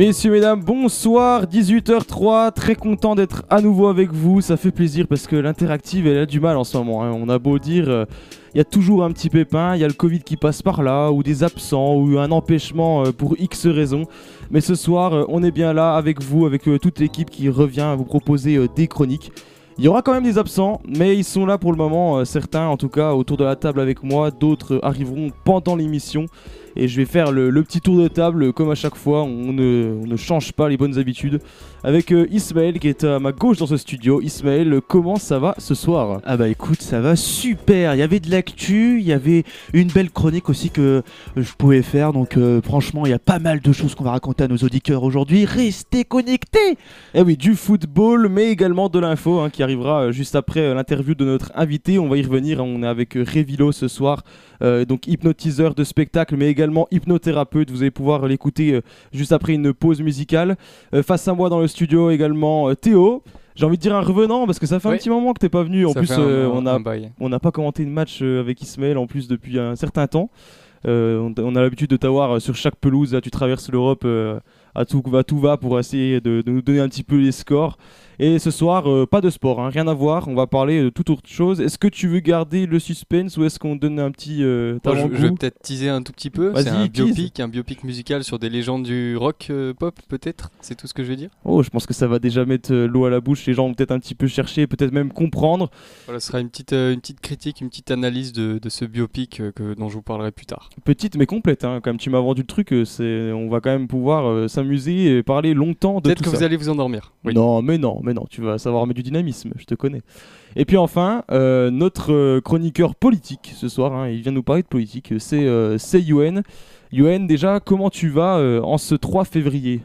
Messieurs, mesdames, bonsoir, 18h03, très content d'être à nouveau avec vous, ça fait plaisir parce que l'interactive elle a du mal en ce moment, hein. on a beau dire, euh, il y a toujours un petit pépin, il y a le Covid qui passe par là, ou des absents, ou un empêchement euh, pour X raisons, mais ce soir euh, on est bien là avec vous, avec toute l'équipe qui revient à vous proposer des chroniques. Il y aura quand même des absents, mais ils sont là pour le moment, certains en tout cas autour de la table avec moi, d'autres arriveront pendant l'émission. Et je vais faire le, petit tour de table comme à chaque fois. On ne, change pas les bonnes habitudes. Avec euh, Ismaël qui est à ma gauche dans ce studio. Ismaël, comment ça va ce soir? Ah bah écoute, ça va super. Il y avait de l'actu, il y avait une belle chronique aussi que je pouvais faire. Donc euh, franchement, il y a pas mal de choses qu'on va raconter à nos auditeurs aujourd'hui. Restez connectés Eh oui, du football, mais également de l'info hein, qui arrivera euh, juste après l'interview de notre invité. On va y revenir. On est avec Révilo ce soir. donc hypnotiseur de spectacle, mais également hypnothérapeute. Vous allez pouvoir l'écouter juste après une pause musicale. face à moi dans le studio également euh, Théo. J'ai envie de dire un revenant parce que ça fait un petit moment que t'es pas venu. En plus, euh, on a on n'a pas commenté de match euh, avec Ismaël en plus depuis un certain temps. on, a l'habitude de t'avoir sur chaque pelouse. tu traverses l'Europe à tout va tout va pour essayer de, nous donner un petit peu les scores. Et ce soir, euh, pas de sport, hein, rien à voir. On va parler de toute autre chose. Est-ce que tu veux garder le suspense ou est-ce qu'on donne un petit euh, je, vais peut-être teaser un tout petit peu. C'est un biopic, un biopic musical sur des légendes du rock euh, pop, peut-être? C'est tout ce que je vais dire? Oh, je pense que ça va déjà mettre l'eau à la bouche. Les gens vont peut-être un petit peu chercher, peut-être même comprendre. Voilà, ce sera une petite, une petite critique, une petite analyse de, ce biopic que, dont je vous parlerai plus tard. Petite mais complète. Hein. Comme tu m'as vendu le truc, on va quand même pouvoir s'amuser et parler longtemps de tout ça. Peut-être que vous allez vous endormir. Non, mais non, mais non. Tu vas savoir du dynamisme, je te connais. Et puis enfin, euh, notre euh, chroniqueur politique ce soir, hein, il vient nous parler de politique, c'est euh, Yuen. Yuen, déjà, comment tu vas en ce 3 février?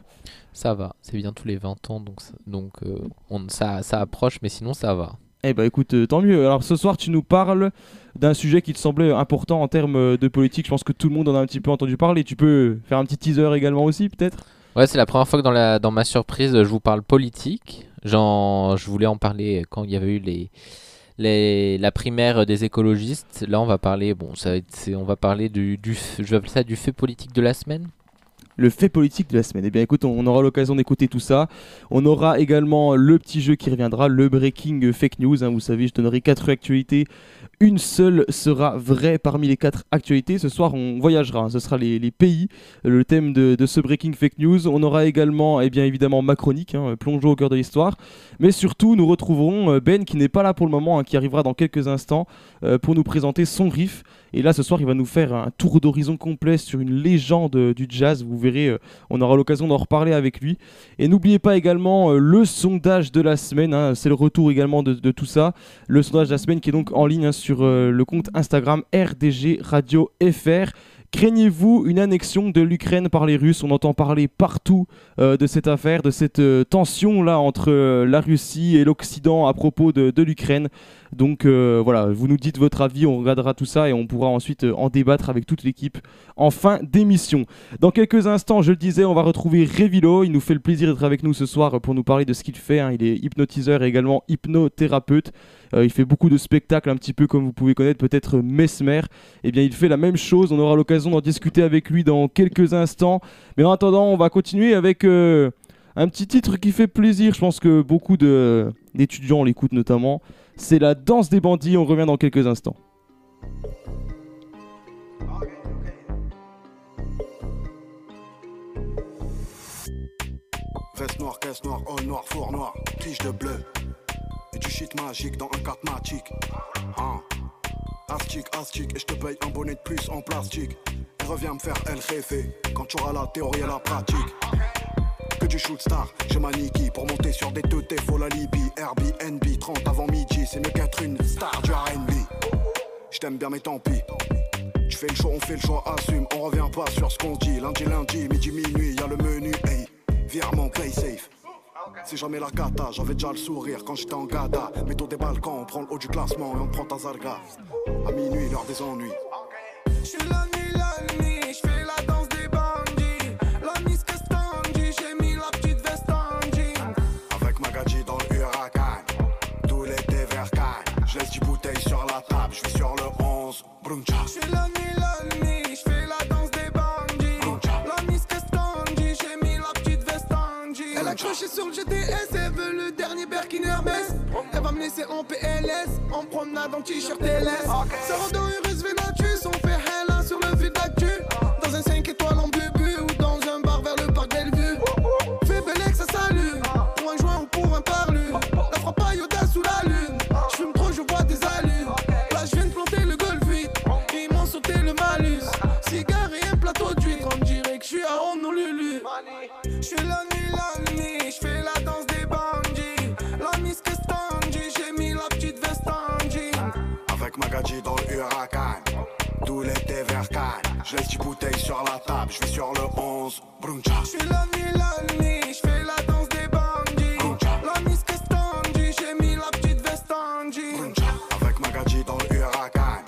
Ça va, c'est bien tous les 20 ans, donc, donc on, ça, ça approche, mais sinon ça va. Eh bah écoute, tant mieux. Alors ce soir, tu nous parles d'un sujet qui te semblait important en termes de politique. Je pense que tout le monde en a un petit peu entendu parler. Tu peux faire un petit teaser également aussi, peut-être? Ouais, c'est la première fois que dans, la, dans ma surprise, je vous parle politique. Genre, je voulais en parler quand il y avait eu les, les, la primaire des écologistes. Là, on va parler, bon, ça on va parler du, du, je vais ça du fait politique de la semaine le fait politique de la semaine. Eh bien écoute, on aura l'occasion d'écouter tout ça. On aura également le petit jeu qui reviendra, le breaking fake news. Hein. vous savez, je donnerai quatre actualités une seule sera vraie parmi les quatre actualités. Ce soir, on voyagera. Hein. Ce sera les, pays, le thème de, ce Breaking Fake News. On aura également, eh évidemment, ma chronique, hein, plongeons au cœur de l'histoire. Mais surtout, nous retrouverons euh, Ben qui n'est pas là pour le moment, hein, qui arrivera dans quelques instants euh, pour nous présenter son riff. Et là, ce soir, il va nous faire un tour d'horizon complet sur une légende du jazz. Vous verrez, euh, on aura l'occasion d'en reparler avec lui. Et n'oubliez pas également le sondage de la semaine. C'est le retour également de, tout ça. Le sondage de la semaine qui est donc en ligne sur sur euh, le compte Instagram RDG Radio FR. Craignez-vous une annexion de l'Ukraine par les Russes? On entend parler partout euh, de cette affaire, de cette euh, tension là entre la Russie et l'Occident à propos de, de l'Ukraine. Donc voilà, vous nous dites votre avis, on regardera tout ça et on pourra ensuite en débattre avec toute l'équipe en fin d'émission. Dans quelques instants, je le disais, on va retrouver Révilo. Il nous fait le plaisir d'être avec nous ce soir pour nous parler de ce qu'il fait. Hein. Il est hypnotiseur et également hypnothérapeute. Euh, il fait beaucoup de spectacles, un petit peu comme vous pouvez connaître peut-être Mesmer. Et eh bien, il fait la même chose. On aura l'occasion d'en discuter avec lui dans quelques instants. Mais en attendant, on va continuer avec euh, un petit titre qui fait plaisir. Je pense que beaucoup d'étudiants l'écoutent notamment. C'est la danse des bandits. On revient dans quelques instants. Veste noire, caisse noire, oh noir, four noir, tige de bleu. Et du shit magique dans un carte magique. Hein. Astic, astic, et je te paye un bonnet de plus en plastique. Et reviens me faire El Jefe quand tu auras la théorie et la pratique. Que du shoot star, je m'aniquille pour monter sur des teutés, faut la Libye. Airbnb, 30 avant midi, c'est mieux qu'être une star du RB. Je t'aime bien, mais tant pis. Tu fais le choix, on fait le choix, assume. On revient pas sur ce qu'on dit. Lundi, lundi, midi, minuit, y'a le menu, hey. Virement, play safe. Si jamais la cata, j'avais déjà le sourire quand j'étais en gada. Mettons des balcons, on prend le haut du classement et on prend ta zarga. À minuit, l'heure des ennuis. J'suis la nuit, la nuit, j'fais la danse des bandits. La mise Castandi, j'ai mis la petite veste en jean. Avec Magadji dans le huracan, tous les vers Je laisse du bouteille sur la table, j'vais sur le 11, bruncha. J'suis la nuit, Laisser en PLS, en promenade en t-shirt LS. Ça rend dans Urus Venatus, on fait hella sur le vide d'actu. Dans un 5 étoiles en bubu ou dans un bar vers le parc Bellevue. Fais belle que ça salue, pour un joint ou pour un parlu. La frappe à Yoda sous la lune. Je fume trop, je vois des allures. Là, je viens de planter le golf vite. Ils m'ont sauté le malus. Cigare et un plateau d'huître. On dirait que je suis à Honolulu. Je suis la Magadji dans le huracan. Tout l'été vers Cannes. Je laisse 10 bouteilles sur la table. Je vais sur le 11. Bruncha. Je suis la nuit, la nuit. Je fais la danse des bandits. La miss que Stangy. J'ai mis la petite veste en jean. Bruncha. Avec Magadji dans le huracan.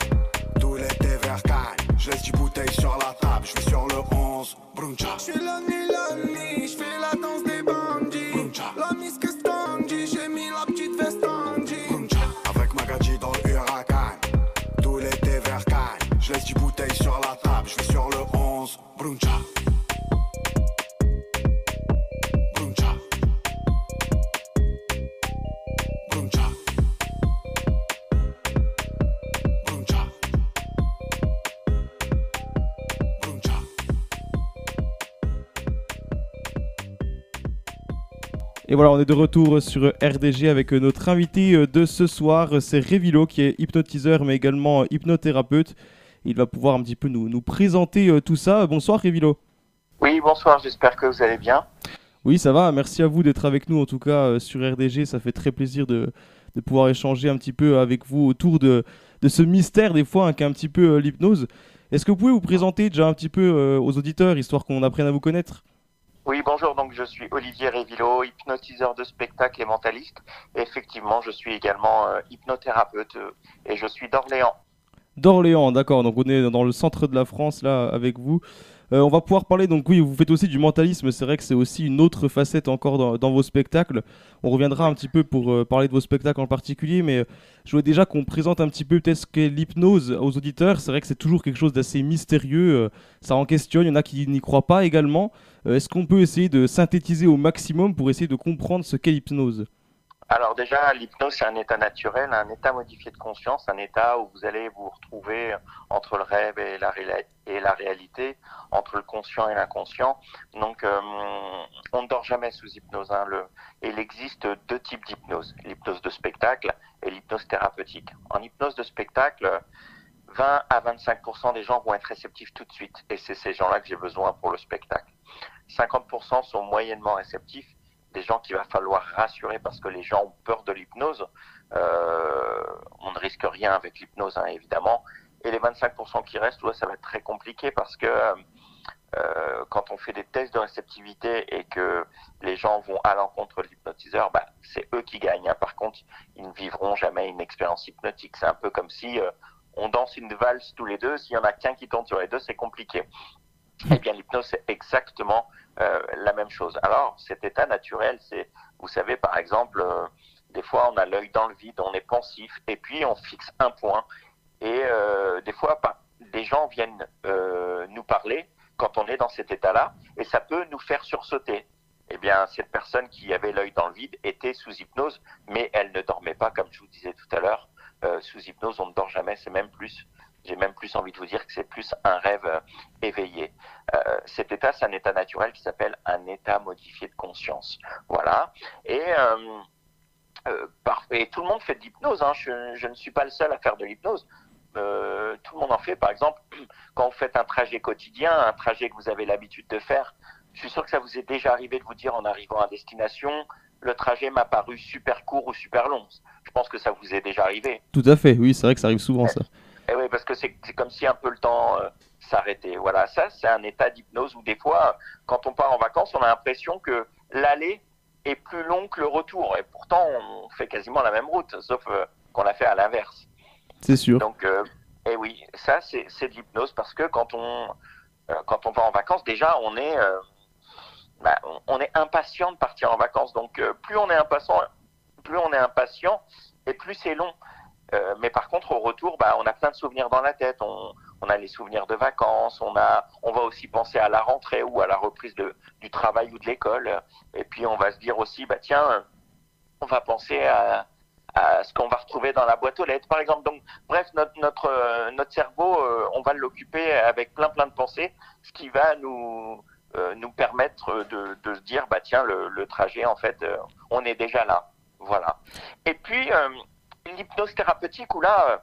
Tout l'été vers Cannes. Je laisse 10 bouteilles sur la table. Je vais sur le 11. Bruncha. Je suis la nuit, la nuit, je fais la danse laisse 10 bouteilles sur la table. Je vais sur le 11. Bruncha. Bruncha. Bruncha. Bruncha. Bruncha. Et voilà, on est de retour sur RDG avec notre invité de ce soir, c'est Revilo qui est hypnotiseur mais également hypnothérapeute. Il va pouvoir un petit peu nous, nous présenter euh, tout ça. Bonsoir Revilo. Oui, bonsoir, j'espère que vous allez bien. Oui, ça va. Merci à vous d'être avec nous, en tout cas, euh, sur RDG. Ça fait très plaisir de, de pouvoir échanger un petit peu avec vous autour de, de ce mystère, des fois, hein, qu'est un petit peu euh, l'hypnose. Est-ce que vous pouvez vous présenter déjà un petit peu euh, aux auditeurs, histoire qu'on apprenne à vous connaître? Oui, bonjour, donc je suis Olivier Révilo, hypnotiseur de spectacle et mentaliste. Et effectivement, je suis également euh, hypnothérapeute et je suis d'Orléans. D'Orléans, d'accord. Donc on est dans le centre de la France, là, avec vous. Euh, on va pouvoir parler, donc oui, vous faites aussi du mentalisme. C'est vrai que c'est aussi une autre facette encore dans, vos spectacles. On reviendra un petit peu pour euh, parler de vos spectacles en particulier, mais je voulais déjà qu'on présente un petit peu peut-être ce qu'est l'hypnose aux auditeurs. C'est vrai que c'est toujours quelque chose d'assez mystérieux. euh, ça en questionne. Il y en a qui n'y croient pas également. Est-ce qu'on peut essayer de synthétiser au maximum pour essayer de comprendre ce qu'est l'hypnose? Alors déjà, l'hypnose, c'est un état naturel, un état modifié de conscience, un état où vous allez vous retrouver entre le rêve et la, réalité, entre le conscient et l'inconscient. Donc, euh, on ne dort jamais sous hypnose. hein, il existe deux types d'hypnose, l'hypnose de spectacle et l'hypnose thérapeutique. En hypnose de spectacle, 20 à 25% des gens vont être réceptifs tout de suite, et c'est ces gens-là que j'ai besoin pour le spectacle. 50% sont moyennement réceptifs, des gens qu'il va falloir rassurer parce que les gens ont peur de l'hypnose. Euh, on ne risque rien avec l'hypnose, hein, évidemment. Et les 25% qui restent, ouais, ça va être très compliqué parce que euh, quand on fait des tests de réceptivité et que les gens vont à l'encontre de l'hypnotiseur, bah, c'est eux qui gagnent. hein. Par contre, ils ne vivront jamais une expérience hypnotique. C'est un peu comme si euh, on danse une valse tous les deux. S'il y en a qu'un qui tourne sur les deux, c'est compliqué. Eh bien, l'hypnose, c'est exactement euh, la même chose. Alors, cet état naturel, c'est, vous savez, par exemple, euh, des fois, on a l'œil dans le vide, on est pensif, et puis on fixe un point. Et euh, des fois, pas, des gens viennent nous parler quand on est dans cet état-là, et ça peut nous faire sursauter. Eh bien, cette personne qui avait l'œil dans le vide était sous hypnose, mais elle ne dormait pas, comme je vous disais tout à l'heure. Sous hypnose, on ne dort jamais, c'est même plus, j'ai même plus envie de vous dire que c'est plus un rêve euh, éveillé. Euh, cet état, c'est un état naturel qui s'appelle un état modifié de conscience. Voilà. Et, euh, tout le monde fait de l'hypnose. Hein. Je, ne suis pas le seul à faire de l'hypnose. Tout le monde en fait. Par exemple, quand vous faites un trajet quotidien, un trajet que vous avez l'habitude de faire, je suis sûr que ça vous est déjà arrivé de vous dire en arrivant à destination, le trajet m'a paru super court ou super long. Je pense que ça vous est déjà arrivé. Tout à fait, oui, c'est vrai que ça arrive souvent ça. Eh oui, parce que c'est comme si un peu le temps euh, s'arrêtait. Voilà, ça, c'est un état d'hypnose où des fois, quand on part en vacances, on a l'impression que l'aller est plus long que le retour. Et pourtant, on fait quasiment la même route, sauf euh, qu'on l'a fait à l'inverse. C'est sûr. Donc, euh, eh oui, ça, c'est de l'hypnose parce que quand on, euh, quand on va en vacances, déjà, on est, bah, on- est impatient de partir en vacances. Donc, plus on est impatient, plus on est impatient et plus c'est long. Euh, mais par contre, au retour, bah, on a plein de souvenirs dans la tête. On, a les souvenirs de vacances. On va aussi penser à la rentrée ou à la reprise du travail ou de l'école. Et puis, on va se dire aussi, bah tiens, on va penser à, ce qu'on va retrouver dans la boîte aux lettres, par exemple. Donc, bref, notre, notre cerveau, on va l'occuper avec plein plein de pensées, ce qui va nous, permettre de, de se dire, bah tiens, le, le trajet, en fait, on est déjà là. Voilà. Et puis, l'hypnose thérapeutique, où là,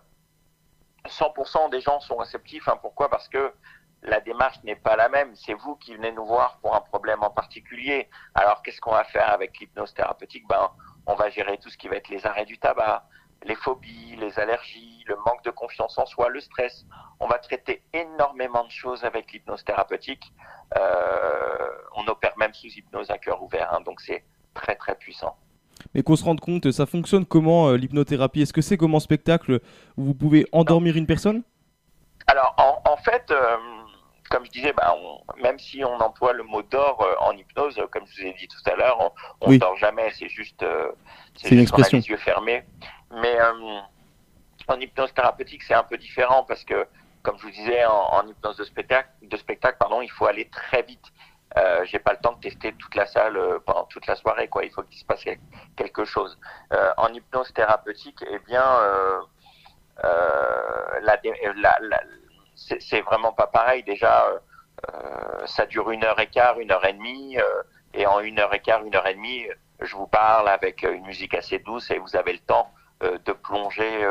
100% des gens sont réceptifs. Hein. Pourquoi? Parce que la démarche n'est pas la même. C'est vous qui venez nous voir pour un problème en particulier. Alors, qu'est-ce qu'on va faire avec l'hypnose thérapeutique ben, On va gérer tout ce qui va être les arrêts du tabac, les phobies, les allergies, le manque de confiance en soi, le stress. On va traiter énormément de choses avec l'hypnose thérapeutique. Euh, on opère même sous hypnose à cœur ouvert. Hein. donc, c'est très, très puissant mais qu'on se rende compte, ça fonctionne comment euh, l'hypnothérapie? Est-ce que c'est comme en spectacle où vous pouvez endormir une personne? Alors, en, fait, euh, comme je disais, bah, même si on emploie le mot d'or euh, en hypnose, comme je vous ai dit tout à l'heure, on ne dort jamais, c'est juste, c'est une expression. les yeux fermés. Mais en hypnose thérapeutique, c'est un peu différent parce que, comme je vous disais, en, hypnose de spectacle, de spectacle pardon, il faut aller très vite euh, j'ai pas le temps de tester toute la salle euh, pendant toute la soirée. Quoi. Il faut qu'il se passe quelque chose. Euh, en hypnose thérapeutique, eh bien, la, la, la, c'est vraiment pas pareil. Déjà, ça dure une heure et quart, une heure et demie, et en une heure et quart, une heure et demie, je vous parle avec une musique assez douce et vous avez le temps de plonger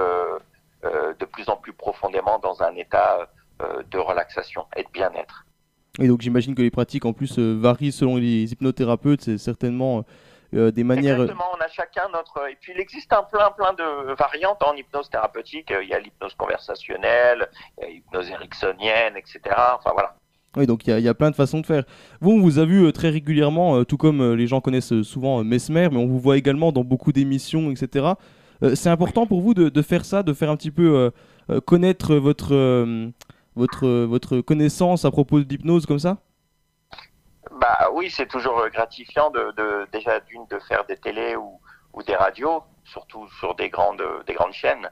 de plus en plus profondément dans un état de relaxation et de bien-être. Et donc j'imagine que les pratiques en plus euh, varient selon les hypnothérapeutes, c'est certainement euh, des manières. Exactement, on a chacun notre. Et puis il existe un plein plein de variantes en hypnose thérapeutique. Il y a l'hypnose conversationnelle, il y a l'hypnose ericksonienne, etc. Enfin voilà. Oui, donc il y, a plein de façons de faire. Vous, on vous a vu euh, très régulièrement, tout comme les gens connaissent souvent Mesmer, mais on vous voit également dans beaucoup d'émissions, etc. c'est important pour vous de, de, faire ça, de faire un petit peu connaître votre votre, votre connaissance à propos d'hypnose comme ça Bah oui, c'est toujours gratifiant de, de déjà d'une de faire des télés ou, ou, des radios, surtout sur des grandes, des grandes chaînes.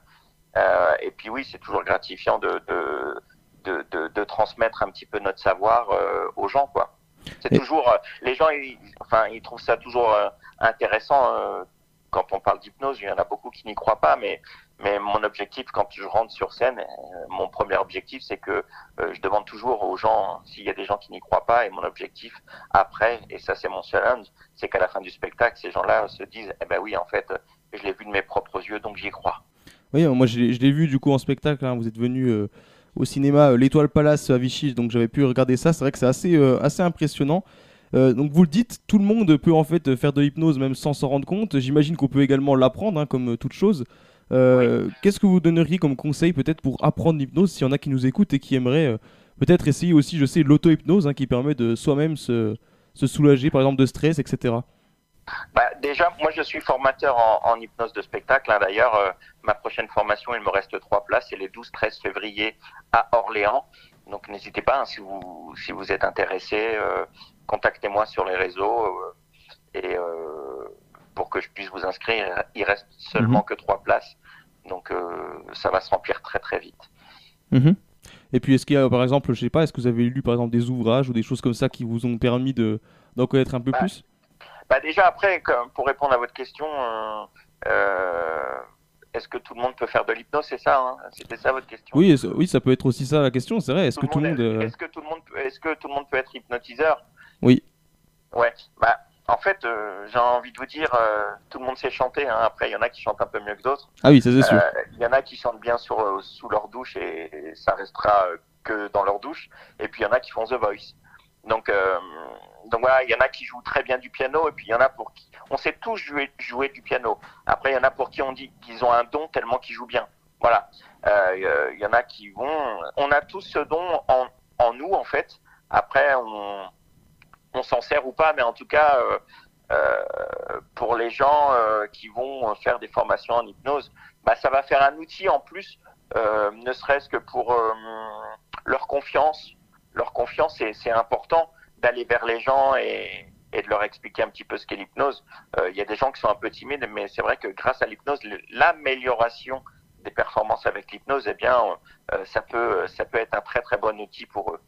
Euh, et puis oui, c'est toujours gratifiant de, de, de, de, transmettre un petit peu notre savoir euh, aux gens, quoi. C'est toujours, euh, les gens, ils, enfin, ils trouvent ça toujours euh, intéressant euh, quand on parle d'hypnose. Il y en a beaucoup qui n'y croient pas, mais mais mon objectif, quand je rentre sur scène, euh, mon premier objectif, c'est que euh, je demande toujours aux gens s'il y a des gens qui n'y croient pas. Et mon objectif après, et ça c'est mon challenge, c'est qu'à la fin du spectacle, ces gens-là se disent, eh ben oui, en fait, je l'ai vu de mes propres yeux, donc j'y crois. Oui, moi je l'ai vu du coup en spectacle. Hein. Vous êtes venu euh, au cinéma l'Étoile Palace à Vichy, donc j'avais pu regarder ça. C'est vrai que c'est assez, assez impressionnant. donc vous le dites, tout le monde peut en fait faire de l'hypnose même sans s'en rendre compte. J'imagine qu'on peut également l'apprendre, hein, comme toute chose. Euh, qu'est-ce que vous donneriez comme conseil peut-être pour apprendre l'hypnose s'il y en a qui nous écoutent et qui aimeraient euh, peut-être essayer aussi, je sais, l'auto-hypnose hein, qui permet de soi-même se, se, soulager par exemple de stress, etc. Bah, déjà, moi je suis formateur en, hypnose de spectacle. Hein. D'ailleurs, euh, ma prochaine formation, il me reste trois places, c'est les 12-13 février à Orléans. Donc n'hésitez pas, hein, si, vous, si vous êtes intéressé, contactez-moi sur les réseaux. et pour que je puisse vous inscrire, il reste seulement mhm. que trois places. Donc euh, ça va se remplir très très vite. Mhm. Et puis est-ce qu'il y a par exemple, je sais pas, est-ce que vous avez lu par exemple des ouvrages ou des choses comme ça qui vous ont permis de d'en connaître un peu bah, plus? bah déjà après, pour répondre à votre question, euh, euh, est-ce que tout le monde peut faire de l'hypnose? C'est ça, hein? C'était ça votre question? Oui, oui, ça peut être aussi ça la question, c'est vrai. Est-ce que tout le monde, est-ce que tout le monde, est-ce que tout le monde peut être hypnotiseur? Oui. Ouais. Bah en fait, euh, j'ai envie de vous dire, euh, tout le monde sait chanter. Hein. Après, il y en a qui chantent un peu mieux que d'autres. Ah oui, c'est sûr. Euh, il y en a qui chantent bien sur, sous leur douche et, ça restera que dans leur douche. Et puis, il y en a qui font The Voice. Donc, donc voilà, il y en a qui jouent très bien du piano et puis il y en a pour qui on sait tous jouer, jouer du piano. Après, il y en a pour qui on dit qu'ils ont un don tellement qu'ils jouent bien. Voilà. Il y en a qui vont. On a tous ce don en, en nous en fait. Après, on on s'en sert ou pas, mais en tout cas, euh, euh, pour les gens euh, qui vont faire des formations en hypnose, bah, ça va faire un outil en plus, ne serait-ce que pour leur confiance. Leur confiance, c'est important d'aller vers les gens et, de leur expliquer un petit peu ce qu'est l'hypnose. Il y a des gens qui sont un peu timides, mais c'est vrai que grâce à l'hypnose, l'amélioration des performances avec l'hypnose, eh bien, ça peut, ça peut être un très très bon outil pour eux.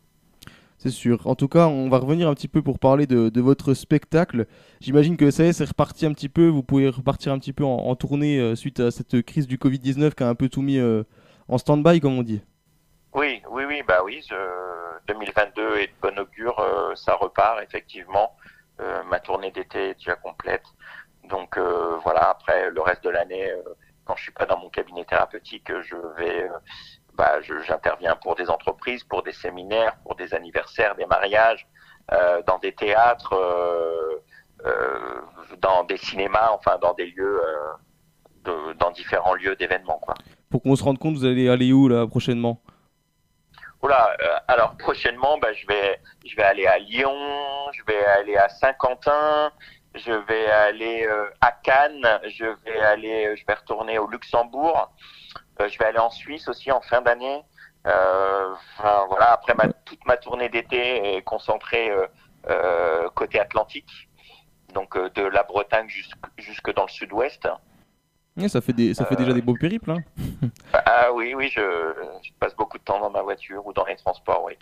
C'est sûr. En tout cas, on va revenir un petit peu pour parler de, votre spectacle. J'imagine que ça y est, c'est reparti un petit peu. Vous pouvez repartir un petit peu en, tournée euh, suite à cette crise du Covid-19 qui a un peu tout mis euh, en stand-by, comme on dit. Oui, oui, oui, bah oui. 2022 est de bon augure. Euh, ça repart effectivement. ma tournée d'été est déjà complète. Donc voilà. Après le reste de l'année, quand je suis pas dans mon cabinet thérapeutique, je vais bah, j'interviens pour des entreprises, pour des séminaires, pour des anniversaires, des mariages, euh, dans des théâtres, euh, euh, dans des cinémas, enfin dans des lieux, de, dans différents lieux d'événements. Pour qu'on se rende compte, vous allez aller où là prochainement? Oula, alors prochainement, bah, je vais, je vais aller à Lyon, je vais aller à Saint-Quentin, je vais aller à Cannes, je vais aller, je vais retourner au Luxembourg. Euh, je vais aller en Suisse aussi en fin d'année. Euh, voilà, après ma, toute ma tournée d'été est concentrée euh, côté Atlantique, donc de la Bretagne jusque, dans le sud-ouest. ça fait, des, ça fait déjà des beaux périples. Hein. ah oui, oui, je, je, passe beaucoup de temps dans ma voiture ou dans les transports, oui.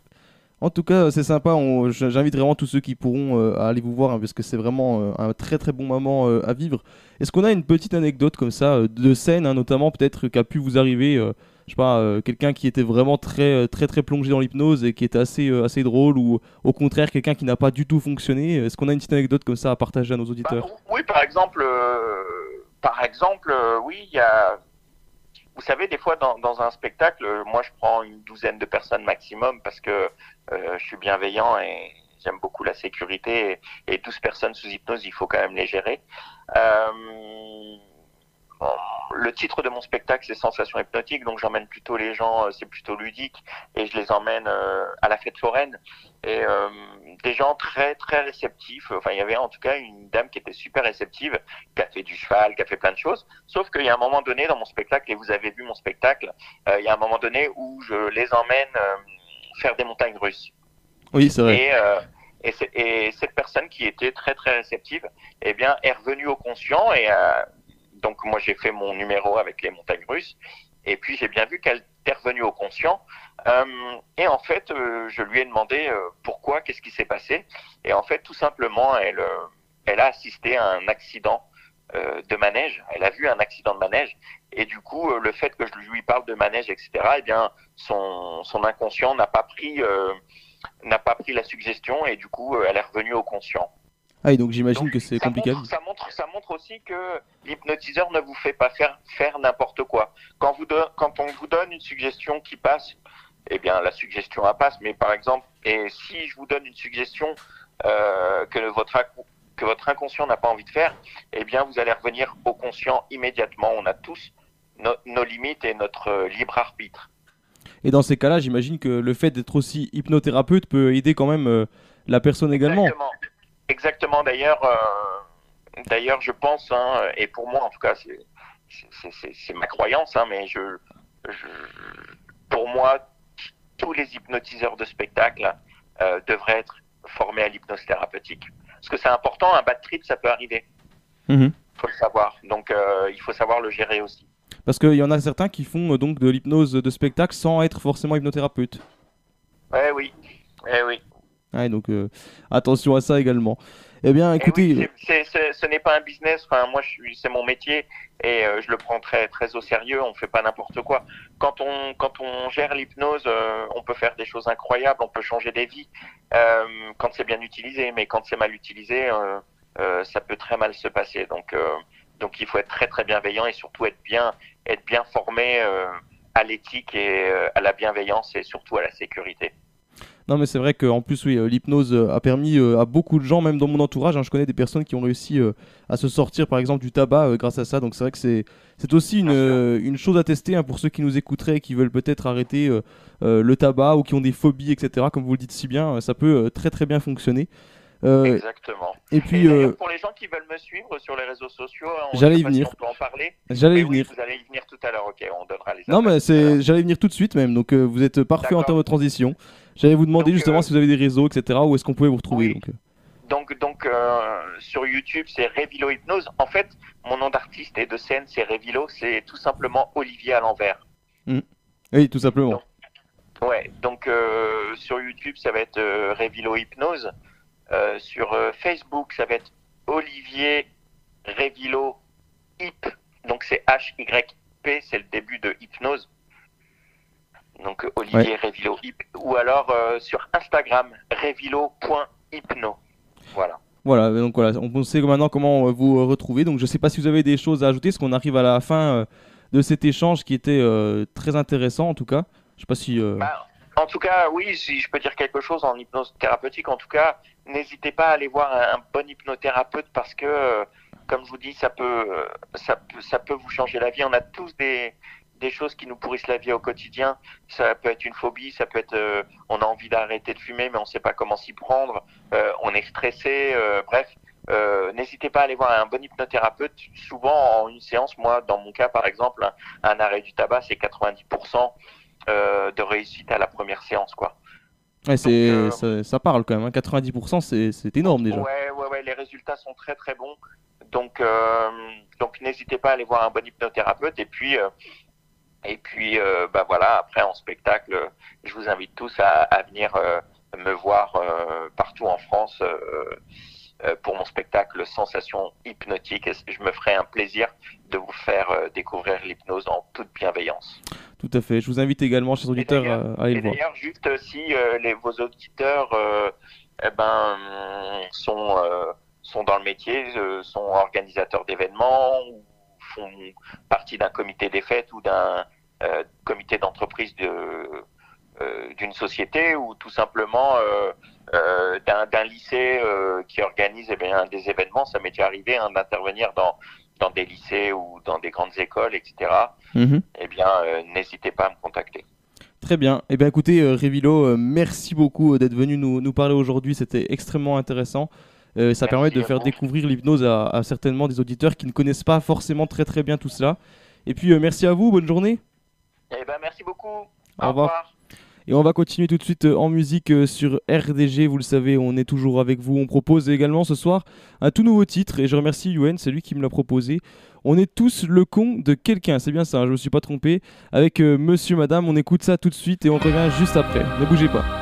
En tout cas, c'est sympa. J'invite vraiment tous ceux qui pourront euh, à aller vous voir hein, parce que c'est vraiment euh, un très très bon moment à vivre. Est-ce qu'on a une petite anecdote comme ça de scène, hein, notamment peut-être qui a pu vous arriver je sais pas, quelqu'un qui était vraiment très très très plongé dans l'hypnose et qui était assez assez drôle ou au contraire quelqu'un qui n'a pas du tout fonctionné. Est-ce qu'on a une petite anecdote comme ça à partager à nos auditeurs? bah, Oui, par exemple, par exemple, oui, il y a vous savez, des fois dans, dans, un spectacle, moi je prends une douzaine de personnes maximum parce que euh, je suis bienveillant et j'aime beaucoup la sécurité. Et, et, 12 personnes sous hypnose, il faut quand même les gérer. Euh, le titre de mon spectacle, c'est Sensation hypnotique, donc j'emmène plutôt les gens, euh, c'est plutôt ludique, et je les emmène euh, à la fête foraine. Et des gens très très réceptifs. Enfin, il y avait en tout cas une dame qui était super réceptive, qui a fait du cheval, qui a fait plein de choses. Sauf qu'il y a un moment donné dans mon spectacle, et vous avez vu mon spectacle, il y a un moment donné où je les emmène faire des montagnes russes. Oui, c'est vrai. Et, et, et, cette personne qui était très très réceptive, eh bien, est revenue au conscient et donc moi j'ai fait mon numéro avec les montagnes russes et puis j'ai bien vu qu'elle était revenue au conscient euh, et en fait euh, je lui ai demandé euh, pourquoi, qu'est-ce qui s'est passé et en fait tout simplement elle elle a assisté à un accident de manège, elle a vu un accident de manège et du coup le fait que je lui parle de manège etc eh bien son, son inconscient n'a pas pris n'a pas pris la suggestion et du coup elle est revenue au conscient. Ah, et donc j'imagine que c'est compliqué. ça, montre, ça montre aussi que l'hypnotiseur ne vous fait pas faire, faire n'importe quoi. Quand, vous quand on vous donne une suggestion qui passe, eh bien la suggestion elle passe. Mais par exemple, et si je vous donne une suggestion euh, que, votre, que votre inconscient n'a pas envie de faire, eh bien vous allez revenir au conscient immédiatement. On a tous nos limites et notre euh, libre arbitre. Et dans ces cas-là, j'imagine que le fait d'être aussi hypnothérapeute peut aider quand même euh, la personne également. Exactement. Exactement. D'ailleurs, euh, d'ailleurs, je pense, hein, et pour moi, en tout cas, c'est ma croyance, hein, mais je, pour moi, tous les hypnotiseurs de spectacle euh, devraient être formés à l'hypnose thérapeutique. Parce que c'est important, un bad trip, ça peut arriver. Il mhm. faut le savoir. Donc, il faut savoir le gérer aussi. Parce qu'il y en a certains qui font donc de l'hypnose de spectacle sans être forcément hypnothérapeute. Eh oui, eh oui donc euh, attention à ça également. Eh bien, eh écoutez, ce n'est pas un business. Enfin, moi, c'est mon métier et euh, je le prends très très au sérieux. On fait pas n'importe quoi. Quand on quand on gère l'hypnose, euh, on peut faire des choses incroyables. On peut changer des vies quand c'est bien utilisé. Mais quand c'est mal utilisé, ça peut très mal se passer. Donc donc il faut être très très bienveillant et surtout être bien être bien formé à l'éthique et à la bienveillance et surtout à la sécurité. Non, mais c'est vrai qu'en plus, oui, euh, l'hypnose euh, a permis euh, à beaucoup de gens, même dans mon entourage, hein, je connais des personnes qui ont réussi à se sortir, par exemple, du tabac grâce à ça. Donc c'est vrai que c'est, c'est aussi une, une, chose à tester hein, pour ceux qui nous écouteraient et qui veulent peut-être arrêter le tabac ou qui ont des phobies, etc. Comme vous le dites si bien, ça peut très très bien fonctionner. Exactement. Et puis, pour les gens qui veulent me suivre sur les réseaux sociaux, j'allais y venir. on en parler. J'allais y venir. vous allez y venir tout à l'heure. Ok, on donnera les. Non, mais c'est, j'allais venir tout de suite même. Donc vous êtes parfait en termes de transition. J'allais vous demander justement euh, si vous avez des réseaux, etc. Où est-ce qu'on pouvait vous retrouver donc. Euh. Donc, donc euh, sur YouTube, c'est Révilo Hypnose. En fait, mon nom d'artiste et de scène, c'est Révilo. C'est tout simplement Olivier à l'envers. Hmm. Oui, tout simplement. Ouais, donc sur YouTube, ça va être Révilo Hypnose. Sur Facebook, ça va être Olivier Révilo Hip. Donc c'est H-Y-P, c'est le début de hypnose. Donc Olivier Révilo Hip. Ou alors sur Instagram, révilo.hypno. Voilà. Voilà, donc voilà, on sait maintenant comment euh, vous euh, retrouver. Donc je ne sais pas si vous avez des choses à ajouter, parce qu'on arrive à la fin euh, de cet échange qui était très intéressant en tout cas. Je sais pas si. Bah, en tout cas, oui, si je peux dire quelque chose en hypnose thérapeutique, en tout cas, n'hésitez pas à aller voir un, bon hypnothérapeute parce que, comme je vous dis, ça peut, ça peut, ça peut vous changer la vie. On a tous des, choses qui nous pourrissent la vie au quotidien. Ça peut être une phobie, ça peut être euh, on a envie d'arrêter de fumer mais on ne sait pas comment s'y prendre, euh, on est stressé, euh, bref. N'hésitez pas à aller voir un bon hypnothérapeute. Souvent en une séance, moi dans mon cas par exemple, un, arrêt du tabac c'est 90% de réussite à la première séance quoi. Ouais, c'est, ça, parle quand même, 90% hein. c'est énorme déjà. Ouais, ouais, ouais, les résultats sont très très bons. Donc, donc n'hésitez pas à aller voir un bon hypnothérapeute. Et puis, et puis, euh, bah voilà, après en spectacle, je vous invite tous à, à venir euh, me voir euh, partout en France euh, pour mon spectacle Sensation hypnotique. Et je me ferai un plaisir de vous faire découvrir l'hypnose en toute bienveillance. Tout à fait. Je vous invite également, chers auditeurs, à aller le voir. D'ailleurs, juste si les, vos auditeurs eh ben, sont, sont dans le métier, sont organisateurs d'événements ou font partie d'un comité des fêtes ou d'un euh, comité d'entreprise euh, d'une société ou tout simplement euh, d'un lycée qui organise eh bien, des événements. Ça m'est déjà arrivé hein, d'intervenir dans, dans des lycées ou dans des grandes écoles, etc. Mhm. Eh bien, n'hésitez pas à me contacter. Très bien. Eh bien, écoutez, Révilo, merci beaucoup d'être venu nous, nous parler aujourd'hui. C'était extrêmement intéressant. ça permet de faire découvrir l'hypnose à, certainement des auditeurs qui ne connaissent pas forcément très très bien tout cela. Et puis merci à vous, bonne journée. Eh ben, merci beaucoup. Au, revoir. Et on va continuer tout de suite euh, en musique euh, sur RDG. Vous le savez, on est toujours avec vous. On propose également ce soir un tout nouveau titre. Et je remercie Yuen, c'est lui qui me l'a proposé. On est tous le con de quelqu'un. C'est bien ça, hein, je me suis pas trompé. Avec euh, monsieur, madame, on écoute ça tout de suite et on revient juste après. Ne bougez pas.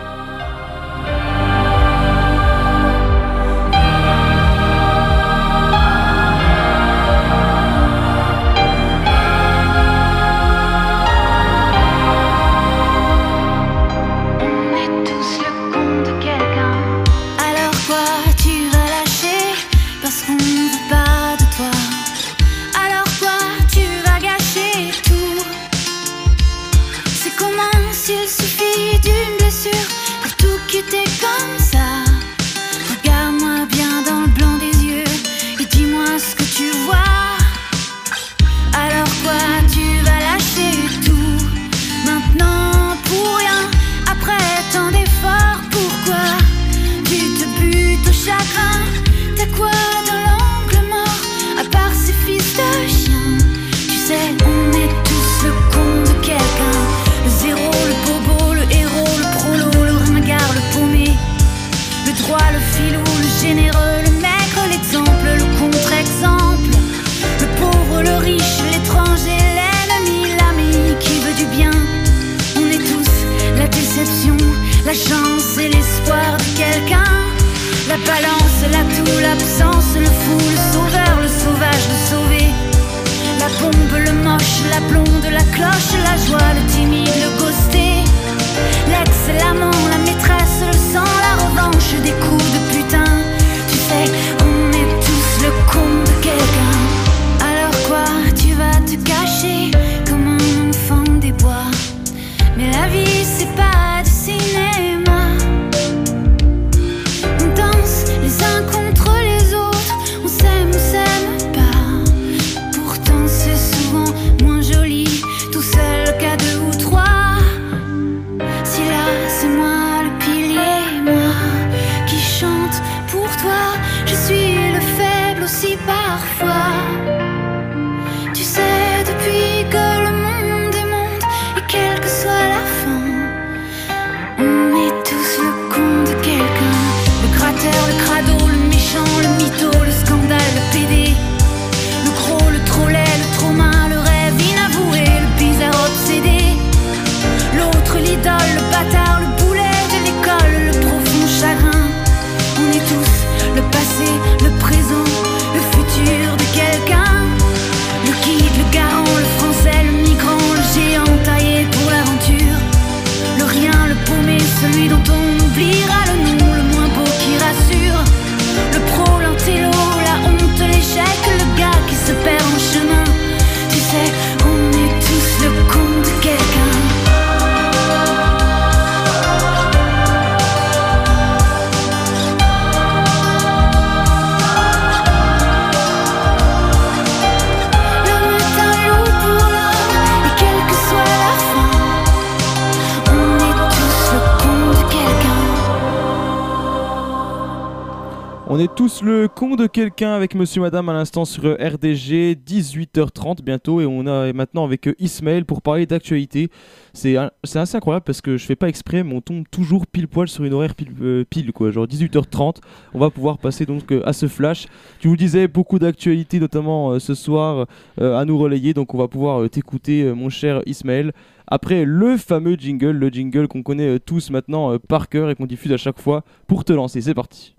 Quelqu'un avec monsieur madame à l'instant sur RDG 18h30 bientôt et on a maintenant avec Ismaël pour parler d'actualité. C'est assez incroyable parce que je fais pas exprès mais on tombe toujours pile poil sur une horaire pile, euh, quoi, genre 18h30. On va pouvoir passer donc euh, à ce flash. Tu vous disais beaucoup d'actualités notamment euh, ce soir à nous relayer donc on va pouvoir t'écouter mon cher Ismaël après le fameux jingle, le jingle qu'on connaît tous maintenant par cœur et qu'on diffuse à chaque fois pour te lancer. C'est parti.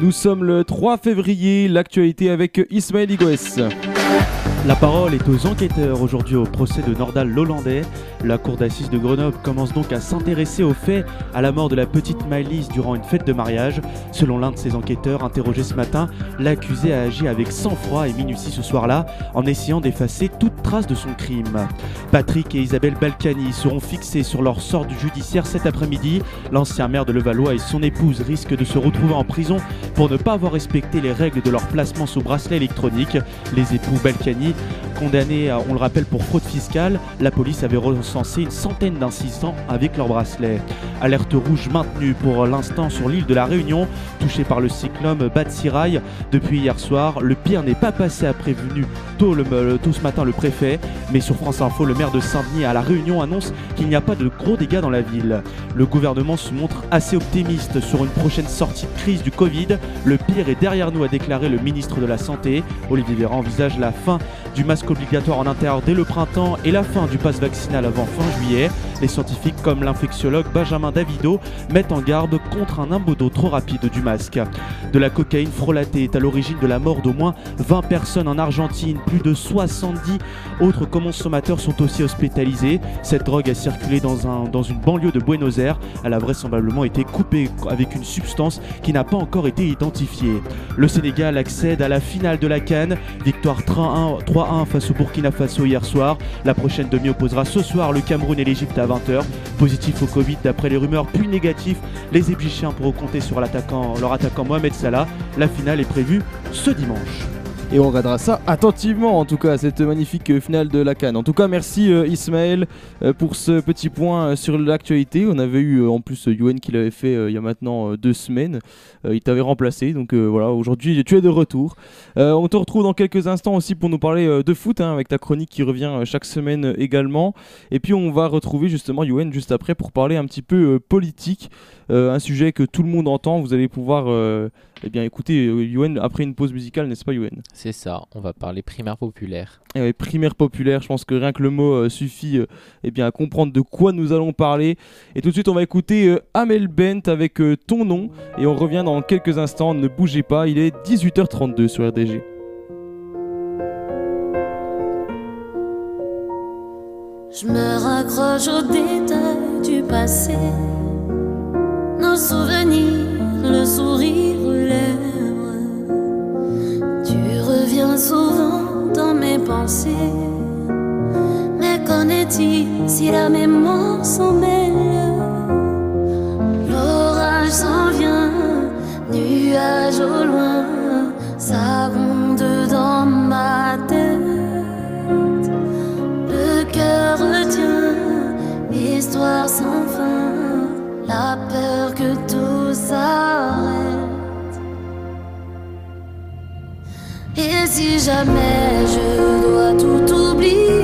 Nous sommes le 3 février, l'actualité avec Ismaël Igoes. La parole est aux enquêteurs aujourd'hui au procès de Nordal Lollandais. La cour d'assises de Grenoble commence donc à s'intéresser aux faits à la mort de la petite Maëlys durant une fête de mariage. Selon l'un de ses enquêteurs interrogé ce matin, l'accusé a agi avec sang-froid et minutie ce soir-là en essayant d'effacer toute trace de son crime. Patrick et Isabelle Balkany seront fixés sur leur sort du judiciaire cet après-midi. L'ancien maire de Levallois et son épouse risquent de se retrouver en prison pour ne pas avoir respecté les règles de leur placement sous bracelet électronique. Les époux Balkany condamnés, on le rappelle, pour fraude fiscale. La police avait une centaine d'incidents avec leurs bracelets. Alerte rouge maintenue pour l'instant sur l'île de la Réunion, touchée par le cyclone Batsirai. Depuis hier soir, le pire n'est pas passé à prévenu tôt ce matin le préfet, mais sur France Info, le maire de Saint-Denis à la Réunion annonce qu'il n'y a pas de gros dégâts dans la ville. Le gouvernement se montre assez optimiste sur une prochaine sortie de crise du Covid. Le pire est derrière nous, a déclaré le ministre de la Santé. Olivier Véran envisage la fin du masque obligatoire en intérieur dès le printemps et la fin du pass vaccinal avant fin juillet. Les scientifiques comme l'infectiologue Benjamin Davido mettent en garde contre un imbodo trop rapide du masque. De la cocaïne frelatée est à l'origine de la mort d'au moins 20 personnes en Argentine. Plus de 70 autres consommateurs sont aussi hospitalisés. Cette drogue a circulé dans, un, dans une banlieue de Buenos Aires. Elle a vraisemblablement été coupée avec une substance qui n'a pas encore été identifiée. Le Sénégal accède à la finale de la Cannes. Victoire 3-1 face au Burkina Faso hier soir. La prochaine demi opposera ce soir le Cameroun et l'Égypte à 20h. Positif au Covid d'après les rumeurs, puis négatif. Les Égyptiens pourront compter sur leur attaquant Mohamed Salah. La finale est prévue ce dimanche. Et on regardera ça attentivement, en tout cas, cette magnifique finale de la Cannes. En tout cas, merci euh, Ismaël euh, pour ce petit point euh, sur l'actualité. On avait eu en plus Yuen qui l'avait fait il y a maintenant deux semaines. il t'avait remplacé, donc voilà, aujourd'hui tu es de retour. on te retrouve dans quelques instants aussi pour nous parler de foot, hein, avec ta chronique qui revient chaque semaine également. Et puis on va retrouver justement Yuen juste après pour parler un petit peu politique. un sujet que tout le monde entend. Vous allez pouvoir eh bien, écoutez, euh, Yuen, après une pause musicale, n'est-ce pas, Yuen? C'est ça, on va parler primaire populaire. Eh primaire populaire, je pense que rien que le mot euh, suffit euh, eh bien, à comprendre de quoi nous allons parler. Et tout de suite, on va écouter Amel Bent avec ton nom. Et on revient dans quelques instants, ne bougez pas, il est 18h32 sur RDG. Je me raccroche aux détails du passé, nos souvenirs, le sourire tu reviens souvent dans mes pensées. Mais qu'en est-il si la mémoire s'en mêle? L'orage s'en vient, nuage au loin, ça ronde dans ma tête. Le cœur retient l'histoire sans fin, la peur que Et si jamais je dois tout oublier,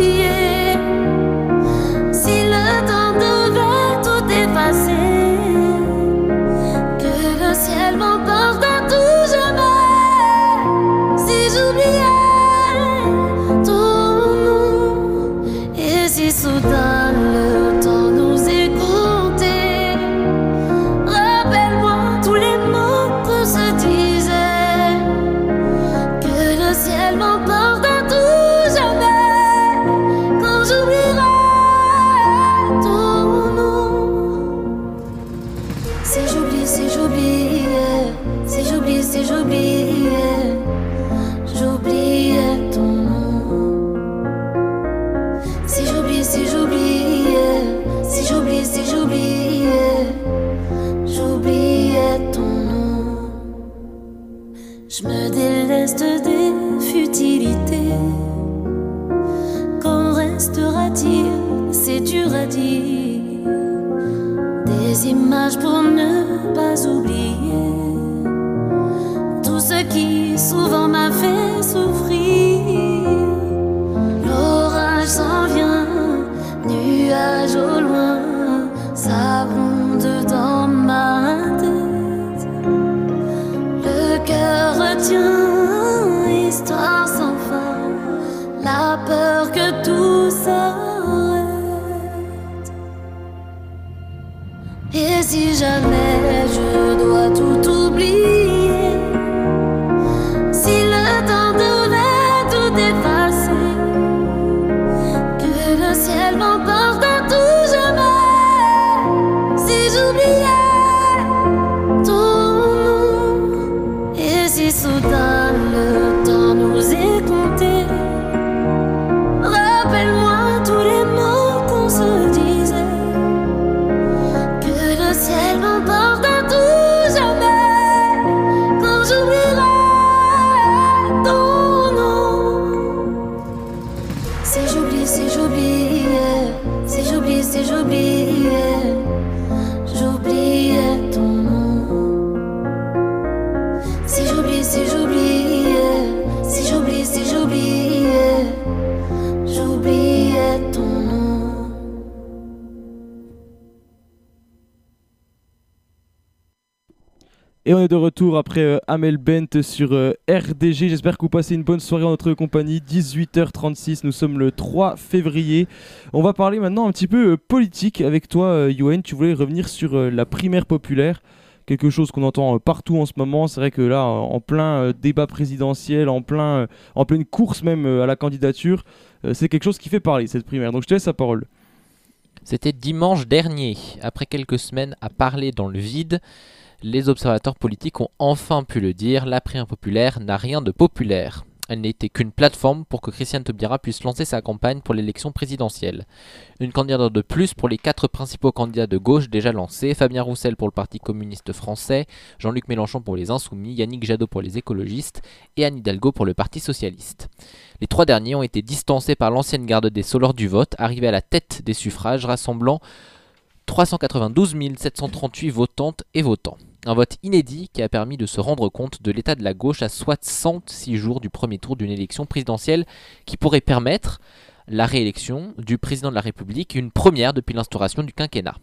après euh, Amel Bent sur euh, RDG. J'espère que vous passez une bonne soirée en notre compagnie. 18h36, nous sommes le 3 février. On va parler maintenant un petit peu euh, politique avec toi, Yoann. Tu voulais revenir sur la primaire populaire. Quelque chose qu'on entend partout en ce moment. C'est vrai que là, en plein débat présidentiel, en, plein, en pleine course même à la candidature, c'est quelque chose qui fait parler, cette primaire. Donc je te laisse la parole. C'était dimanche dernier. Après quelques semaines à parler dans le vide, les observateurs politiques ont enfin pu le dire, la primaire populaire n'a rien de populaire. Elle n'était qu'une plateforme pour que Christiane Taubira puisse lancer sa campagne pour l'élection présidentielle. Une candidature de plus pour les quatre principaux candidats de gauche déjà lancés, Fabien Roussel pour le Parti communiste français, Jean-Luc Mélenchon pour les Insoumis, Yannick Jadot pour les écologistes et Anne Hidalgo pour le Parti socialiste. Les trois derniers ont été distancés par l'ancienne garde des Sceaux lors du vote, arrivés à la tête des suffrages, rassemblant 392 738 votantes et votants. Un vote inédit qui a permis de se rendre compte de l'état de la gauche à 66 jours du premier tour d'une élection présidentielle qui pourrait permettre la réélection du président de la République, une première depuis l'instauration du quinquennat.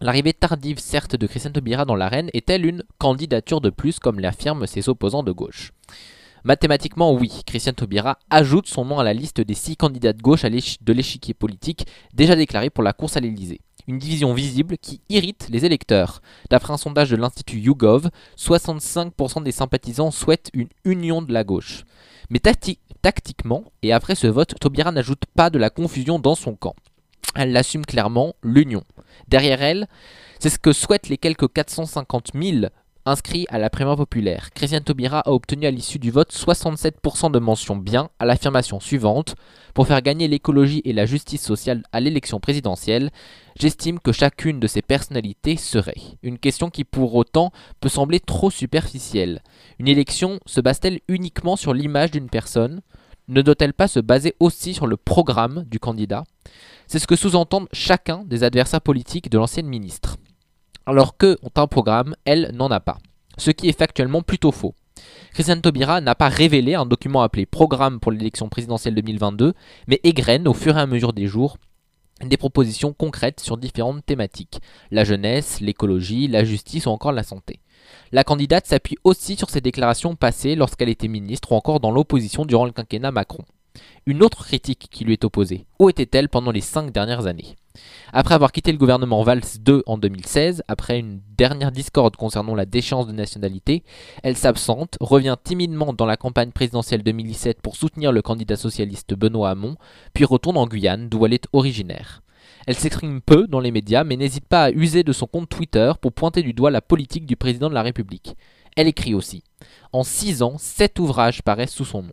L'arrivée tardive certes de Christiane Taubira dans l'arène est-elle une candidature de plus comme l'affirment ses opposants de gauche? Mathématiquement, oui, Christiane Taubira ajoute son nom à la liste des six candidats de gauche de l'échiquier politique déjà déclarés pour la course à l'Elysée. Une division visible qui irrite les électeurs. D'après un sondage de l'Institut YouGov, 65% des sympathisants souhaitent une union de la gauche. Mais tacti- tactiquement, et après ce vote, Taubira n'ajoute pas de la confusion dans son camp. Elle l'assume clairement, l'union. Derrière elle, c'est ce que souhaitent les quelques 450 000 inscrits à la primaire populaire. Christiane Taubira a obtenu à l'issue du vote 67% de mentions bien à l'affirmation suivante Pour faire gagner l'écologie et la justice sociale à l'élection présidentielle, j'estime que chacune de ces personnalités serait. Une question qui pour autant peut sembler trop superficielle. Une élection se base-t-elle uniquement sur l'image d'une personne? Ne doit-elle pas se baser aussi sur le programme du candidat? C'est ce que sous-entendent chacun des adversaires politiques de l'ancienne ministre. Alors qu'eux ont un programme, elle n'en a pas. Ce qui est factuellement plutôt faux. Christiane Taubira n'a pas révélé un document appelé Programme pour l'élection présidentielle 2022, mais égrène au fur et à mesure des jours des propositions concrètes sur différentes thématiques la jeunesse, l'écologie, la justice ou encore la santé. La candidate s'appuie aussi sur ses déclarations passées lorsqu'elle était ministre ou encore dans l'opposition durant le quinquennat Macron. Une autre critique qui lui est opposée où était-elle pendant les cinq dernières années? Après avoir quitté le gouvernement Valls II en 2016, après une dernière discorde concernant la déchéance de nationalité, elle s'absente, revient timidement dans la campagne présidentielle 2017 pour soutenir le candidat socialiste Benoît Hamon, puis retourne en Guyane d'où elle est originaire. Elle s'exprime peu dans les médias mais n'hésite pas à user de son compte Twitter pour pointer du doigt la politique du président de la République. Elle écrit aussi. En six ans, sept ouvrages paraissent sous son nom.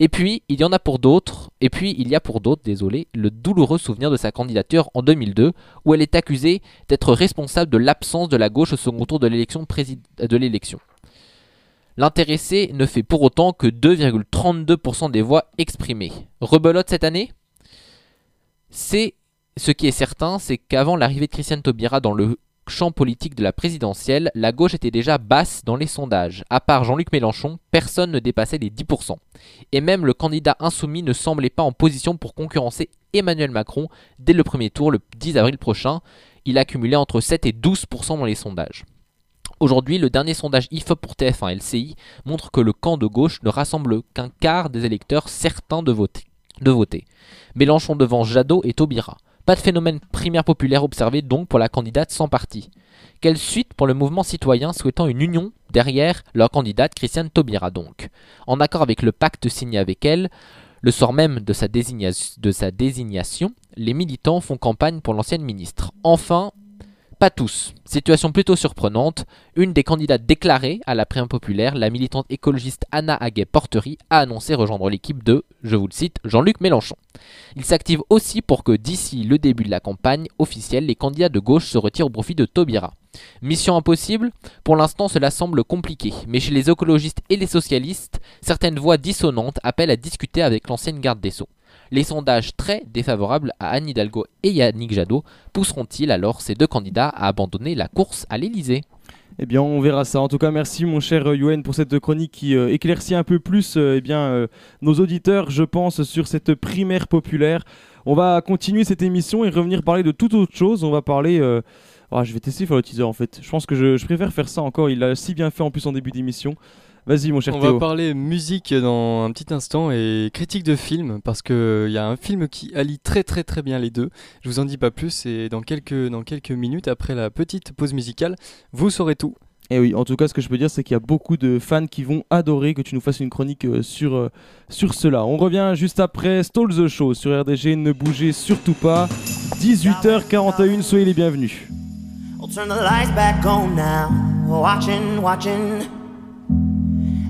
Et puis, il y en a pour d'autres, et puis il y a pour d'autres, désolé, le douloureux souvenir de sa candidature en 2002, où elle est accusée d'être responsable de l'absence de la gauche au second tour de l'élection de l'élection. L'intéressé ne fait pour autant que 2,32% des voix exprimées. Rebelote cette année? C'est ce qui est certain, c'est qu'avant l'arrivée de Christiane Taubira dans le champ politique de la présidentielle, la gauche était déjà basse dans les sondages. À part Jean-Luc Mélenchon, personne ne dépassait les 10%. Et même le candidat insoumis ne semblait pas en position pour concurrencer Emmanuel Macron dès le premier tour le 10 avril prochain. Il accumulait entre 7 et 12% dans les sondages. Aujourd'hui, le dernier sondage IFOP pour TF1 LCI montre que le camp de gauche ne rassemble qu'un quart des électeurs certains de voter. De voter. Mélenchon devant Jadot et Taubira. Pas de phénomène primaire populaire observé donc pour la candidate sans parti. Quelle suite pour le mouvement citoyen souhaitant une union derrière leur candidate Christiane Taubira donc? En accord avec le pacte signé avec elle, le soir même de sa, de sa désignation, les militants font campagne pour l'ancienne ministre. Enfin, pas tous. Situation plutôt surprenante, une des candidates déclarées à la primaire populaire, la militante écologiste Anna Haguet-Portery, a annoncé rejoindre l'équipe de, je vous le cite, Jean-Luc Mélenchon. Il s'active aussi pour que d'ici le début de la campagne officielle, les candidats de gauche se retirent au profit de Taubira. Mission impossible? Pour l'instant, cela semble compliqué, mais chez les écologistes et les socialistes, certaines voix dissonantes appellent à discuter avec l'ancienne garde des Sceaux. Les sondages très défavorables à Anne Hidalgo et Yannick Jadot pousseront-ils alors ces deux candidats à abandonner la course à l'Elysée eh bien, on verra ça. En tout cas, merci mon cher Yoann pour cette chronique qui euh, éclaircit un peu plus euh, eh bien, euh, nos auditeurs, je pense, sur cette primaire populaire. On va continuer cette émission et revenir parler de toute autre chose. On va parler... Ah, je vais tester faire le teaser en fait. Je pense que je, je préfère faire ça encore. Il l'a si bien fait en plus en début d'émission. Vas-y, mon cher On Théo. va parler musique dans un petit instant et critique de film parce qu'il y a un film qui allie très très très bien les deux. Je vous en dis pas plus et dans quelques, dans quelques minutes après la petite pause musicale, vous saurez tout. Et eh oui, en tout cas, ce que je peux dire, c'est qu'il y a beaucoup de fans qui vont adorer que tu nous fasses une chronique euh, sur, euh, sur cela. On revient juste après Stall the Show sur RDG. Ne bougez surtout pas. 18h41, soyez les bienvenus. turn the lights back on now. Watching, watching.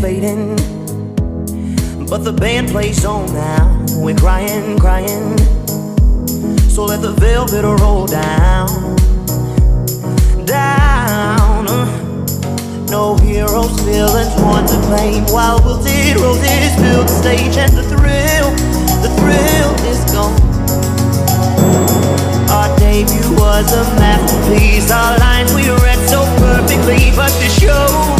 fading. But the band plays on now. We're crying, crying. So let the velvet roll down. Down. No heroes, villains, one to blame. While wilted roses fill the stage, and the thrill, the thrill is gone. Our debut was a masterpiece. Our lines we read so perfectly, but the show.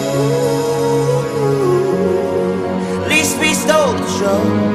chão.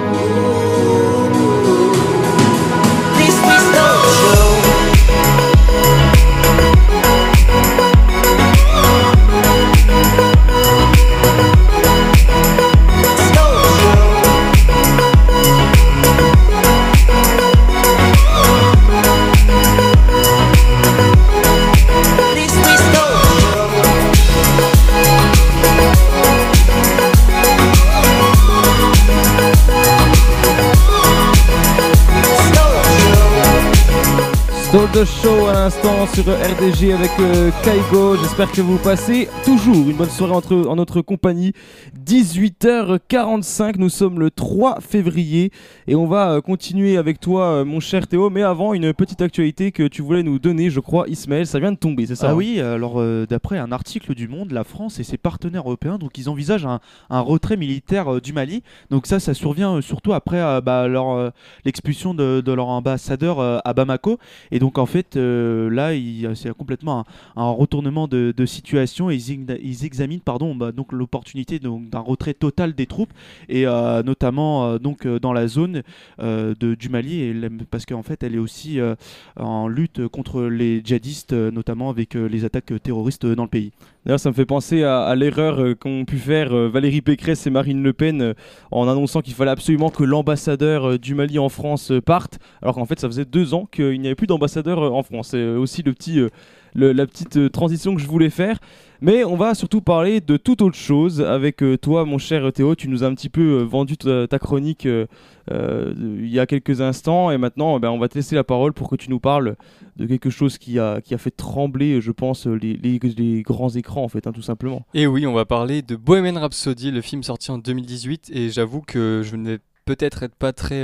Show à l'instant sur RDG avec euh, Kaigo. J'espère que vous passez toujours une bonne soirée entre, en notre compagnie. 18h45, nous sommes le 3 février et on va euh, continuer avec toi, euh, mon cher Théo. Mais avant, une petite actualité que tu voulais nous donner, je crois, Ismaël. Ça vient de tomber, c'est ça Ah hein oui, alors d'après un article du Monde, la France et ses partenaires européens, donc ils envisagent un, un retrait militaire du Mali. Donc ça, ça survient surtout après bah, leur, l'expulsion de, de leur ambassadeur à Bamako. Et donc en fait, euh, là, c'est complètement un, retournement de, situation. Ils, examinent pardon, bah, donc l'opportunité d'un retrait total des troupes et euh, notamment euh, donc euh, dans la zone du Mali, parce qu'en fait, elle est aussi en lutte contre les djihadistes, notamment avec les attaques terroristes dans le pays. D'ailleurs, ça me fait penser à, l'erreur qu'ont pu faire Valérie Pécresse et Marine Le Pen en annonçant qu'il fallait absolument que l'ambassadeur du Mali en France parte, alors qu'en fait, ça faisait deux ans qu'il n'y avait plus d'ambassadeur euh, en France. C'est euh, aussi euh, la petite transition que je voulais faire. Mais on va surtout parler de toute autre chose avec toi, mon cher Théo. Tu nous as un petit peu vendu ta, ta chronique il y a quelques instants, et maintenant, eh ben, on va te laisser la parole pour que tu nous parles de quelque chose qui a, fait trembler, je pense, les, grands écrans, en fait, hein, tout simplement. Et oui, on va parler de Bohemian Rhapsody, le film sorti en 2018, et j'avoue que je ne vais peut-être être pas très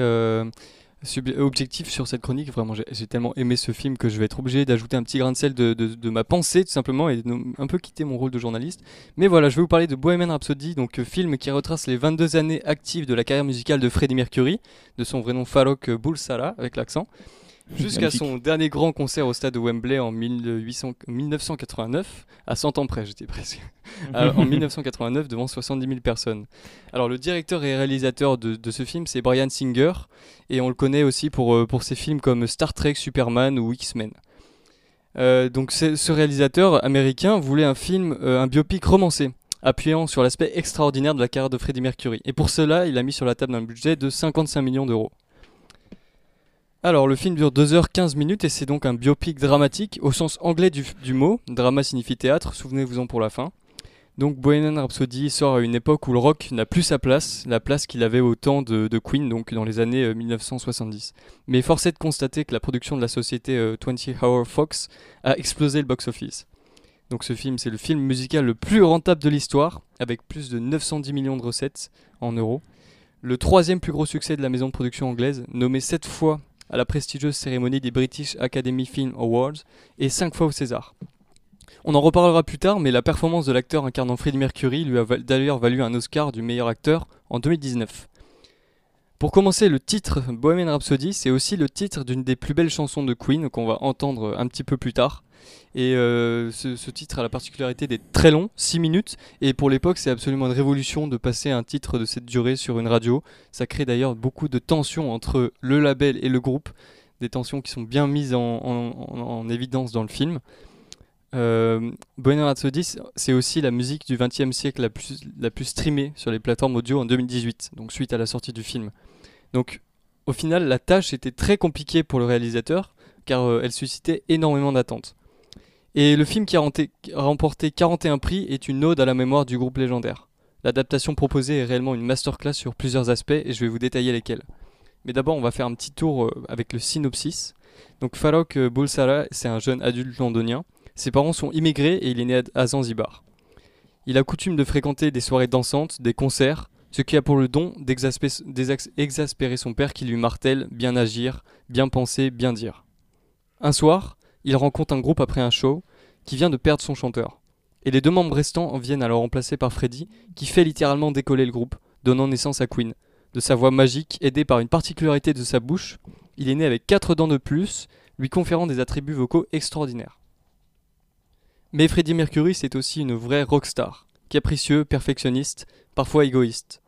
objectif sur cette chronique. Vraiment, j'ai tellement aimé ce film que je vais être obligé d'ajouter un petit grain de sel de, de- ma pensée, tout simplement, et de un peu quitter mon rôle de journaliste. Mais voilà, je vais vous parler de Bohemian Rhapsody, donc euh, film qui retrace les 22 années actives de la carrière musicale de Freddie Mercury, de son vrai nom Farrokh Bulsara, avec l'accent. Jusqu'à son dernier grand concert au stade de Wembley en 1800 1989, à 100 ans près, j'étais presque. Alors, en 1989 devant 70 000 personnes. Alors le directeur et réalisateur de, de ce film c'est Brian Singer et on le connaît aussi pour, euh, pour ses films comme Star Trek, Superman ou X-Men. Euh, donc ce réalisateur américain voulait un film, euh, un biopic romancé, appuyant sur l'aspect extraordinaire de la carrière de Freddie Mercury. Et pour cela, il a mis sur la table un budget de 55 millions d'euros. Alors, le film dure 2h15 minutes et c'est donc un biopic dramatique au sens anglais du, mot. Drama signifie théâtre, souvenez-vous-en pour la fin. Donc, Bohemian Rhapsody sort à une époque où le rock n'a plus sa place, la place qu'il avait au temps de, Queen, donc dans les années euh, 1970. Mais force est de constater que la production de la société euh, 20 Hour Fox a explosé le box-office. Donc, ce film, c'est le film musical le plus rentable de l'histoire, avec plus de 910 millions de recettes en euros. Le troisième plus gros succès de la maison de production anglaise, nommé sept fois à la prestigieuse cérémonie des British Academy Film Awards et 5 fois au César. On en reparlera plus tard, mais la performance de l'acteur incarnant Freddie Mercury lui a d'ailleurs valu un Oscar du meilleur acteur en 2019. Pour commencer, le titre Bohemian Rhapsody, c'est aussi le titre d'une des plus belles chansons de Queen qu'on va entendre un petit peu plus tard. Et euh, ce, titre a la particularité d'être très long, 6 minutes, et pour l'époque c'est absolument une révolution de passer un titre de cette durée sur une radio. Ça crée d'ailleurs beaucoup de tensions entre le label et le groupe, des tensions qui sont bien mises en, en- en- en évidence dans le film. Euh, Bohemian c'est aussi la musique du XXe siècle la plus, la plus streamée sur les plateformes audio en 2018, donc suite à la sortie du film. Donc au final, la tâche était très compliquée pour le réalisateur, car euh, elle suscitait énormément d'attentes. Et le film qui a remporté 41 prix est une ode à la mémoire du groupe légendaire. L'adaptation proposée est réellement une masterclass sur plusieurs aspects et je vais vous détailler lesquels. Mais d'abord, on va faire un petit tour euh, avec le synopsis. Donc Farrokh euh, Bulsara, c'est un jeune adulte londonien. Ses parents sont immigrés et il est né à- Zanzibar. Il a coutume de fréquenter des soirées dansantes, des concerts, ce qui a pour le don d'exaspé- d'exac- exaspérer son père qui lui martèle bien agir, bien penser, bien dire. Un soir, il rencontre un groupe après un show qui vient de perdre son chanteur. Et les deux membres restants en viennent alors remplacer par Freddy, qui fait littéralement décoller le groupe, donnant naissance à Queen. De sa voix magique, aidée par une particularité de sa bouche, il est né avec quatre dents de plus, lui conférant des attributs vocaux extraordinaires. Mais Freddie Mercury, c'est aussi une vraie rockstar, capricieux, perfectionniste, parfois égoïste.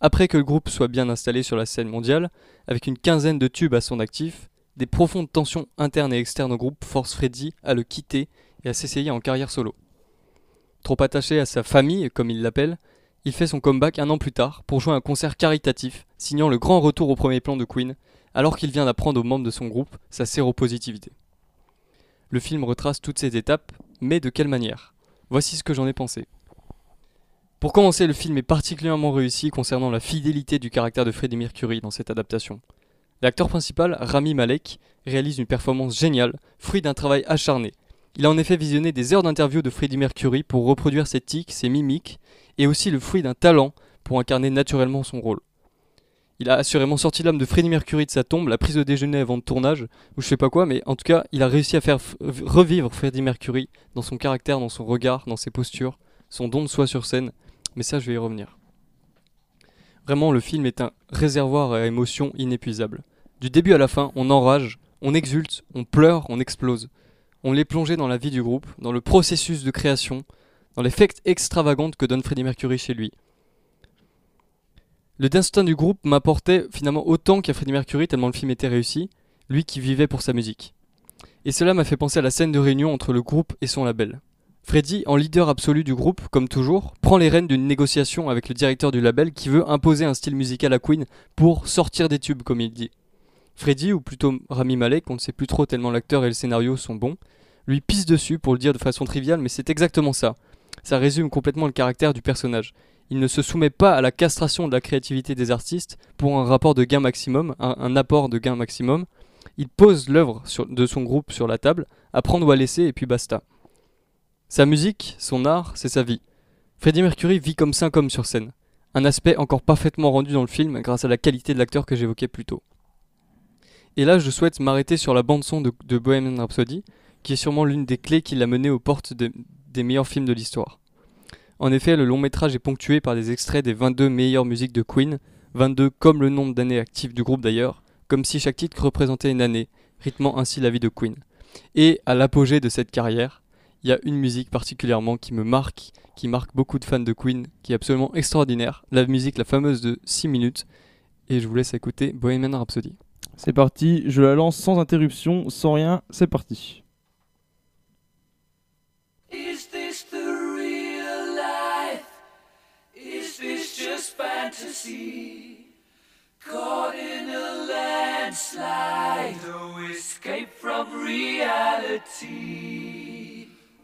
Après que le groupe soit bien installé sur la scène mondiale, avec une quinzaine de tubes à son actif, des profondes tensions internes et externes au groupe forcent Freddie à le quitter et à s'essayer en carrière solo. Trop attaché à sa famille, comme il l'appelle, il fait son comeback un an plus tard pour jouer un concert caritatif, signant le grand retour au premier plan de Queen, alors qu'il vient d'apprendre aux membres de son groupe sa séropositivité. Le film retrace toutes ces étapes, mais de quelle manière? Voici ce que j'en ai pensé. Pour commencer, le film est particulièrement réussi concernant la fidélité du caractère de Freddie Mercury dans cette adaptation. L'acteur principal, Rami Malek, réalise une performance géniale, fruit d'un travail acharné. Il a en effet visionné des heures d'interviews de Freddie Mercury pour reproduire ses tics, ses mimiques, et aussi le fruit d'un talent pour incarner naturellement son rôle. Il a assurément sorti l'âme de Freddie Mercury de sa tombe, la prise de déjeuner avant le tournage, ou je sais pas quoi, mais en tout cas, il a réussi à faire revivre Freddie Mercury dans son caractère, dans son regard, dans ses postures, son don de soi sur scène, mais ça je vais y revenir. Vraiment, le film est un réservoir à émotions inépuisables. Du début à la fin, on enrage, on exulte, on pleure, on explose. On l'est plongé dans la vie du groupe, dans le processus de création, dans l'effet extravagant que donne Freddie Mercury chez lui. Le destin du groupe m'apportait finalement autant qu'à Freddie Mercury tellement le film était réussi, lui qui vivait pour sa musique. Et cela m'a fait penser à la scène de réunion entre le groupe et son label. Freddie, en leader absolu du groupe, comme toujours, prend les rênes d'une négociation avec le directeur du label qui veut imposer un style musical à Queen pour sortir des tubes, comme il dit. Freddie, ou plutôt Rami Malek, on ne sait plus trop tellement l'acteur et le scénario sont bons, lui pisse dessus pour le dire de façon triviale, mais c'est exactement ça. Ça résume complètement le caractère du personnage. Il ne se soumet pas à la castration de la créativité des artistes pour un rapport de gain maximum, un, un apport de gain maximum. Il pose l'œuvre de son groupe sur la table, à prendre ou à laisser, et puis basta. Sa musique, son art, c'est sa vie. Freddie Mercury vit comme ça comme sur scène. Un aspect encore parfaitement rendu dans le film grâce à la qualité de l'acteur que j'évoquais plus tôt. Et là, je souhaite m'arrêter sur la bande-son de, de Bohemian Rhapsody, qui est sûrement l'une des clés qui l'a mené aux portes de- des meilleurs films de l'histoire. En effet, le long métrage est ponctué par des extraits des 22 meilleures musiques de Queen, 22 comme le nombre d'années actives du groupe d'ailleurs, comme si chaque titre représentait une année, rythmant ainsi la vie de Queen. Et à l'apogée de cette carrière, il y a une musique particulièrement qui me marque, qui marque beaucoup de fans de Queen, qui est absolument extraordinaire, la musique, la fameuse de 6 minutes, et je vous laisse écouter Bohemian Rhapsody. C'est parti, je la lance sans interruption, sans rien, c'est parti. Is this the real life? Is this just fantasy? Caught in a landslide, no escape from reality.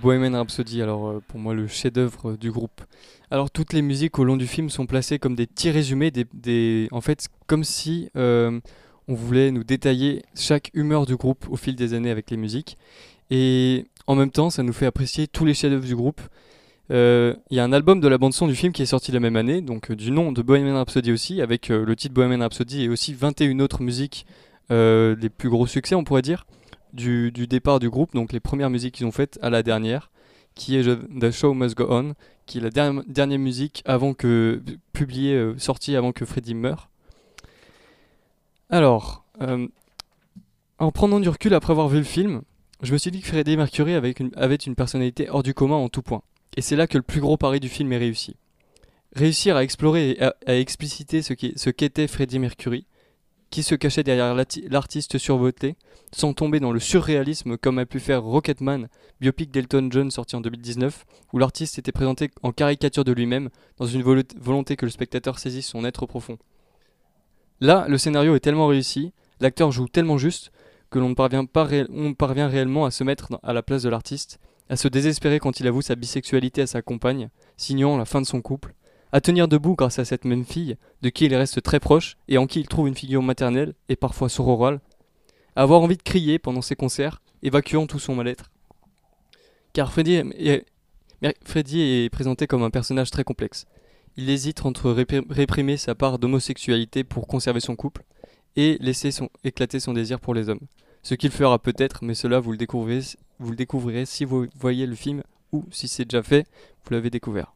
Bohemian Rhapsody, alors euh, pour moi le chef-d'œuvre du groupe. Alors toutes les musiques au long du film sont placées comme des petits résumés, des, en fait comme si euh, on voulait nous détailler chaque humeur du groupe au fil des années avec les musiques. Et en même temps, ça nous fait apprécier tous les chefs-d'œuvre du groupe. Euh, Il y a un album de la bande son du film qui est sorti la même année, donc du nom de Bohemian Rhapsody aussi, avec le titre Bohemian Rhapsody et aussi 21 autres musiques, les plus gros succès on pourrait dire du, départ du groupe, donc les premières musiques qu'ils ont faites à la dernière, qui est The Show Must Go On, qui est la dernière, dernière musique avant que publiée, euh, sortie avant que Freddie meure. Alors, euh, en prenant du recul après avoir vu le film, je me suis dit que Freddie Mercury avait une, avait une personnalité hors du commun en tout point. Et c'est là que le plus gros pari du film est réussi. Réussir à explorer et à, expliciter ce qu'est- ce qu'était Freddie Mercury, qui se cachait derrière l'artiste survoté, sans tomber dans le surréalisme comme a pu faire Rocketman, biopic d'Elton John sorti en 2019, où l'artiste était présenté en caricature de lui-même, dans une volo- volonté que le spectateur saisisse son être profond. Là, le scénario est tellement réussi, l'acteur joue tellement juste, que l'on ne parvient, parvient réellement à se mettre à la place de l'artiste, à se désespérer quand il avoue sa bisexualité à sa compagne, signant la fin de son couple, à tenir debout grâce à cette même fille, de qui il reste très proche et en qui il trouve une figure maternelle et parfois sororale, à avoir envie de crier pendant ses concerts, évacuant tout son mal-être. Car Freddy est, présenté comme un personnage très complexe. Il hésite entre répri- réprimer sa part d'homosexualité pour conserver son couple et laisser éclater son désir pour les hommes. Ce qu'il fera peut-être, mais cela vous le, découvrez, vous le découvrirez si vous voyez le film ou si c'est déjà fait, vous l'avez découvert.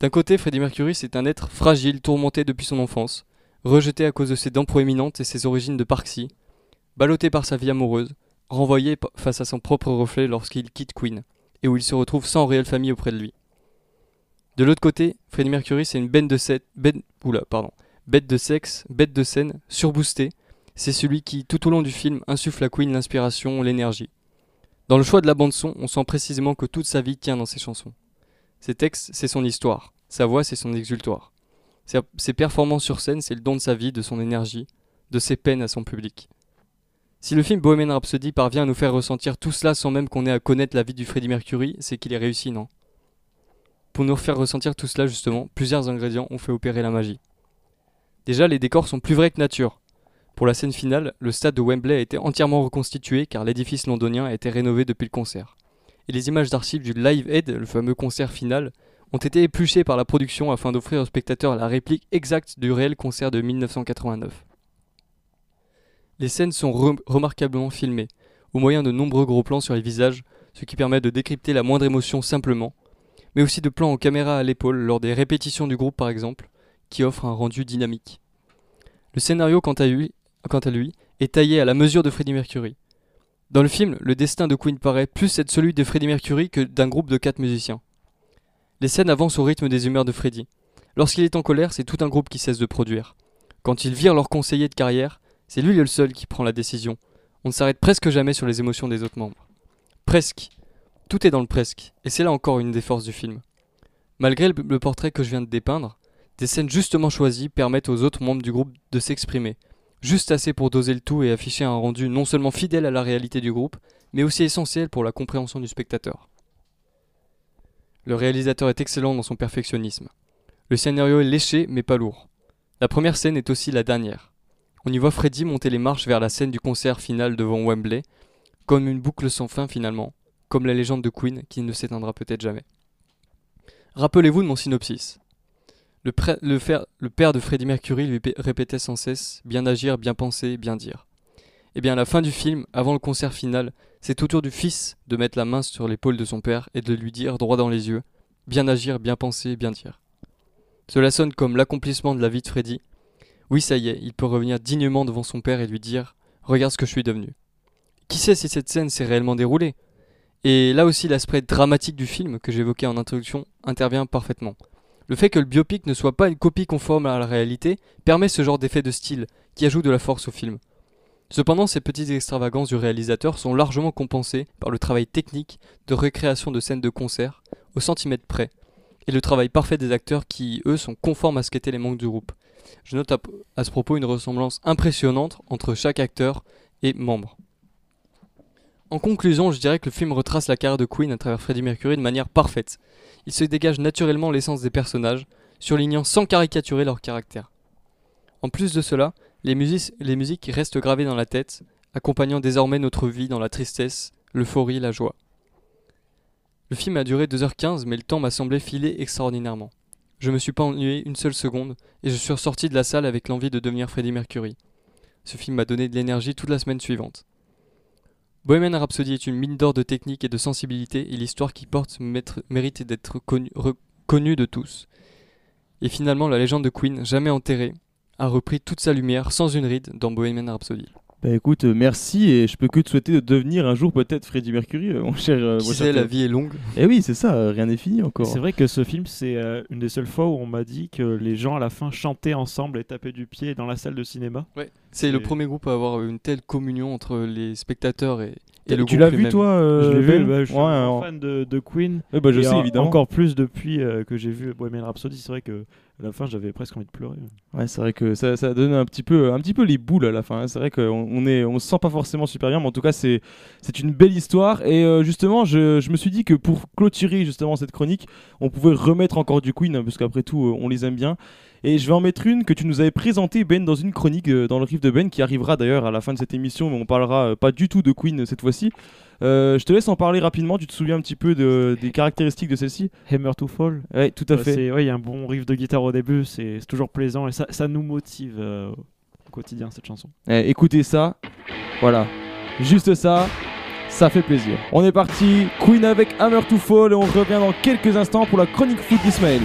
D'un côté, Freddie Mercury, c'est un être fragile, tourmenté depuis son enfance, rejeté à cause de ses dents proéminentes et ses origines de Parksy, ballotté par sa vie amoureuse, renvoyé face à son propre reflet lorsqu'il quitte Queen, et où il se retrouve sans réelle famille auprès de lui. De l'autre côté, Freddie Mercury, c'est une bête de, bête, de sexe, bête de scène, surboosté. C'est celui qui, tout au long du film, insuffle à Queen l'inspiration, l'énergie. Dans le choix de la bande-son, on sent précisément que toute sa vie tient dans ses chansons. Ses textes, c'est son histoire. Sa voix, c'est son exultoire. Ses, performances sur scène, c'est le don de sa vie, de son énergie, de ses peines à son public. Si le film Bohemian Rhapsody parvient à nous faire ressentir tout cela sans même qu'on ait à connaître la vie du Freddie Mercury, c'est qu'il est réussi, non? Pour nous faire ressentir tout cela, justement, plusieurs ingrédients ont fait opérer la magie. Déjà, les décors sont plus vrais que nature. Pour la scène finale, le stade de Wembley a été entièrement reconstitué car l'édifice londonien a été rénové depuis le concert. Et les images d'archives du Live Aid, le fameux concert final, ont été épluchées par la production afin d'offrir aux spectateurs la réplique exacte du réel concert de 1989. Les scènes sont re- remarquablement filmées, au moyen de nombreux gros plans sur les visages, ce qui permet de décrypter la moindre émotion simplement, mais aussi de plans en caméra à l'épaule lors des répétitions du groupe par exemple, qui offrent un rendu dynamique. Le scénario, quant à lui, est taillé à la mesure de Freddie Mercury. Dans le film, le destin de Queen paraît plus être celui de Freddie Mercury que d'un groupe de quatre musiciens. Les scènes avancent au rythme des humeurs de Freddie. Lorsqu'il est en colère, c'est tout un groupe qui cesse de produire. Quand ils virent leur conseiller de carrière, c'est lui le seul qui prend la décision. On ne s'arrête presque jamais sur les émotions des autres membres. Presque. Tout est dans le presque, et c'est là encore une des forces du film. Malgré le, le portrait que je viens de dépeindre, des scènes justement choisies permettent aux autres membres du groupe de s'exprimer, juste assez pour doser le tout et afficher un rendu non seulement fidèle à la réalité du groupe, mais aussi essentiel pour la compréhension du spectateur. Le réalisateur est excellent dans son perfectionnisme. Le scénario est léché mais pas lourd. La première scène est aussi la dernière. On y voit Freddy monter les marches vers la scène du concert final devant Wembley, comme une boucle sans fin finalement, comme la légende de Queen qui ne s'éteindra peut-être jamais. Rappelez-vous de mon synopsis. Le, père de Freddie Mercury lui pé- répétait sans cesse bien agir, bien penser, bien dire. Et bien à la fin du film, avant le concert final, c'est au tour du fils de mettre la main sur l'épaule de son père et de lui dire droit dans les yeux bien agir, bien penser, bien dire. Cela sonne comme l'accomplissement de la vie de Freddy. Oui, ça y est, il peut revenir dignement devant son père et lui dire Regarde ce que je suis devenu. Qui sait si cette scène s'est réellement déroulée? Et là aussi, l'aspect dramatique du film que j'évoquais en introduction intervient parfaitement. Le fait que le biopic ne soit pas une copie conforme à la réalité permet ce genre d'effet de style qui ajoute de la force au film. Cependant, ces petites extravagances du réalisateur sont largement compensées par le travail technique de recréation de scènes de concert au centimètre près et le travail parfait des acteurs qui, eux, sont conformes à ce qu'étaient les membres du groupe. Je note à, à ce propos une ressemblance impressionnante entre chaque acteur et membre. En conclusion, je dirais que le film retrace la carrière de Queen à travers Freddie Mercury de manière parfaite. Il se dégage naturellement l'essence des personnages, surlignant sans caricaturer leur caractère. En plus de cela, les, musiques- restent gravées dans la tête, accompagnant désormais notre vie dans la tristesse, l'euphorie, la joie. Le film a duré 2h15, mais le temps m'a semblé filer extraordinairement. Je me suis pas ennuyé une seule seconde, et je suis ressorti de la salle avec l'envie de devenir Freddie Mercury. Ce film m'a donné de l'énergie toute la semaine suivante. Bohemian Rhapsody est une mine d'or de technique et de sensibilité, et l'histoire qui porte mérite d'être connue reconnue de tous. Et finalement, la légende de Queen, jamais enterrée, a repris toute sa lumière sans une ride dans Bohemian Rhapsody. Bah écoute, euh, merci et je peux que te souhaiter de devenir un jour peut-être Freddie Mercury, euh, mon cher. euh, Qui mon cher sait, la vie est longue. Eh oui, c'est ça, euh, rien n'est fini encore. C'est vrai que ce film, c'est euh, une des seules fois où on m'a dit que les gens à la fin chantaient ensemble et tapaient du pied dans la salle de cinéma. Ouais. C'est le premier groupe à avoir une telle communion entre les spectateurs et, et le tu l'as vu toi euh, je l'ai Ben vu, bah, je suis Ouais, un alors- fan de, de Queen. Ouais, bah, je Et sais en- évidemment. Encore plus depuis euh, que j'ai vu Bohemian Rhapsody. C'est vrai que à la fin, j'avais presque envie de pleurer. Ouais, c'est vrai que ça, ça donne un petit peu, un petit peu les boules à la fin. hein. C'est vrai qu'on on est, on se sent pas forcément super bien, mais en tout cas c'est, c'est une belle histoire. Et euh, justement, je, je me suis dit que pour clôturer justement cette chronique, on pouvait remettre encore du Queen, hein, parce qu'après tout, on les aime bien. Et je vais en mettre une que tu nous avais présentée Ben dans une chronique euh, dans le riff de Ben qui arrivera d'ailleurs à la fin de cette émission, mais on parlera euh, pas du tout de Queen cette fois-ci. Euh, je te laisse en parler rapidement. Tu te souviens un petit peu de- des caractéristiques de celle-ci? Hammer to Fall. Ouais, tout à Ouais, fait. ouais, Il y a un bon riff de guitare au début. C'est c'est toujours plaisant et ça, ça nous motive euh, au quotidien cette chanson. Eh, écoutez ça, voilà, juste ça, ça fait plaisir. On est parti, Queen avec Hammer to Fall et on revient dans quelques instants pour la chronique foot d'Ismaël.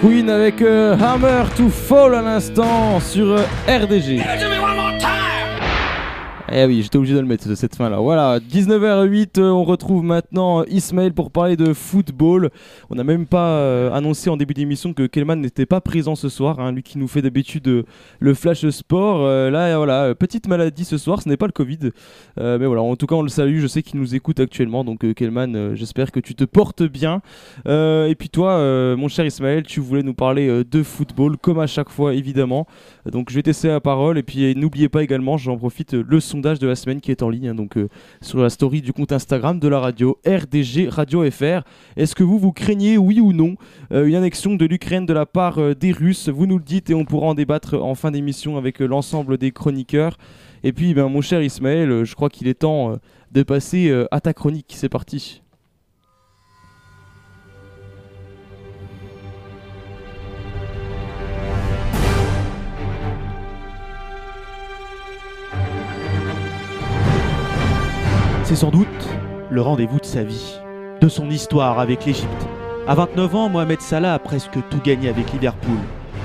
Queen avec euh, Hammer to Fall à l'instant sur euh, RDG. Eh oui, j'étais obligé de le mettre cette fin là. Voilà, 19h08, euh, on retrouve maintenant Ismaël pour parler de football. On n'a même pas euh, annoncé en début d'émission que Kelman n'était pas présent ce soir, hein, lui qui nous fait d'habitude euh, le flash sport. Euh, là, voilà, euh, petite maladie ce soir, ce n'est pas le Covid. Euh, mais voilà, en tout cas, on le salue, je sais qu'il nous écoute actuellement. Donc, euh, Kelman, euh, j'espère que tu te portes bien. Euh, et puis toi, euh, mon cher Ismaël, tu voulais nous parler euh, de football, comme à chaque fois, évidemment. Donc, je vais tester la parole. Et puis, n'oubliez pas également, j'en profite, euh, le sondage de la semaine qui est en ligne. hein, donc, euh, sur la story du compte Instagram de la radio RDG Radio FR. Est-ce que vous, vous craignez, oui ou non, euh, une annexion de l'Ukraine de la part des Russes? Vous nous le dites et on pourra en débattre en fin d'émission avec l'ensemble des chroniqueurs. Et puis, ben, mon cher Ismaël, je crois qu'il est temps de passer à ta chronique. C'est parti. C'est sans doute le rendez-vous de sa vie, de son histoire avec l'Égypte. À 29 ans, Mohamed Salah a presque tout gagné avec Liverpool.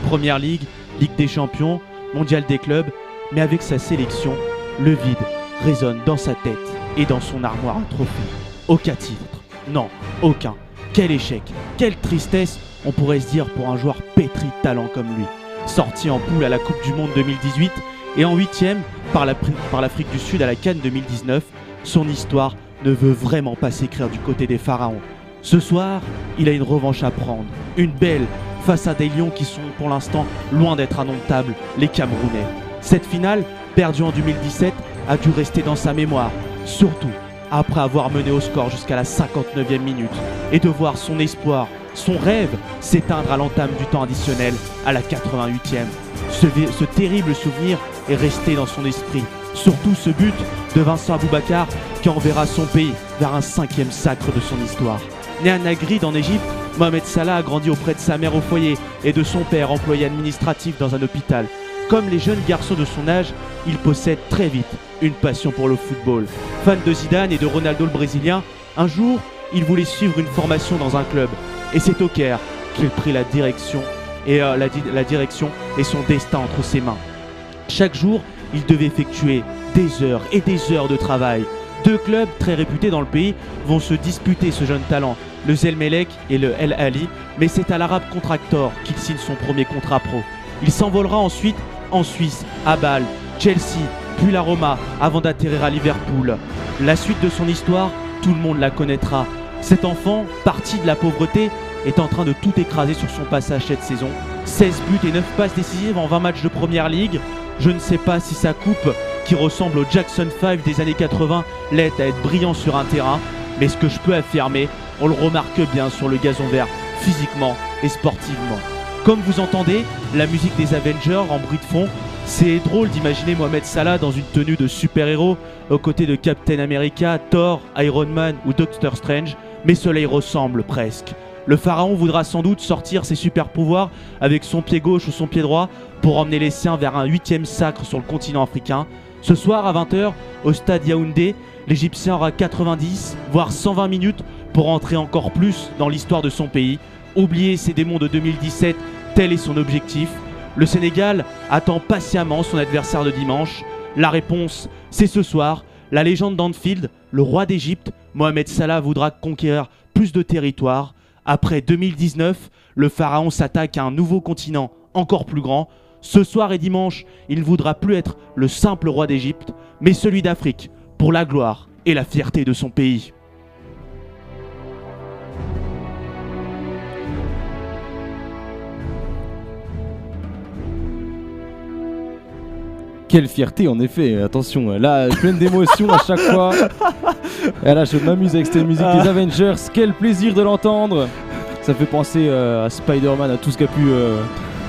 Première Ligue, Ligue des Champions, Mondial des clubs, mais avec sa sélection, le vide résonne dans sa tête et dans son armoire à trophées. Aucun titre. Non, aucun. Quel échec, quelle tristesse, on pourrait se dire pour un joueur pétri de talent comme lui. Sorti en poule à la Coupe du Monde 2018 et en huitième par la- par l'Afrique du Sud à la Cannes 2019, son histoire ne veut vraiment pas s'écrire du côté des pharaons. Ce soir, il a une revanche à prendre. Une belle face à des lions qui sont pour l'instant loin d'être indomptables, les Camerounais. Cette finale, perdue en 2017, a dû rester dans sa mémoire, surtout après avoir mené au score jusqu'à la 59e minute et de voir son espoir, son rêve s'éteindre à l'entame du temps additionnel à la 88e. Ce, ce terrible souvenir est resté dans son esprit, surtout ce but de Vincent Aboubakar qui enverra son pays vers un cinquième sacre de son histoire. Né à Nagrid en Égypte, Mohamed Salah a grandi auprès de sa mère au foyer et de son père employé administratif dans un hôpital. Comme les jeunes garçons de son âge, il possède très vite une passion pour le football. Fan de Zidane et de Ronaldo le Brésilien, un jour, il voulait suivre une formation dans un club. Et c'est au Caire qu'il prit la direction et euh, la, di- la direction et son destin entre ses mains. Chaque jour, il devait effectuer des heures et des heures de travail. Deux clubs très réputés dans le pays vont se disputer ce jeune talent, le Zelmelek et le El Ali, mais c'est à l'Arabe Contractor qu'il signe son premier contrat pro. Il s'envolera ensuite en Suisse, à Bâle, Chelsea, puis la Roma, avant d'atterrir à Liverpool. La suite de son histoire, tout le monde la connaîtra. Cet enfant, parti de la pauvreté, est en train de tout écraser sur son passage cette saison. 16 buts et 9 passes décisives en 20 matchs de Première Ligue. Je ne sais pas si sa coupe, qui ressemble au Jackson 5 des années 80, l'aide à être brillant sur un terrain, mais ce que je peux affirmer, on le remarque bien sur le gazon vert, physiquement et sportivement. Comme vous entendez, la musique des Avengers en bruit de fond, c'est drôle d'imaginer Mohamed Salah dans une tenue de super-héros aux côtés de Captain America, Thor, Iron Man ou Doctor Strange, mais cela y ressemble presque. Le pharaon voudra sans doute sortir ses super pouvoirs avec son pied gauche ou son pied droit pour emmener les siens vers un huitième sacre sur le continent africain. Ce soir à 20h, au stade Yaoundé, l'Égyptien aura 90, voire 120 minutes pour entrer encore plus dans l'histoire de son pays. Oublier ses démons de 2017, tel est son objectif. Le Sénégal attend patiemment son adversaire de dimanche. La réponse, c'est ce soir. La légende d'Anfield, le roi d'Égypte, Mohamed Salah voudra conquérir plus de territoire. Après 2019, le pharaon s'attaque à un nouveau continent encore plus grand. Ce soir et dimanche, il ne voudra plus être le simple roi d'Égypte, mais celui d'Afrique, pour la gloire et la fierté de son pays. Quelle fierté en effet, attention, là pleine d'émotions à chaque fois. Et là je m'amuse avec cette musique des Avengers, quel plaisir de l'entendre. Ça fait penser euh, à Spider-Man, à tout ce qui a pu, euh,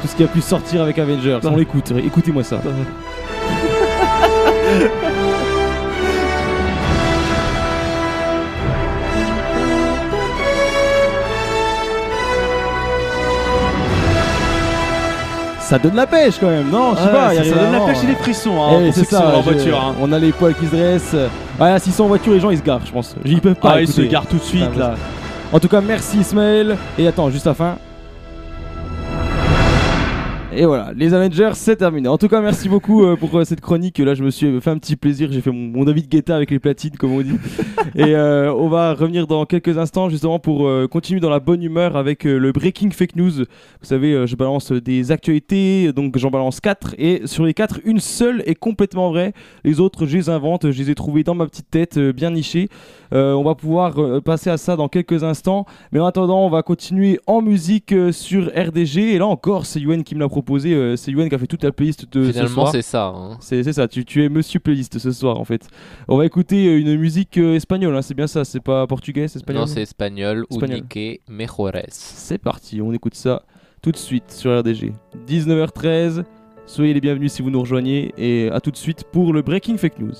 tout ce qui a pu sortir avec Avengers. On l'écoute, écoutez-moi ça. Ça donne la pêche quand même, non? Je sais Ouais, pas, ça, ça donne la pêche et les frissons hein, eh, c'est sont ça, en voiture. hein. on a les poils qui se dressent. Ouais, à 600 voitures, les gens ils se garent, je pense. Ils peuvent pas. Ah, ils se garent tout de suite là. En tout cas, merci Ismaël. Et attends, juste à la fin. Et voilà, les Avengers, c'est terminé. En tout cas, merci beaucoup euh, pour euh, cette chronique. Là, je me suis fait un petit plaisir. J'ai fait mon, mon David Guetta avec les platines, comme on dit. Et euh, on va revenir dans quelques instants, justement, pour continuer dans la bonne humeur avec le Breaking Fake News. Vous savez, je balance des actualités, donc j'en balance 4. Et sur les 4, une seule est complètement vraie. Les autres, je les invente. Je les ai trouvées dans ma petite tête, bien nichées. On va pouvoir passer à ça dans quelques instants. Mais en attendant, on va continuer en musique sur RDG. Et là encore, c'est Yuen qui me l'a proposé. Euh, c'est Yuen qui a fait toute la playlist de ce Finalement, soir. c'est ça. hein. C'est ça, tu, tu es monsieur playlist ce soir en fait. On va écouter euh, une musique euh, espagnole, hein, c'est bien ça, c'est pas portugais, c'est espagnol Non, c'est espagnol. Espagnol. Unique mejores. C'est parti, on écoute ça tout de suite sur RDG. 19h13, soyez les bienvenus si vous nous rejoignez et à tout de suite pour le Breaking Fake News.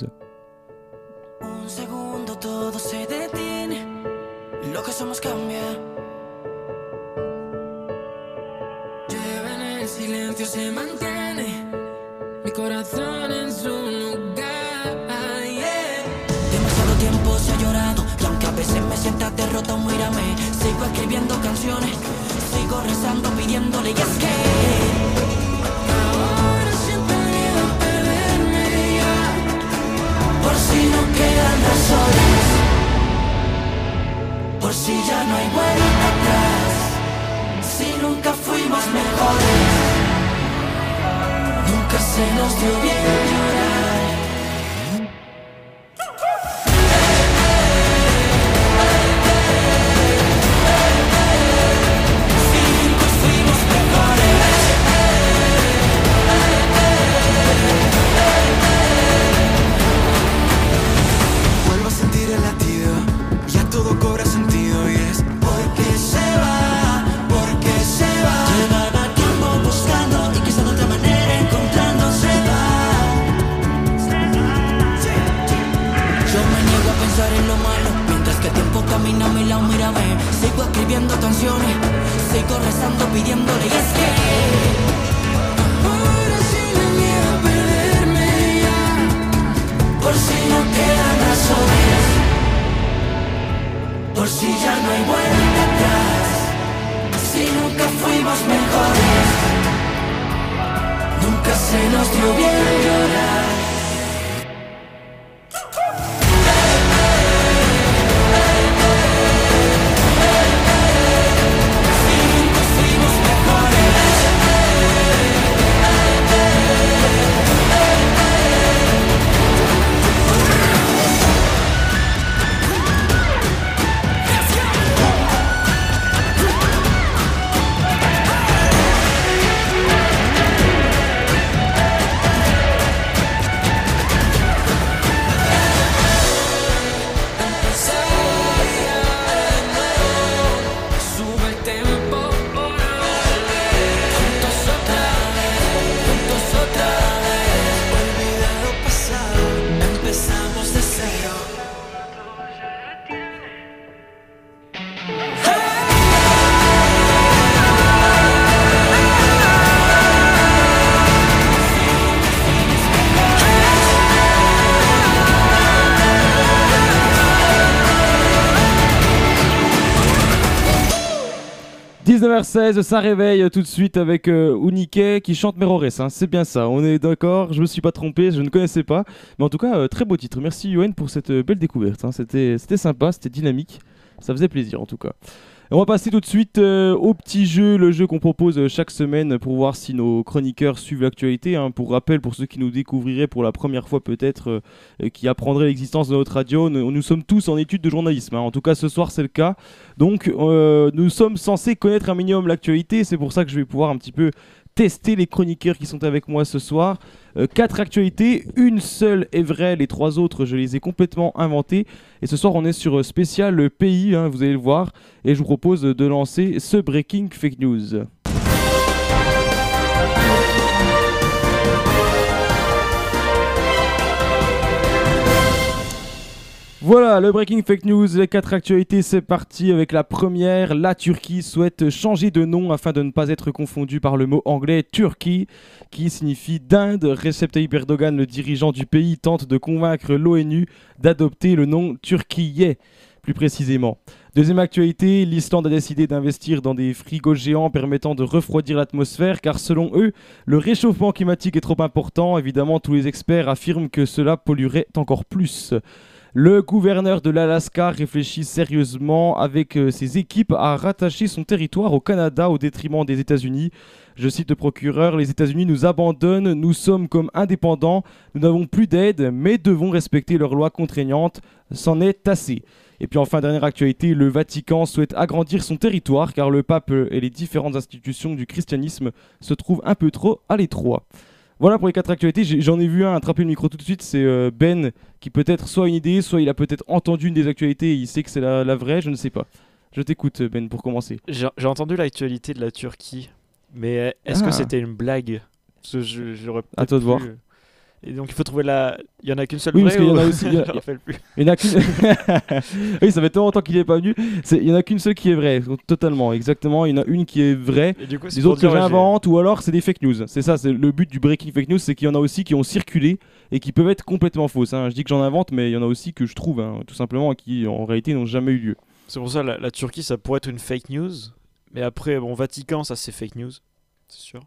Se mantiene, mi corazón en su lugar. yeah. Demasiado tiempo se ha llorado y aunque a veces me sientas derrota, mírame, sigo escribiendo canciones, sigo rezando pidiéndole y es que ahora siento miedo perderme ya por si no quedan razones, por si ya no hay vuelta atrás, si nunca fuimos mejores, nunca se nos dio bien. Camina a mi lado, mírame. Sigo escribiendo canciones, sigo rezando pidiéndole y es que. Ahora sí me miedo a perderme ya, por si no quedan razones. Por si ya no hay vuelta atrás Si nunca fuimos mejores nunca se nos dio bien llorar. 19h16, ça réveille tout de suite avec euh, qui chante Merores, hein, c'est bien ça, on est d'accord, je me suis pas trompé, je ne connaissais pas, mais en tout cas, euh, très beau titre. Merci Yoann pour cette euh, belle découverte, hein. c'était sympa, c'était dynamique, ça faisait plaisir en tout cas. On va passer tout de suite euh, au petit jeu, le jeu qu'on propose euh, chaque semaine pour voir si nos chroniqueurs suivent l'actualité. hein. Pour rappel, pour ceux qui nous découvriraient pour la première fois peut-être, euh, qui apprendraient l'existence de notre radio, nous, sommes tous en études de journalisme. hein. En tout cas, ce soir, c'est le cas. Donc, nous sommes censés connaître un minimum l'actualité. C'est pour ça que je vais pouvoir un petit peu tester les chroniqueurs qui sont avec moi ce soir. Euh, quatre actualités, une seule est vraie, les trois autres je les ai complètement inventées. Et ce soir on est sur euh, spécial pays, hein, vous allez le voir, et je vous propose de lancer ce Breaking Fake News. Voilà, le Breaking Fake News, les quatre actualités, c'est parti avec la première. La Turquie souhaite changer de nom afin de ne pas être confondu par le mot anglais Turquie, qui signifie d'Inde. Recep Tayyip Erdogan, le dirigeant du pays, tente de convaincre l'ONU d'adopter le nom Turquie, plus précisément. Deuxième actualité, l'Islande a décidé d'investir dans des frigos géants permettant de refroidir l'atmosphère, car selon eux, le réchauffement climatique est trop important. Évidemment, tous les experts affirment que cela polluerait encore plus. Le gouverneur de l'Alaska réfléchit sérieusement avec euh, ses équipes à rattacher son territoire au Canada au détriment des États-Unis. Je cite le procureur, les États-Unis nous abandonnent, nous sommes comme indépendants, nous n'avons plus d'aide, mais devons respecter leurs lois contraignantes, c'en est assez. Et puis enfin, dernière actualité, le Vatican souhaite agrandir son territoire car le pape et les différentes institutions du christianisme se trouvent un peu trop à l'étroit. Voilà pour les quatre actualités. J'en ai vu un attraper le micro tout de suite. C'est euh, Ben qui peut-être soit une idée, soit il a peut-être entendu une des actualités et il sait que c'est la, la vraie. Je ne sais pas. Je t'écoute, Ben, pour commencer. J'ai entendu l'actualité de la Turquie, mais est-ce Ah. que c'était une blague? Parce que je, j'aurais À toi de voir. Et donc il faut trouver la. Il y en a qu'une seule Oui, vraie parce qu'il y en a aussi- il y a-. Il en a qu'une. oui, ça fait tellement longtemps qu'il n'est pas venu. Il y en a qu'une seule qui est vraie, totalement, exactement. Il y en a une qui est vraie. Et du coup, Les autres que j'invente, ou alors c'est des fake news. C'est ça, c'est le but du breaking fake news, c'est qu'il y en a aussi qui ont circulé et qui peuvent être complètement fausses. hein. Je dis que j'en invente, mais il y en a aussi que je trouve, hein, tout simplement, qui en réalité n'ont jamais eu lieu. C'est pour ça la, la Turquie, ça pourrait être une fake news. Mais après, bon, Vatican, ça c'est fake news, c'est sûr.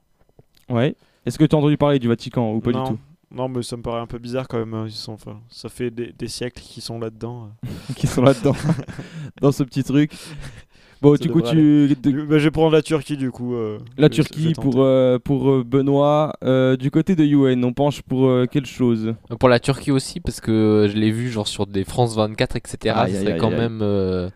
Ouais. Est-ce que tu as entendu parler du Vatican ou pas non. du tout? Non, mais ça me paraît un peu bizarre quand même. hein, Ils sont, enfin, ça fait des, des siècles qu'ils sont là-dedans. euh. Qui sont là-dedans, dans ce petit truc. Bon, Ça du coup, tu. de- bah, je vais prendre la Turquie du coup. euh, La Turquie pour, euh, pour euh, Benoît. Euh, du côté de UN, on penche pour euh, quelle chose? Pour la Turquie aussi, parce que je l'ai vu genre sur des France 24, etc. Ça serait aïe, quand aïe. même.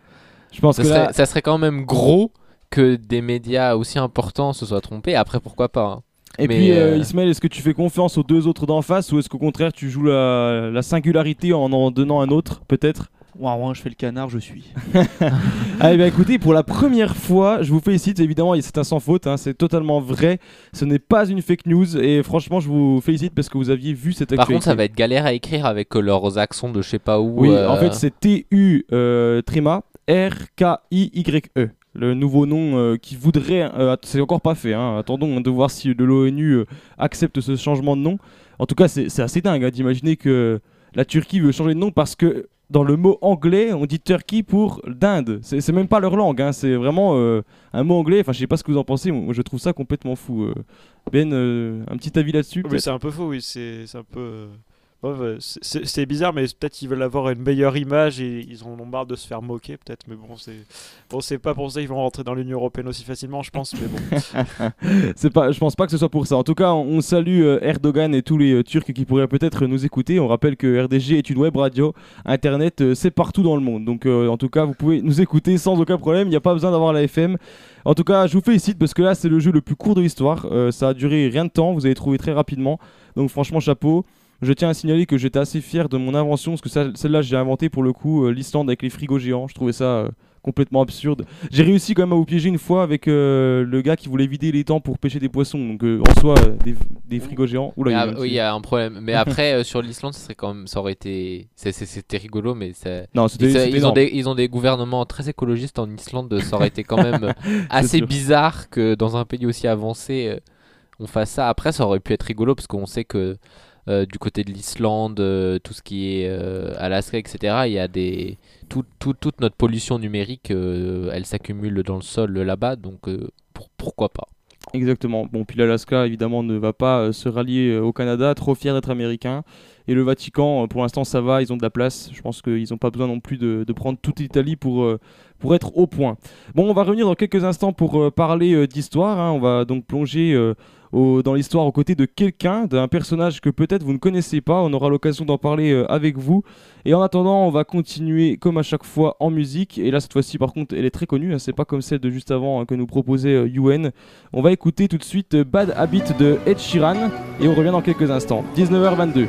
Je pense ça, que serait, là, ça serait quand même gros que des médias aussi importants se soient trompés. Après, pourquoi pas hein. Et Mais, puis, euh, euh, Ismaël, est-ce que tu fais confiance aux deux autres d'en face ou est-ce qu'au contraire tu joues la, la singularité en en donnant un autre, peut-être? Ouah, ouah, je fais le canard, je suis. Allez, bien écoutez, pour la première fois, je vous félicite. Évidemment, c'est un sans faute, hein, c'est totalement vrai. Ce n'est pas une fake news et franchement, je vous félicite parce que vous aviez vu cette Par actualité. contre, ça va être galère à écrire avec euh, leurs accents de je sais pas où. Oui, euh, en fait, c'est T-U euh, tréma R-K-I-Y-E. Le nouveau nom euh, qui voudrait. euh, c'est encore pas fait. hein, Attendons de voir si de l'ONU euh, accepte ce changement de nom. En tout cas, c'est assez dingue hein, d'imaginer que la Turquie veut changer de nom parce que dans le mot anglais, on dit turkey pour dinde. C'est même pas leur langue, hein, c'est vraiment un mot anglais. Enfin, je sais pas ce que vous en pensez, moi je trouve ça complètement fou. Ben, un petit avis là-dessus Oui, c'est un peu faux, oui. C'est un peu. Euh, c'est- bizarre, mais peut-être qu'ils veulent avoir une meilleure image et ils en ont marre de se faire moquer, peut-être. Mais bon, c'est bon, pas pour ça qu'ils vont rentrer dans l'Union Européenne aussi facilement, je pense. Mais bon. Pas, je pense pas que ce soit pour ça. En tout cas, on, salue euh, Erdogan et tous les euh, Turcs qui pourraient peut-être nous écouter. On rappelle que RDG est une web radio. Internet, c'est partout dans le monde. Donc, en tout cas, vous pouvez nous écouter sans aucun problème. Il n'y a pas besoin d'avoir la FM. En tout cas, je vous félicite parce que là, c'est le jeu le plus court de l'histoire. Ça a duré rien de temps. Vous avez trouvé très rapidement. Donc, franchement, chapeau. Je tiens à signaler que j'étais assez fier de mon invention parce que celle-là, j'ai inventé pour le coup euh, l'Islande avec les frigos géants. Je trouvais ça euh, complètement absurde. J'ai réussi quand même à vous piéger une fois avec euh, le gars qui voulait vider les temps pour pêcher des poissons. Donc euh, en soi, euh, des, des frigos géants. Oula, il ah, oui, il y a un problème. Mais après, sur l'Islande, ça serait quand même, ça aurait été, c'était rigolo, mais ça- Non, c'était- ils, ont des, ils ont des gouvernements très écologistes en Islande. Ça aurait été quand même assez sûr. bizarre que dans un pays aussi avancé, on fasse ça. Après, ça aurait pu être rigolo parce qu'on sait que euh, du côté de l'Islande, euh, tout ce qui est euh, Alaska, etc., il y a des tout- tout- toute notre pollution numérique, elle s'accumule dans le sol là-bas, donc pour- pourquoi pas? Exactement. Bon, puis l'Alaska, évidemment, ne va pas se rallier au Canada, trop fier d'être américain. Et le Vatican, pour l'instant, ça va, ils ont de la place. Je pense qu'ils n'ont pas besoin non plus de, prendre toute l'Italie pour, pour être au point. Bon, on va revenir dans quelques instants pour parler d'histoire. hein. On va donc plonger dans l'histoire aux côtés de quelqu'un, d'un personnage que peut-être vous ne connaissez pas. On aura l'occasion d'en parler euh, avec vous. Et en attendant, on va continuer comme à chaque fois en musique. Et là, cette fois-ci, par contre, elle est très connue. hein. C'est pas comme celle de juste avant hein, que nous proposait euh. On va écouter tout de suite euh, Bad Habit de Ed Sheeran. Et on revient dans quelques instants. 19h22.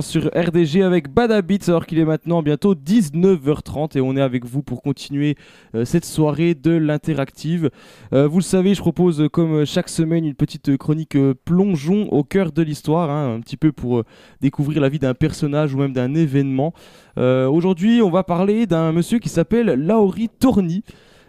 Sur RDG avec Bad Habits alors qu'il est maintenant bientôt 19h30 et on est avec vous pour continuer euh, cette soirée de l'interactive. Euh, vous le savez, je propose euh, comme chaque semaine une petite chronique plongeon au cœur de l'histoire, hein, un petit peu pour découvrir la vie d'un personnage ou même d'un événement. Aujourd'hui, on va parler d'un monsieur qui s'appelle Lauri Torni.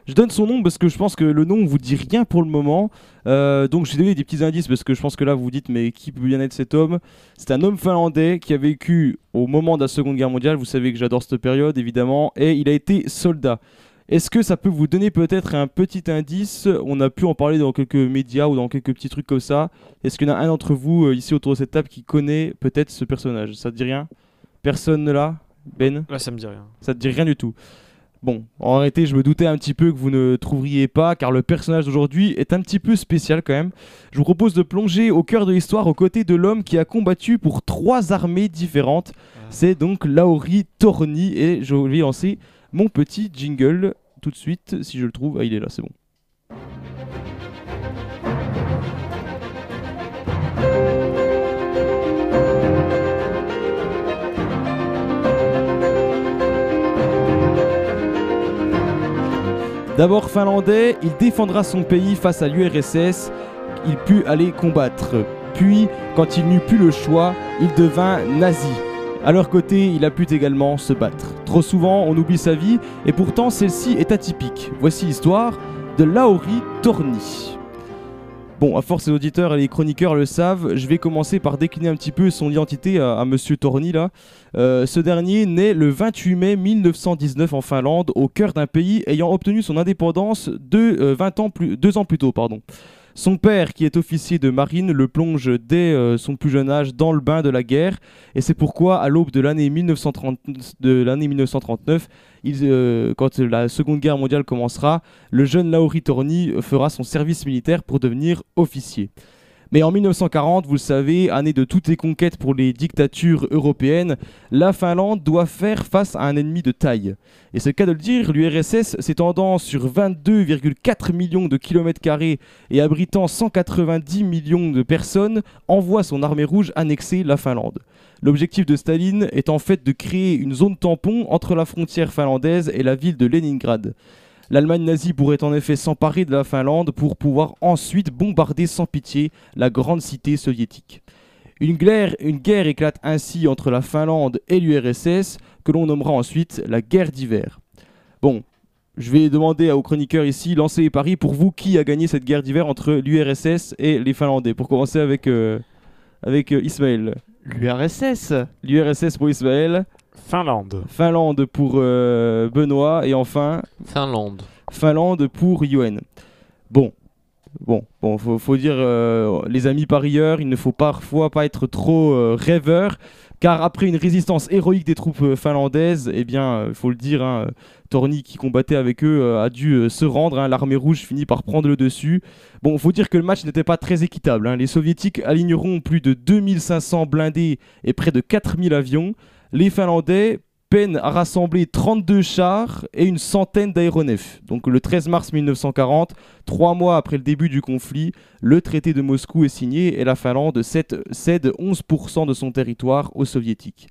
Je donne son nom parce que je pense que le nom vous dit rien pour le moment. Euh, donc je vais donner des petits indices parce que je pense que là vous vous dites mais qui peut bien être cet homme? C'est un homme finlandais qui a vécu au moment de la Seconde Guerre mondiale. Vous savez que j'adore cette période évidemment et il a été soldat. Est-ce que ça peut vous donner peut-être un petit indice? On a pu en parler dans quelques médias ou dans quelques petits trucs comme ça. Est-ce qu'il y en a un d'entre vous euh, ici autour de cette table qui connaît peut-être ce personnage? Ça te dit rien? Personne là? Ben? Là, ça me dit rien. ça te dit rien du tout. Bon, en réalité, je me doutais un petit peu que vous ne trouveriez pas, car le personnage d'aujourd'hui est un petit peu spécial quand même. Je vous propose de plonger au cœur de l'histoire aux côtés de l'homme qui a combattu pour trois armées différentes. C'est donc Lauri Torni, et je vais lancer mon petit jingle tout de suite, si je le trouve. Ah, il est là, c'est bon. D'abord finlandais, il défendra son pays face à l'URSS, il put aller combattre. Puis, quand il n'eut plus le choix, il devint nazi. À leur côté, il a pu également se battre. Trop souvent, on oublie sa vie, et pourtant celle-ci est atypique. Voici l'histoire de Lauri Torni. Bon, à force les auditeurs et les chroniqueurs le savent, je vais commencer par décliner un petit peu son identité à, Monsieur Torni là. Euh, ce dernier naît le 28 mai 1919 en Finlande, au cœur d'un pays ayant obtenu son indépendance deux, euh, 20 ans plus, deux ans plus tôt. Pardon. Son père, qui est officier de marine, le plonge dès euh, son plus jeune âge dans le bain de la guerre, et c'est pourquoi, à l'aube de l'année 1930 de l'année 1939, il, euh, quand la Seconde Guerre mondiale commencera, le jeune Lauri Torni fera son service militaire pour devenir officier. Mais en 1940, vous le savez, année de toutes les conquêtes pour les dictatures européennes, la Finlande doit faire face à un ennemi de taille. Et c'est le cas de le dire, l'URSS s'étendant sur 22,4 millions de kilomètres carrés et abritant 190 millions de personnes, envoie son armée rouge annexer la Finlande. L'objectif de Staline est en fait de créer une zone tampon entre la frontière finlandaise et la ville de Leningrad. L'Allemagne nazie pourrait en effet s'emparer de la Finlande pour pouvoir ensuite bombarder sans pitié la grande cité soviétique. Une guerre, une guerre éclate ainsi entre la Finlande et l'URSS, que l'on nommera ensuite la guerre d'hiver. Bon, je vais demander aux chroniqueurs ici, lancez les paris pour vous, qui a gagné cette guerre d'hiver entre l'URSS et les Finlandais? Pour commencer avec, euh, avec euh, Ismaël. L'URSS L'URSS pour Ismaël. Finlande. Finlande pour euh, Benoît. Et enfin, Finlande. Finlande pour Yoann. Bon, bon, bon, faut, faut dire, euh, les amis parieurs, il ne faut parfois pas être trop euh, rêveur, car après une résistance héroïque des troupes finlandaises, eh bien, il faut le dire, hein, Torni qui combattait avec eux euh, a dû euh, se rendre. hein, L'armée rouge finit par prendre le dessus. Bon, faut dire que le match n'était pas très équitable. hein. Les soviétiques aligneront plus de 2500 blindés et près de 4000 avions. Les Finlandais peinent à rassembler 32 chars et une centaine d'aéronefs. Donc le 13 mars 1940, trois mois après le début du conflit, le traité de Moscou est signé et la Finlande cède cède 11% de son territoire aux soviétiques.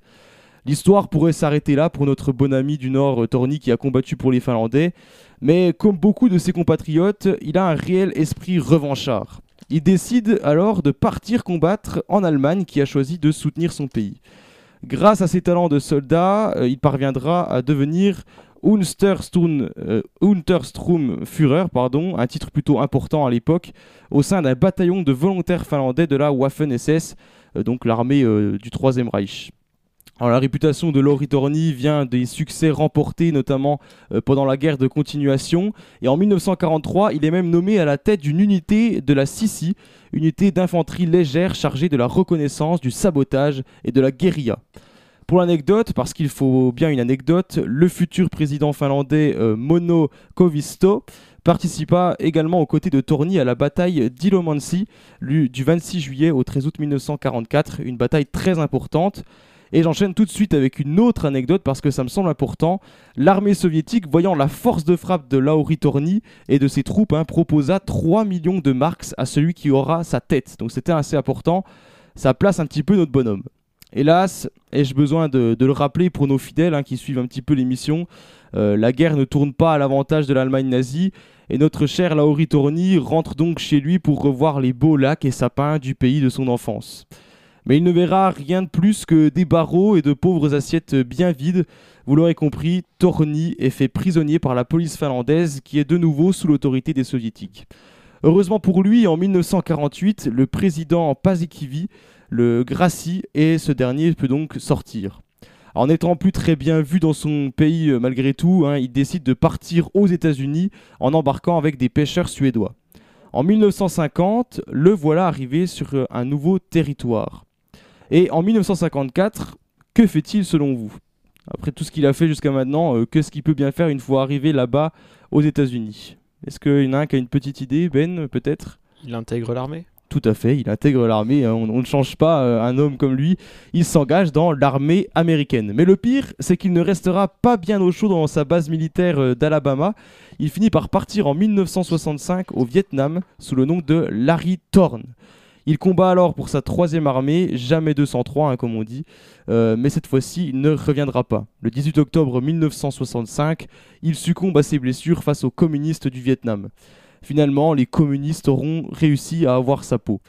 L'histoire pourrait s'arrêter là pour notre bon ami du Nord, euh, Torni, qui a combattu pour les Finlandais, mais comme beaucoup de ses compatriotes, il a un réel esprit revanchard. Il décide alors de partir combattre en Allemagne, qui a choisi de soutenir son pays. Grâce à ses talents de soldat, euh, il parviendra à devenir Untersturm, euh, Untersturmführer, pardon, un titre plutôt important à l'époque, au sein d'un bataillon de volontaires finlandais de la Waffen-SS, euh, donc l'armée euh, du Troisième Reich. La réputation de Laurie Torny vient des succès remportés, notamment euh, pendant la guerre de continuation. Et en 1943, il est même nommé à la tête d'une unité de la Sissi, unité d'infanterie légère chargée de la reconnaissance, du sabotage et de la guérilla. Pour l'anecdote, parce qu'il faut bien une anecdote, le futur président finlandais euh, Mono Koivisto participa également aux côtés de Torny à la bataille d'Ilomansi du 26 juillet au 13 août 1944, une bataille très importante. Et j'enchaîne tout de suite avec une autre anecdote parce que ça me semble important. L'armée soviétique, voyant la force de frappe de Lauri Torny et de ses troupes, hein, proposa 3 millions de marks à celui qui aura sa tête. Donc c'était assez important. Ça place un petit peu notre bonhomme. Hélas, ai-je besoin de, le rappeler pour nos fidèles hein, qui suivent un petit peu l'émission, euh, la guerre ne tourne pas à l'avantage de l'Allemagne nazie et notre cher Lauri Torny rentre donc chez lui pour revoir les beaux lacs et sapins du pays de son enfance. Mais il ne verra rien de plus que des barreaux et de pauvres assiettes bien vides. Vous l'aurez compris, Torny est fait prisonnier par la police finlandaise qui est de nouveau sous l'autorité des soviétiques. Heureusement pour lui, en 1948, le président Paasikivi le gracie et ce dernier peut donc sortir. En n'étant plus très bien vu dans son pays euh, malgré tout, hein, il décide de partir aux États-Unis en embarquant avec des pêcheurs suédois. En 1950, le voilà arrivé sur euh, un nouveau territoire. Et en 1954, que fait-il selon vous? Après tout ce qu'il a fait jusqu'à maintenant, euh, qu'est-ce qu'il peut bien faire une fois arrivé là-bas aux États-Unis? Est-ce qu'il y en a un qui a une petite idée, Ben, peut-être? Il intègre l'armée? Tout à fait, il intègre l'armée, hein, on, on ne change pas euh, un homme comme lui, il s'engage dans l'armée américaine. Mais le pire, c'est qu'il ne restera pas bien au chaud dans sa base militaire euh, d'Alabama. Il finit par partir en 1965 au Vietnam sous le nom de Larry Thorne. Il combat alors pour sa troisième armée, jamais 203 hein, comme on dit, euh, mais cette fois-ci il ne reviendra pas. Le 18 octobre 1965, il succombe à ses blessures face aux communistes du Vietnam. Finalement, les communistes auront réussi à avoir sa peau.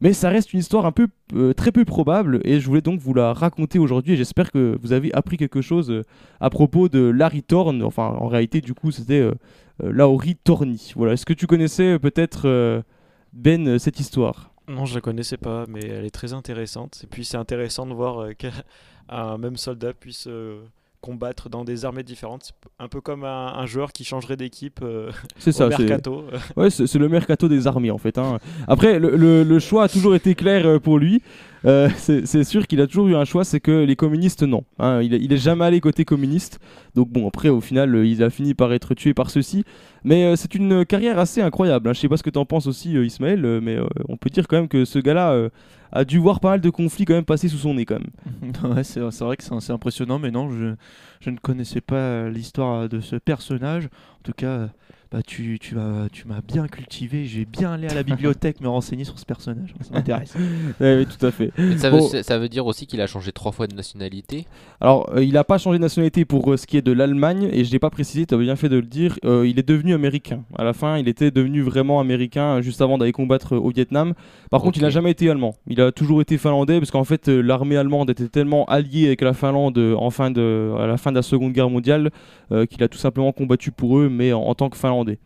Mais ça reste une histoire un peu euh, très peu probable et je voulais donc vous la raconter aujourd'hui et j'espère que vous avez appris quelque chose euh, à propos de Larry Thorne. Enfin, en réalité, du coup, c'était euh, euh, Lauri Torny. Voilà. Est-ce que tu connaissais peut-être Ben cette histoire? Non, je la connaissais pas, mais elle est très intéressante. Et puis c'est intéressant de voir euh, qu'un même soldat puisse euh, combattre dans des armées différentes. C'est Un peu comme un, un joueur qui changerait d'équipe euh, C'est ça, c'est- mercato. Ouais, c'est c'est le mercato des armées en fait. hein. Après, le, le- le choix a toujours été clair euh, pour lui. Euh, c'est c'est sûr qu'il a toujours eu un choix, c'est que les communistes, non. hein. il, il est jamais allé côté communiste. Donc bon, après, au final, euh, il a fini par être tué par ceux-ci. Mais euh, c'est une carrière assez incroyable. hein. Je sais pas ce que tu en penses aussi, Ismaël, mais on peut dire quand même que ce gars-là a dû voir pas mal de conflits quand même passer sous son nez quand même. ouais, c'est vrai que c'est impressionnant, mais non, je, je ne connaissais pas euh, l'histoire de ce personnage. En tout cas, euh, bah, tu, tu m'as tu m'as bien cultivé. J'ai bien allé à la bibliothèque me renseigner sur ce personnage. Ça m'intéresse. Ouais, oui, tout à fait. Mais ça, veut, Bon. ça veut dire aussi qu'il a changé trois fois de nationalité. Alors, euh, il n'a pas changé de nationalité pour euh, ce qui est de l'Allemagne, et je l'ai pas précisé, tu as bien fait de le dire, euh, il est devenu américain. À la fin, il était devenu vraiment américain juste avant d'aller combattre euh, au Vietnam. Par contre, il n'a jamais été allemand. Il a toujours été finlandais, parce qu'en fait, euh, l'armée allemande était tellement alliée avec la Finlande euh, en fin de, à la fin de la Seconde Guerre mondiale euh, qu'il a tout simplement combattu pour eux, mais en, tant que finlandais.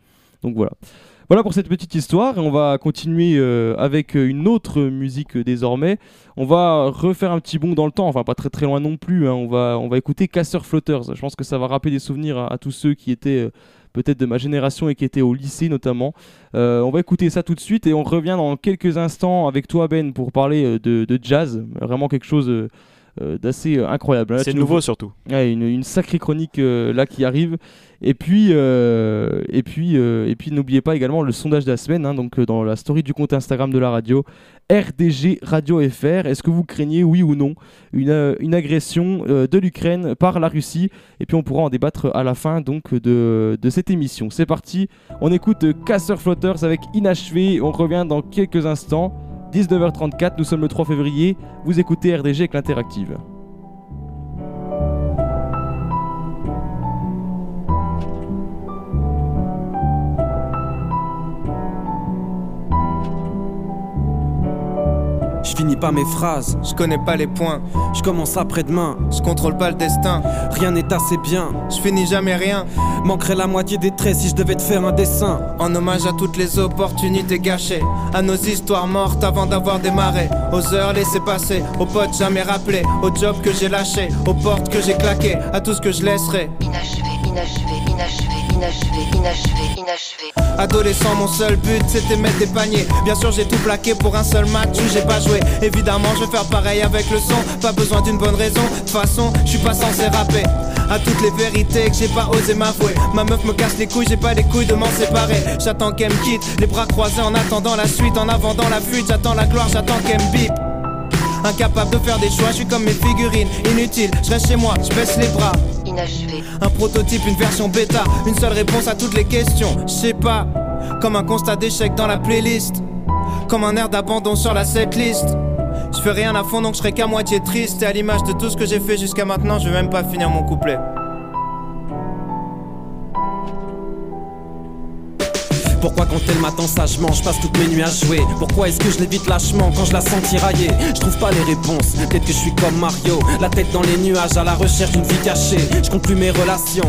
Donc voilà. Voilà pour cette petite histoire. On va continuer euh, avec euh, une autre musique euh, désormais. On va refaire un petit bond dans le temps, enfin pas très très loin non plus. hein. On, va, on va écouter Casseur Flotters. Je pense que ça va rappeler des souvenirs à, tous ceux qui étaient peut-être de ma génération et qui étaient au lycée notamment. On va écouter ça tout de suite et on revient dans quelques instants avec toi Ben pour parler de, de jazz. Vraiment quelque chose d'assez euh, incroyable. C'est nouveau surtout. Ouais, une, une sacrée chronique euh, là qui arrive. Et puis, euh, et puis, euh, et puis n'oubliez pas également le sondage de la semaine, hein, donc euh, dans la story du compte Instagram de la radio, RDG Radio FR. Est-ce que vous craignez, oui ou non, une, euh, une agression euh, de l'Ukraine par la Russie? Et puis on pourra en débattre à la fin donc de, de cette émission. C'est parti, on écoute euh, Casseur Flotters avec Inachevé. On revient dans quelques instants. 19h34, nous sommes le 3 février. Vous écoutez RDG avec l'interactive. Je finis pas mes phrases. Je connais pas les points, Je commence après-demain. je contrôle pas le destin. Rien n'est assez bien. Je finis jamais rien. Manquerait la moitié des traits si je devais te faire un dessin. En hommage à toutes les opportunités gâchées, à nos histoires mortes avant d'avoir démarré, aux heures laissées passer, aux potes jamais rappelés, aux jobs que j'ai lâchés, aux portes que j'ai claquées, à tout ce que je laisserai. Inachevé, inachevé, inachevé, inachevé, inachevé. Adolescent, mon seul but c'était mettre des paniers. Bien sûr, j'ai tout plaqué pour un seul match où j'ai pas joué. Évidemment, je vais faire pareil avec le son. Pas besoin d'une bonne raison. De toute façon, je suis pas censé rapper. À toutes les vérités que j'ai pas osé m'avouer. Ma meuf me casse les couilles, j'ai pas les couilles de m'en séparer. J'attends qu'elle me quitte, les bras croisés en attendant la suite. En avant dans la fuite, j'attends la gloire, j'attends qu'elle me bip. Incapable de faire des choix, je suis comme mes figurines, inutile. Je reste chez moi, je baisse les bras. Un prototype, une version bêta, une seule réponse à toutes les questions. Je sais pas, comme un constat d'échec dans la playlist, comme un air d'abandon sur la setlist. Je fais rien à fond donc je serai qu'à moitié triste. Et à l'image de tout ce que j'ai fait jusqu'à maintenant, je vais même pas finir mon couplet. Pourquoi quand elle m'attend sagement, je passe toutes mes nuits à jouer Pourquoi est-ce que je l'évite lâchement quand je la sens tirailler Je trouve pas les réponses, peut-être que je suis comme Mario La tête dans les nuages à la recherche d'une vie cachée Je compte plus mes relations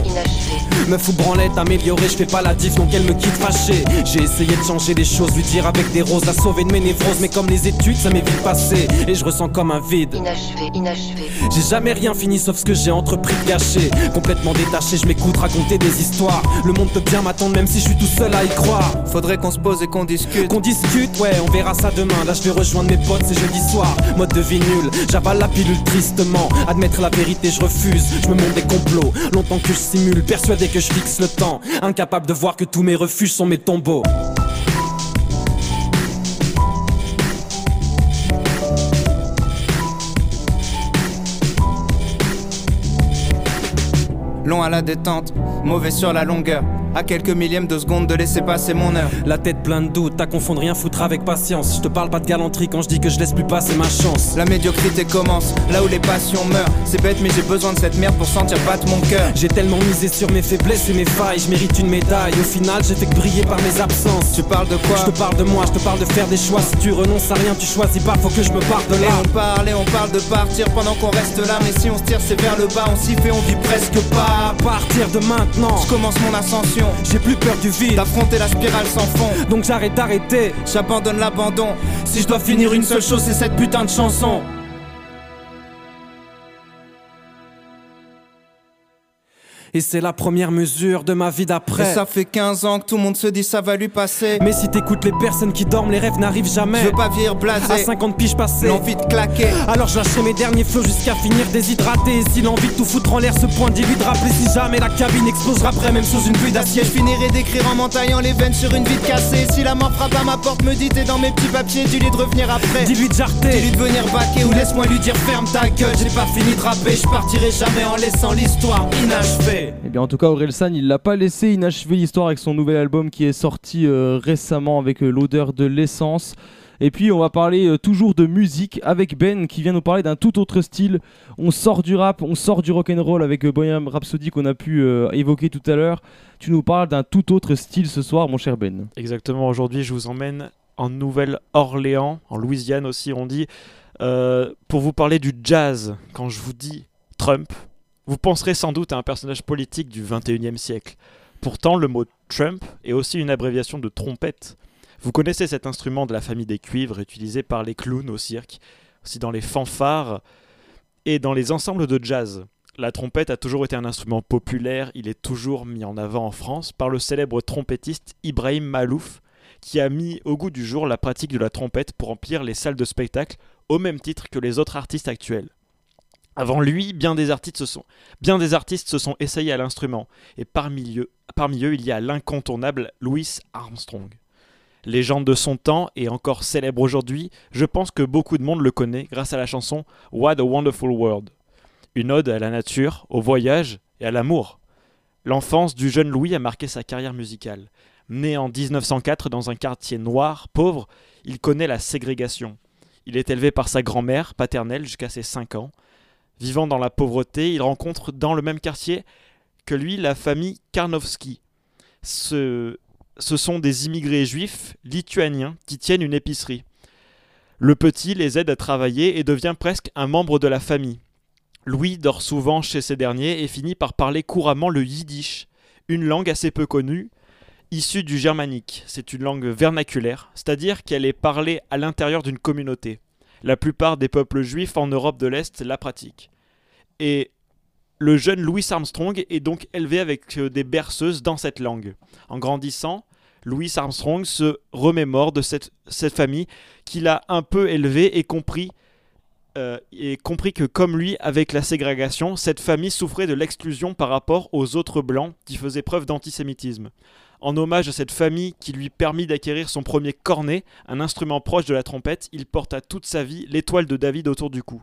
Me fous branlette, améliorée, je fais pas la diff donc elle me quitte fâchée J'ai essayé de changer les choses, lui dire avec des roses La sauver de mes névroses, mais comme les études ça m'est vite passé Et je ressens comme un vide inachevé, inachevé. j'ai jamais rien fini sauf ce que j'ai entrepris de gâcher Complètement détaché, je m'écoute raconter des histoires Le monde peut bien m'attendre même si je suis tout seul à y croire Faudrait qu'on se pose et qu'on discute. Qu'on discute, ouais, on verra ça demain. Là, je vais rejoindre mes potes, c'est jeudi soir. Mode de vie nul, j'avale la pilule tristement. Admettre la vérité, je refuse. Je me montre des complots. Longtemps que je simule, persuadé que je fixe le temps. Incapable de voir que tous mes refuges sont mes tombeaux. Long à la détente, mauvais sur la longueur. À quelques millièmes de seconde de laisser passer mon heure. La tête pleine de doutes, t'as confondre rien foutre avec patience. Je te parle pas de galanterie quand je dis que je laisse plus passer ma chance. La médiocrité commence, là où les passions meurent. C'est bête, mais j'ai besoin de cette merde pour sentir battre mon cœur. J'ai tellement misé sur mes faiblesses et mes failles, je mérite une médaille. Au final, j'ai fait que briller par mes absences. Tu parles de quoi? Je te parle de moi, je te parle de faire des choix. Si tu renonces à rien, tu choisis pas, faut que je me parte de Et là. on parle et on parle de partir pendant qu'on reste là. Mais si on se tire, c'est vers le bas, on s'y fait, on vit presque pas. À partir de maintenant, Je commence mon ascension, j'ai plus peur du vide. d'affronter la spirale sans fond. Donc j'arrête d'arrêter. J'abandonne l'abandon. Si je dois finir une seule chose, c'est cette putain de chanson. Et c'est la première mesure de ma vie Et d'après. ça fait 15 ans que tout le monde se dit ça va lui passer. Mais si t'écoutes les personnes qui dorment, les rêves n'arrivent Je jamais. veux pas vieillir À blasé, 50 piges passées. l'envie de claquer. Alors je lâcherai mes derniers flots jusqu'à finir déshydraté. Et si l'envie de tout foutre en l'air ce point dilue de rappeler si jamais la cabine explosera après, même sous une pluie d'acier. Je finirai d'écrire en m'entaillant les veines sur une vide cassée. Si la mort frappe à ma porte, me dit t'es dans mes petits papiers, dis-lui de revenir après. Dis-lui de jarter. Dis-lui de venir baquer ou laisse-moi lui dire ferme ta gueule. J'ai pas fini de rapper, je partirai jamais en laissant l'histoire inachevée. Eh bien, en tout cas, Aurel San, il l'a pas laissé inachever l'histoire avec son nouvel album qui est sorti euh, récemment avec euh, l'odeur de l'essence. Et puis, on va parler euh, toujours de musique avec Ben qui vient nous parler d'un tout autre style. On sort du rap, on sort du rock'n'roll avec euh, Bohemian Rhapsody qu'on a pu évoquer tout à l'heure. Tu nous parles d'un tout autre style ce soir, mon cher Ben. Exactement, aujourd'hui je vous emmène en Nouvelle-Orléans, en Louisiane aussi on dit, pour vous parler du jazz. Quand je vous dis Trump, vous penserez sans doute à un personnage politique du 21e siècle. Pourtant, le mot Trump est aussi une abréviation de trompette. Vous connaissez cet instrument de la famille des cuivres utilisé par les clowns au cirque, aussi dans les fanfares et dans les ensembles de jazz. La trompette a toujours été un instrument populaire, il est toujours mis en avant en France par le célèbre trompettiste Ibrahim Malouf, qui a mis au goût du jour la pratique de la trompette pour remplir les salles de spectacle au même titre que les autres artistes actuels. Avant lui, bien des artistes se sont, essayés à l'instrument, et parmi eux, parmi eux, il y a l'incontournable Louis Armstrong. Légende de son temps et encore célèbre aujourd'hui, je pense que beaucoup de monde le connaît grâce à la chanson What a Wonderful World. Une ode à la nature, au voyage et à l'amour. L'enfance du jeune Louis a marqué sa carrière musicale. Né en 1904 dans un quartier noir, pauvre, il connaît la ségrégation. Il est élevé par sa grand-mère paternelle jusqu'à ses 5 ans. Vivant dans la pauvreté, il rencontre dans le même quartier que lui la famille Karnowski. Ce, ce sont des immigrés juifs lituaniens qui tiennent une épicerie. Le petit les aide à travailler et devient presque un membre de la famille. Louis dort souvent chez ces derniers et finit par parler couramment le yiddish, une langue assez peu connue, issue du germanique. C'est une langue vernaculaire, c'est-à-dire qu'elle est parlée à l'intérieur d'une communauté. La plupart des peuples juifs en Europe de l'Est la pratiquent. Et le jeune Louis Armstrong est donc élevé avec euh, des berceuses dans cette langue. En grandissant, Louis Armstrong se remémore de cette, famille qu'il a un peu élevée et compris, euh, et compris que comme lui, avec la ségrégation, cette famille souffrait de l'exclusion par rapport aux autres blancs qui faisaient preuve d'antisémitisme. En hommage à cette famille qui lui permit d'acquérir son premier cornet, un instrument proche de la trompette, il porta toute sa vie l'étoile de David autour du cou.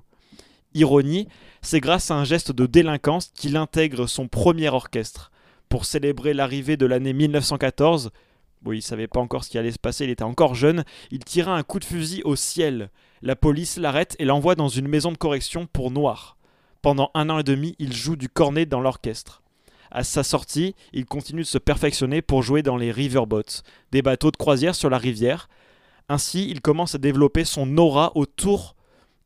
Ironie, c'est grâce à un geste de délinquance qu'il intègre son premier orchestre. Pour célébrer l'arrivée de l'année 1914, bon, il ne savait pas encore ce qui allait se passer, il était encore jeune, il tira un coup de fusil au ciel. La police l'arrête et l'envoie dans une maison de correction pour noirs. Pendant un an et demi, il joue du cornet dans l'orchestre. À sa sortie, il continue de se perfectionner pour jouer dans les riverboats, des bateaux de croisière sur la rivière. Ainsi, il commence à développer son aura autour,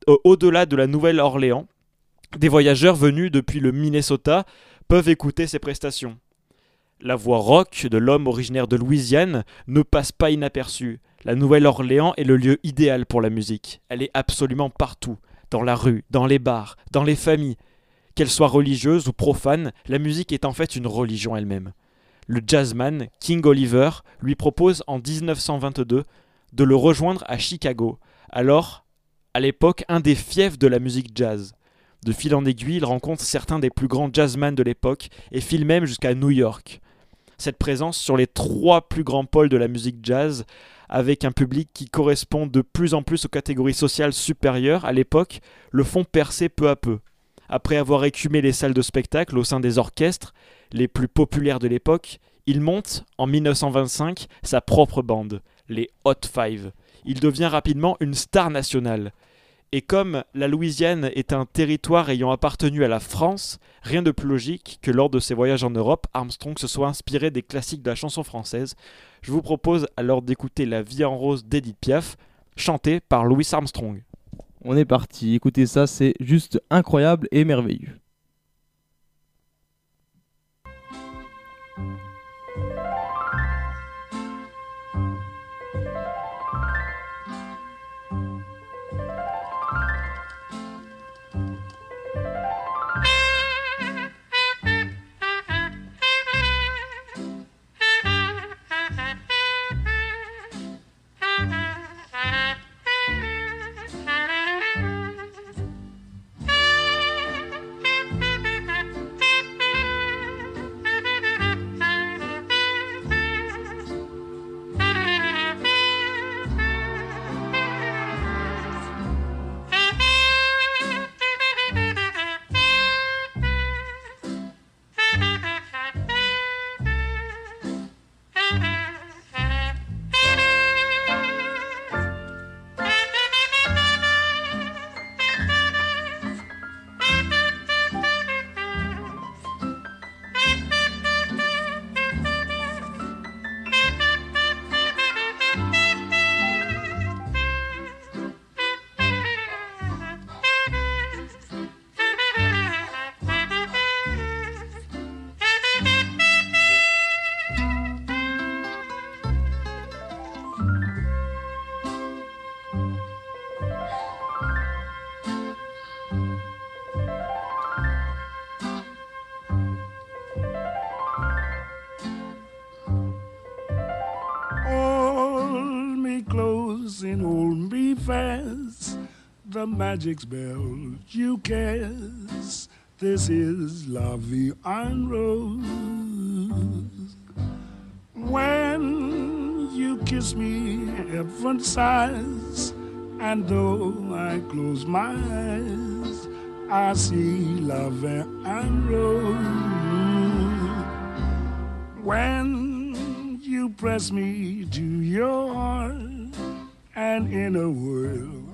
euh, au-delà de la Nouvelle-Orléans. Des voyageurs venus depuis le Minnesota peuvent écouter ses prestations. La voix rock de l'homme originaire de Louisiane ne passe pas inaperçue. La Nouvelle-Orléans est le lieu idéal pour la musique. Elle est absolument partout, dans la rue, dans les bars, dans les familles. Qu'elle soit religieuse ou profane, la musique est en fait une religion elle-même. Le jazzman King Oliver lui propose en 1922 de le rejoindre à Chicago, alors à l'époque un des fiefs de la musique jazz. De fil en aiguille, il rencontre certains des plus grands jazzmen de l'époque et file même jusqu'à New York. Cette présence sur les trois plus grands pôles de la musique jazz, avec un public qui correspond de plus en plus aux catégories sociales supérieures à l'époque, le font percer peu à peu. Après avoir écumé les salles de spectacle au sein des orchestres les plus populaires de l'époque, il monte, en 1925, sa propre bande, les Hot Five. Il devient rapidement une star nationale. Et comme la Louisiane est un territoire ayant appartenu à la France, rien de plus logique que lors de ses voyages en Europe, Armstrong se soit inspiré des classiques de la chanson française. Je vous propose alors d'écouter La vie en rose d'Edith Piaf, chantée par Louis Armstrong. On est parti, écoutez ça, c'est juste incroyable et merveilleux. The magic spell you cast. This is Vie en Rose. When you kiss me, heaven sighs. And though I close my eyes, I see La and Rose. When you press me to your heart, and in a world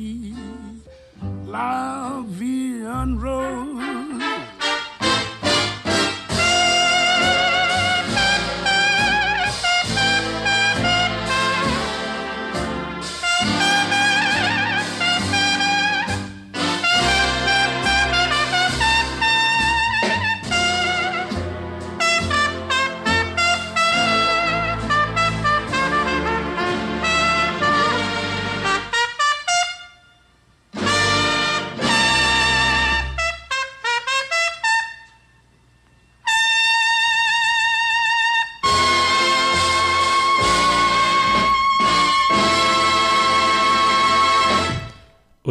la vie.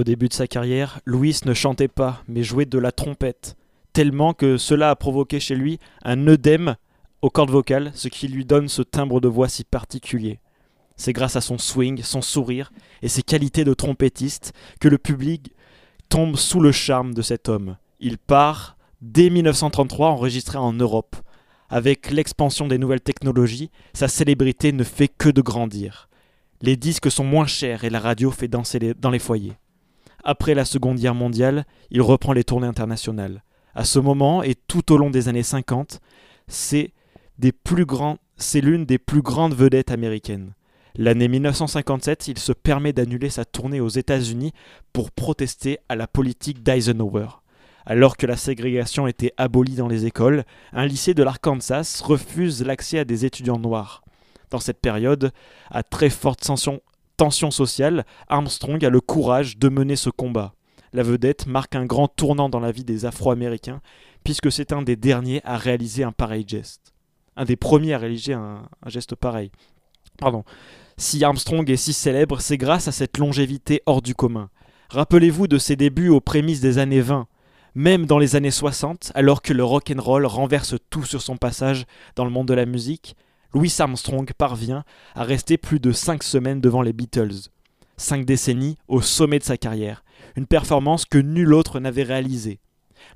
Au début de sa carrière, Louis ne chantait pas, mais jouait de la trompette, tellement que cela a provoqué chez lui un œdème aux cordes vocales, ce qui lui donne ce timbre de voix si particulier. C'est grâce à son swing, son sourire et ses qualités de trompettiste que le public tombe sous le charme de cet homme. Il part dès 1933 enregistré en Europe. Avec l'expansion des nouvelles technologies, sa célébrité ne fait que de grandir. Les disques sont moins chers et la radio fait danser dans les foyers. Après la Seconde Guerre mondiale, il reprend les tournées internationales. À ce moment et tout au long des années 50, c'est l'une des plus grandes vedettes américaines. L'année 1957, il se permet d'annuler sa tournée aux États-Unis pour protester à la politique d'Eisenhower. Alors que la ségrégation était abolie dans les écoles, un lycée de l'Arkansas refuse l'accès à des étudiants noirs. Dans cette période, à très forte tension, tension sociale, Armstrong a le courage de mener ce combat. La vedette marque un grand tournant dans la vie des Afro-Américains, puisque c'est un des derniers à réaliser un pareil geste. Un des premiers à réaliser un, geste pareil. Pardon. Si Armstrong est si célèbre, c'est grâce à cette longévité hors du commun. Rappelez-vous de ses débuts aux prémices des années 20, même dans les années 60, alors que le rock and roll renverse tout sur son passage dans le monde de la musique, Louis Armstrong parvient à rester plus de 5 semaines devant les Beatles. 5 décennies au sommet de sa carrière, une performance que nul autre n'avait réalisée.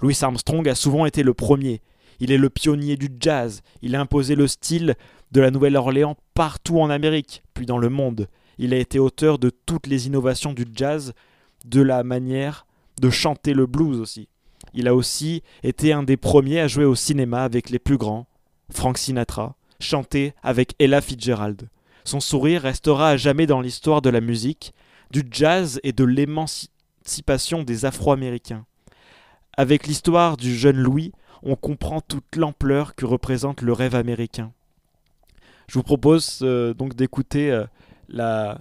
Louis Armstrong a souvent été le premier. Il est le pionnier du jazz. Il a imposé le style de la Nouvelle-Orléans partout en Amérique, puis dans le monde. Il a été auteur de toutes les innovations du jazz, de la manière de chanter le blues aussi. Il a aussi été un des premiers à jouer au cinéma avec les plus grands, Frank Sinatra, chanter avec Ella Fitzgerald. Son sourire restera à jamais dans l'histoire de la musique, du jazz et de l'émancipation des Afro-Américains. Avec l'histoire du jeune Louis, on comprend toute l'ampleur que représente le rêve américain. Je vous propose euh, donc d'écouter euh, la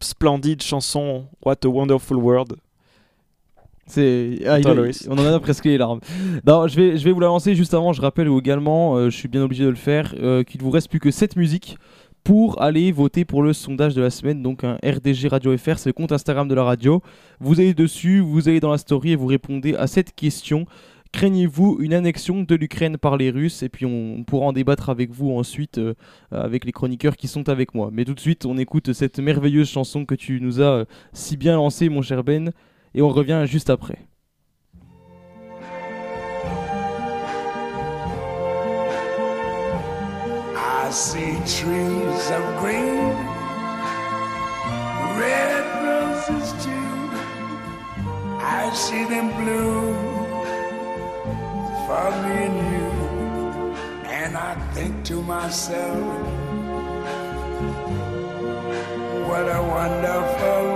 splendide chanson What a Wonderful World. C'est ah, on en a presque les larmes. Non, je vais je vais vous la lancer juste avant. Je rappelle également, euh, je suis bien obligé de le faire, euh, qu'il vous reste plus que 7 musiques pour aller voter pour le sondage de la semaine. Donc un RDG Radio FR, c'est le compte Instagram de la radio. Vous allez dessus, vous allez dans la story et vous répondez à cette question. Craignez-vous une annexion de l'Ukraine par les Russes? Et puis on, on pourra en débattre avec vous ensuite, euh, avec les chroniqueurs qui sont avec moi. Mais tout de suite, on écoute cette merveilleuse chanson que tu nous as euh, si bien lancée, mon cher Ben. Et on revient juste après. I see trees of green, red roses too. I see them bloom for me and you. And I think to myself, what a wonderful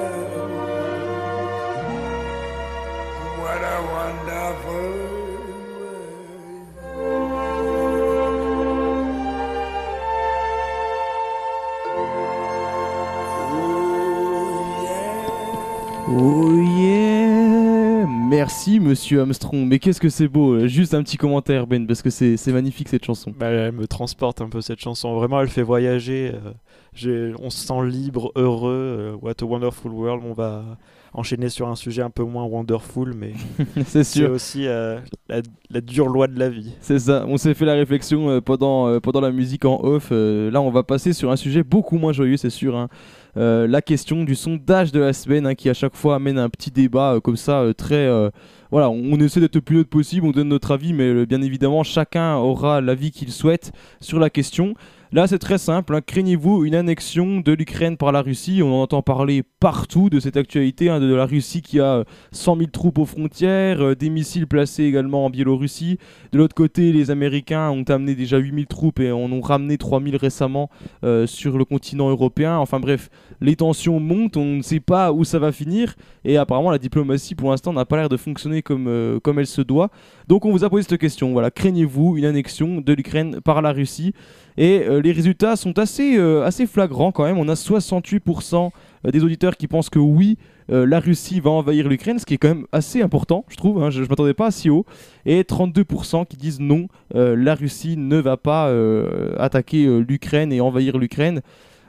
Merci monsieur Armstrong, mais qu'est-ce que c'est beau euh, Juste un petit commentaire Ben, parce que c'est magnifique cette chanson. Bah, elle me transporte un peu cette chanson. Vraiment, elle fait voyager. euh, on se sent libre, heureux. euh, what a wonderful world. On va enchaîner sur un sujet un peu moins wonderful, mais C'est sûr. aussi euh, la, la dure loi de la vie. C'est ça, on s'est fait la réflexion pendant, pendant la musique en off. là, on va passer sur un sujet beaucoup moins joyeux, c'est sûr. hein. Euh, la question du sondage de la semaine hein, qui à chaque fois amène un petit débat euh, comme ça euh, très... voilà, on, on essaie d'être le plus neutre possible, on donne notre avis, mais bien évidemment, chacun aura l'avis qu'il souhaite sur la question. Là, c'est très simple. hein. Craignez-vous une annexion de l'Ukraine par la Russie? On en entend parler partout de cette actualité, hein, de la Russie qui a euh, 100 000 troupes aux frontières, euh, des missiles placés également en Biélorussie. De l'autre côté, les Américains ont amené déjà 8 000 troupes et en ont ramené 3 000 récemment euh, sur le continent européen. Enfin bref, les tensions montent, on ne sait pas où ça va finir. Et apparemment, la diplomatie pour l'instant n'a pas l'air de fonctionner comme, euh, comme elle se doit. Donc on vous a posé cette question. Voilà, craignez-vous une annexion de l'Ukraine par la Russie? Et euh, les résultats sont assez, euh, assez flagrants quand même. On a 68% des auditeurs qui pensent que oui, euh, la Russie va envahir l'Ukraine, ce qui est quand même assez important, je trouve. hein. je ne m'attendais pas à si haut. Et 32% qui disent non, euh, la Russie ne va pas euh, attaquer euh, l'Ukraine et envahir l'Ukraine.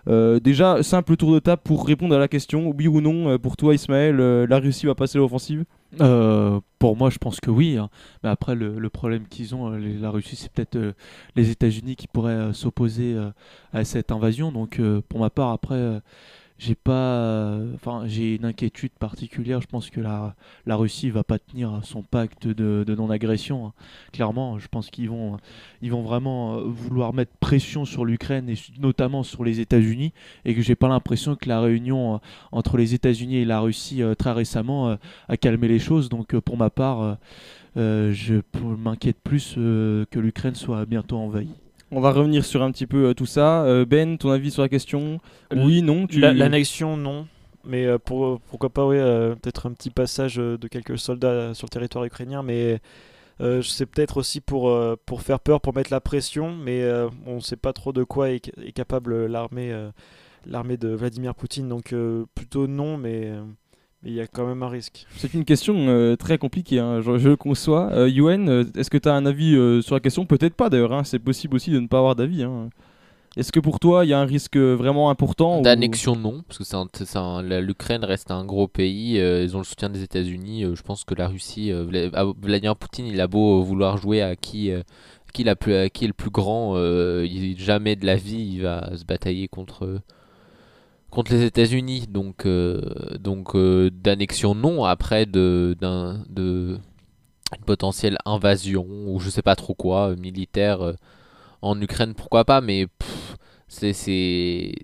Euh, déjà, simple tour de table pour répondre à la question, oui ou non, euh, pour toi Ismaël, euh, la Russie va passer l'offensive? Euh, pour moi, je pense que oui. hein. Mais après, le, problème qu'ils ont, euh, les- la Russie, c'est peut-être euh, les États-Unis qui pourraient s'opposer à cette invasion. Donc, pour ma part, après, j'ai pas, enfin, j'ai une inquiétude particulière. Je pense que la, la Russie va pas tenir son pacte de, non-agression. hein. Clairement, je pense qu'ils vont, ils vont vraiment euh, vouloir mettre pression sur l'Ukraine et notamment sur les États-Unis. Et que j'ai pas l'impression que la réunion euh, entre les États-Unis et la Russie euh, très récemment a calmé les choses. Donc, pour ma part, je m'inquiète plus que l'Ukraine soit bientôt envahie. On va revenir sur un petit peu euh, tout ça. Euh, ben, ton avis sur la question? Oui, non tu... L'annexion, non. Mais euh, pour, pourquoi pas, oui, peut-être un petit passage de quelques soldats sur le territoire ukrainien, mais c'est peut-être aussi pour, pour faire peur, pour mettre la pression, mais on ne sait pas trop de quoi est, est capable l'armée l'armée de Vladimir Poutine, donc plutôt non, mais mais il y a quand même un risque. C'est une question euh, très compliquée, hein, je, je le conçois. Euh, Yuen, euh, est-ce que tu as un avis euh, sur la question? Peut-être pas d'ailleurs, hein, c'est possible aussi de ne pas avoir d'avis. hein. Est-ce que pour toi, il y a un risque vraiment important ou- D'annexion, non, parce que c'est un- c'est un- la- l'Ukraine reste un gros pays, euh, ils ont le soutien des États-Unis. euh, je pense que la Russie, euh, ah, Vladimir Poutine, il a beau vouloir jouer à qui, euh, qui, la plus, à qui est le plus grand, euh, il- jamais de la vie il va se batailler contre, contre les États-Unis. Donc, euh, donc euh, d'annexion, non. Après, de, d'un, de une potentielle invasion ou je sais pas trop quoi, euh, militaire euh, en Ukraine, pourquoi pas, mais pff, c'est c'est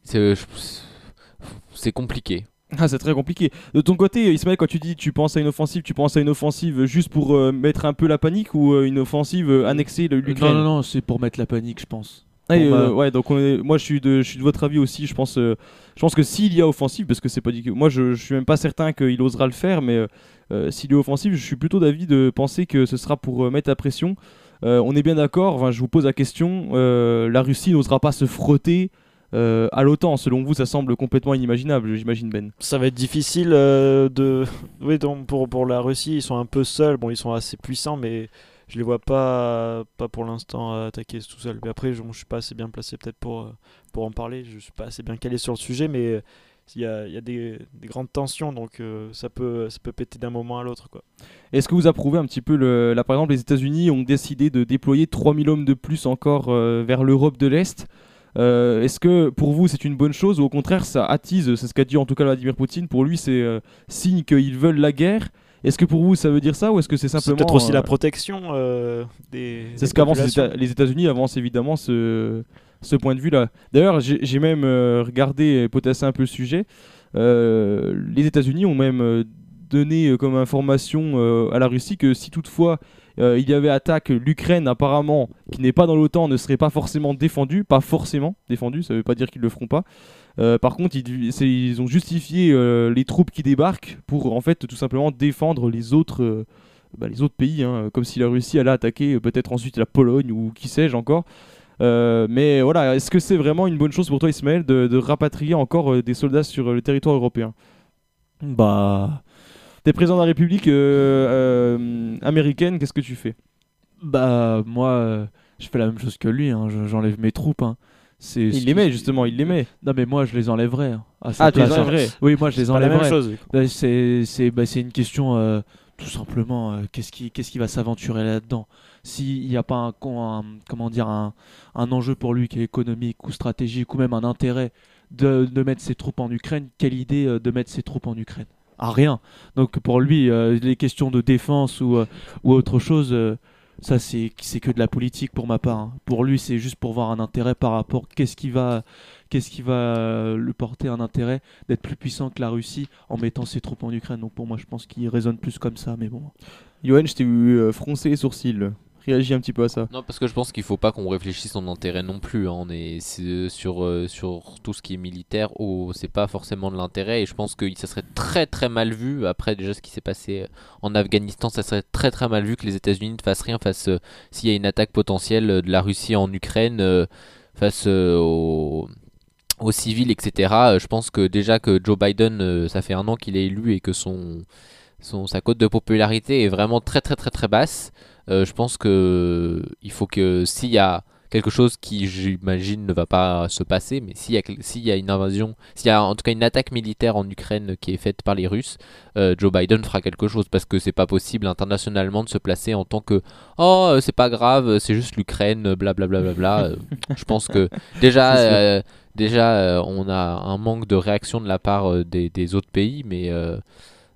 c'est compliqué. Ah, c'est très compliqué. De ton côté, Ismaël, quand tu dis tu penses à une offensive, tu penses à une offensive juste pour euh, mettre un peu la panique ou euh, une offensive euh, l'Ukraine Non, non, non, c'est pour mettre la panique, je pense. Ah, euh, ouais, donc on est- moi je suis de, je suis de votre avis aussi. Je pense, euh, je pense que s'il y a offensive, parce que c'est pas dit que moi je, je suis même pas certain qu'il osera le faire, mais euh, euh, s'il y a offensive, je suis plutôt d'avis de penser que ce sera pour euh, mettre la pression. Euh, on est bien d'accord. Enfin, je vous pose la question. euh, la Russie n'osera pas se frotter euh, à l'OTAN. Selon vous, ça semble complètement inimaginable, j'imagine Ben. Ça va être difficile euh, de. Oui, donc pour, pour la Russie, ils sont un peu seuls. Bon, ils sont assez puissants, mais je les vois pas, pas pour l'instant attaquer tout seuls. Mais après, je, je suis pas assez bien placé peut-être pour, euh, pour en parler. Je suis pas assez bien calé sur le sujet, mais il y a, il y a des, des grandes tensions, donc euh, ça, peut, ça peut péter d'un moment à l'autre. Est-ce que vous approuvez un petit peu. Là, par exemple, les États-Unis ont décidé de déployer 3000 hommes de plus encore euh, vers l'Europe de l'Est. Euh, Est-ce que pour vous c'est une bonne chose ou au contraire ça attise, c'est ce qu'a dit en tout cas Vladimir Poutine, pour lui c'est euh, signe qu'ils veulent la guerre? Est-ce que pour vous ça veut dire ça ou est-ce que c'est C'est simplement. peut-être aussi euh, la protection euh, des. C'est ce qu'avancent les, États-Unis avancent évidemment ce, ce point de vue-là. D'ailleurs, j'ai même euh, regardé et potassé un peu le sujet. Euh, les États-Unis ont même euh, donné euh, comme information euh, à la Russie que si toutefois euh, il y avait attaque, l'Ukraine apparemment, qui n'est pas dans l'OTAN, ne serait pas forcément défendue, pas forcément défendue, ça veut pas dire qu'ils le feront pas. Euh, par contre, ils, ont justifié euh, les troupes qui débarquent pour en fait tout simplement défendre les autres, euh, bah, les autres pays, hein, comme si la Russie allait attaquer peut-être ensuite la Pologne ou qui sais-je encore. Mais voilà, est-ce que c'est vraiment une bonne chose pour toi, Ismaël, de, de rapatrier encore des soldats sur le territoire européen? Bah. T'es président de la République américaine, qu'est-ce que tu fais? Bah, moi, je fais la même chose que lui, hein, je- j'enlève mes troupes. hein. C'est Il les met, justement, il les met. Non, mais moi, je les enlèverais. hein, Ah, tu les enlèverais Oui, moi, je les enlèverais. Bah, c'est c'est- bah, c'est une question, euh, tout simplement, euh, qu'est-ce qui, qu'est-ce qui va s'aventurer là-dedans? S'il n'y a pas un, comment dire, un, un enjeu pour lui qui est économique ou stratégique ou même un intérêt de, de mettre ses troupes en Ukraine, quelle idée euh, de mettre ses troupes en Ukraine? Ah, rien. Donc pour lui, euh, les questions de défense ou, euh, ou autre chose, euh, ça c'est que de la politique pour ma part. hein. Pour lui, c'est juste pour voir un intérêt par rapport qu'est-ce qui va qu'est-ce qui va euh, lui porter un intérêt d'être plus puissant que la Russie en mettant ses troupes en Ukraine. Donc pour moi, je pense qu'il raisonne plus comme ça, mais bon. Johan, je t'ai vu euh, froncer les sourcils. Réagis un petit peu à ça. Non, parce que je pense qu'il faut pas qu'on réfléchisse son intérêt non plus. hein. On est c'est- sur, euh, sur tout ce qui est militaire, oh, c'est pas forcément de l'intérêt. Et je pense que ça serait très très mal vu. Après, déjà, ce qui s'est passé euh, en Afghanistan, ça serait très très mal vu que les États-Unis ne fassent rien face euh, s'il y a une attaque potentielle euh, de la Russie en Ukraine, euh, face euh, aux aux civils, etc. Euh, Je pense que déjà que Joe Biden, euh, ça fait un an qu'il est élu et que son, son, sa cote de popularité est vraiment très très très très basse. Euh, je pense que il faut que s'il y a quelque chose qui, j'imagine, ne va pas se passer, mais s'il y, s'il y a une invasion, s'il y a en tout cas une attaque militaire en Ukraine qui est faite par les Russes, euh, Joe Biden fera quelque chose parce que c'est pas possible internationalement de se placer en tant que oh euh, c'est pas grave, c'est juste l'Ukraine, blablabla. Bla, bla, bla. Je pense que déjà euh, déjà euh, on a un manque de réaction de la part des, des autres pays, mais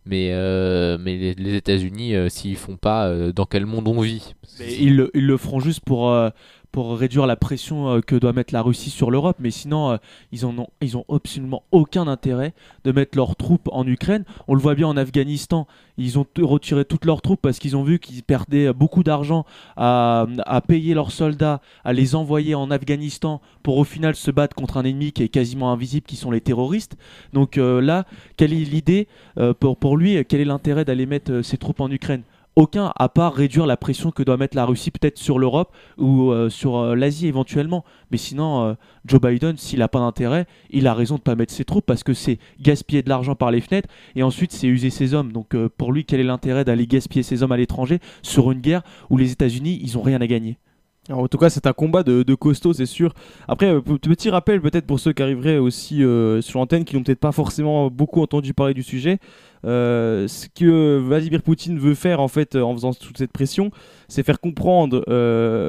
mais euh, mais les, les États-Unis euh, s'ils font pas, euh, dans quel monde on vit? Mais ils, le- ils le feront juste pour, euh, pour réduire la pression euh, que doit mettre la Russie sur l'Europe, mais sinon, euh, ils, en ont, absolument aucun intérêt de mettre leurs troupes en Ukraine. On le voit bien en Afghanistan, ils ont retiré toutes leurs troupes parce qu'ils ont vu qu'ils perdaient beaucoup d'argent à, payer leurs soldats, à les envoyer en Afghanistan pour au final se battre contre un ennemi qui est quasiment invisible, qui sont les terroristes. Donc euh, là, quelle est l'idée euh, pour, pour lui Quel est l'intérêt d'aller mettre euh, ses troupes en Ukraine? Aucun, à part réduire la pression que doit mettre la Russie peut-être sur l'Europe ou euh, sur euh, l'Asie éventuellement. Mais sinon, euh, Joe Biden, s'il n'a pas d'intérêt, il a raison de pas mettre ses troupes parce que c'est gaspiller de l'argent par les fenêtres et ensuite c'est user ses hommes. Donc pour lui, quel est l'intérêt d'aller gaspiller ses hommes à l'étranger sur une guerre où les États-Unis, ils ont rien à gagner? En tout cas, c'est un combat de, de costaud, c'est sûr. Après, euh, petit rappel peut-être pour ceux qui arriveraient aussi euh, sur l'antenne, qui n'ont peut-être pas forcément beaucoup entendu parler du sujet. Euh, ce que Vladimir Poutine veut faire en fait en faisant toute cette pression, c'est faire comprendre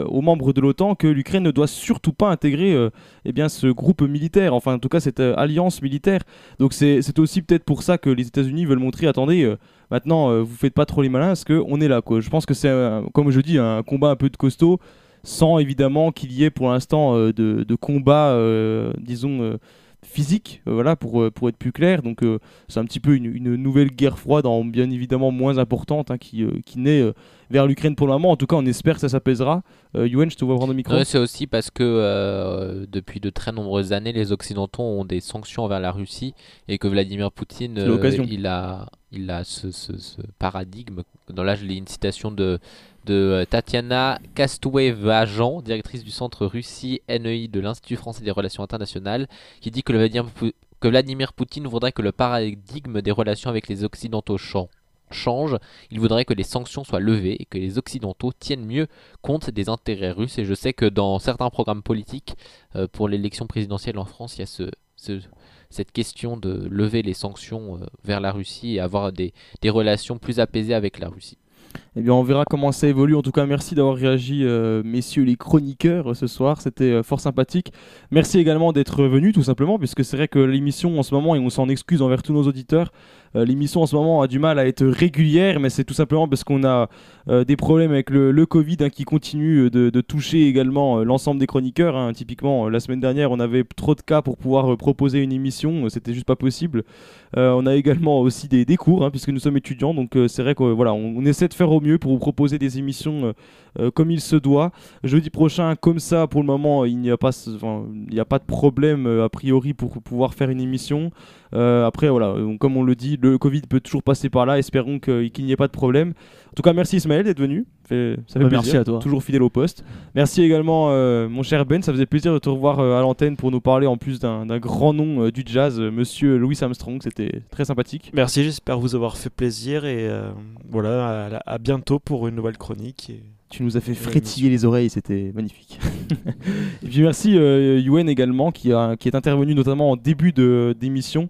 aux membres de l'OTAN que l'Ukraine ne doit surtout pas intégrer eh bien, ce groupe militaire, enfin en tout cas cette alliance militaire. Donc c'est aussi peut-être pour ça que les États-Unis veulent montrer, attendez, maintenant vous faites pas trop les malins, parce qu'on est là. Je pense que c'est, comme je dis, un combat un peu de costaud sans évidemment qu'il y ait pour l'instant euh, de, de combat, euh, disons, euh, physique, voilà, pour, pour être plus clair. Donc c'est un petit peu une, une nouvelle guerre froide, en, bien évidemment moins importante, hein, qui, qui naît vers l'Ukraine pour le moment. En tout cas, on espère que ça s'apaisera. Euh, je te vois prendre le micro. Ouais, c'est aussi parce que euh, depuis de très nombreuses années, les Occidentaux ont des sanctions envers la Russie et que Vladimir Poutine, il a, il a ce, ce- ce paradigme. Dans là, je lis une citation de, de euh, Tatiana Kastoué-Vajan, directrice du centre Russie NEI de l'Institut français des relations internationales, qui dit que, Vladimir, Poutine voudrait que le paradigme des relations avec les Occidentaux chan- change. Il voudrait que les sanctions soient levées et que les Occidentaux tiennent mieux compte des intérêts russes. Et je sais que dans certains programmes politiques, euh, pour l'élection présidentielle en France, il y a ce, ce- cette question de lever les sanctions euh, vers la Russie et avoir des relations plus apaisées avec la Russie. Eh bien, on verra comment ça évolue. En tout cas, merci d'avoir réagi, euh, messieurs les chroniqueurs, euh, ce soir. C'était euh, fort sympathique. Merci également d'être venus, tout simplement, puisque c'est vrai que l'émission en ce moment, et on s'en excuse envers tous nos auditeurs, l'émission en ce moment a du mal à être régulière, mais c'est tout simplement parce qu'on a euh, des problèmes avec le, Covid hein, qui continue de, toucher également euh, l'ensemble des chroniqueurs. hein. Typiquement, euh, la semaine dernière, on avait trop de cas pour pouvoir euh, proposer une émission, euh, c'était juste pas possible. Euh, on a également aussi des, cours, hein, puisque nous sommes étudiants, donc euh, c'est vrai qu'on voilà, on, essaie de faire au mieux pour vous proposer des émissions euh, euh, comme il se doit. Jeudi prochain, comme ça, pour le moment, il n'y a pas, a pas de problème euh, a priori pour pouvoir faire une émission. Euh, après, voilà, comme on le dit, le Covid peut toujours passer par là. Espérons qu'il n'y ait pas de problème. En tout cas, merci Ismaël d'être venu. Fait- ça fait Bah, plaisir. merci à toi. Toujours fidèle au poste. Merci également, euh, mon cher Ben. Ça faisait plaisir de te revoir euh, à l'antenne pour nous parler en plus d'un grand nom euh, du jazz, euh, Monsieur Louis Armstrong. C'était très sympathique. Merci, j'espère vous avoir fait plaisir et euh, voilà, à, à bientôt pour une nouvelle chronique. et- Tu nous as fait frétiller les oreilles, c'était magnifique. et puis merci euh, Yuen également qui, a, qui est intervenu notamment en début d'émission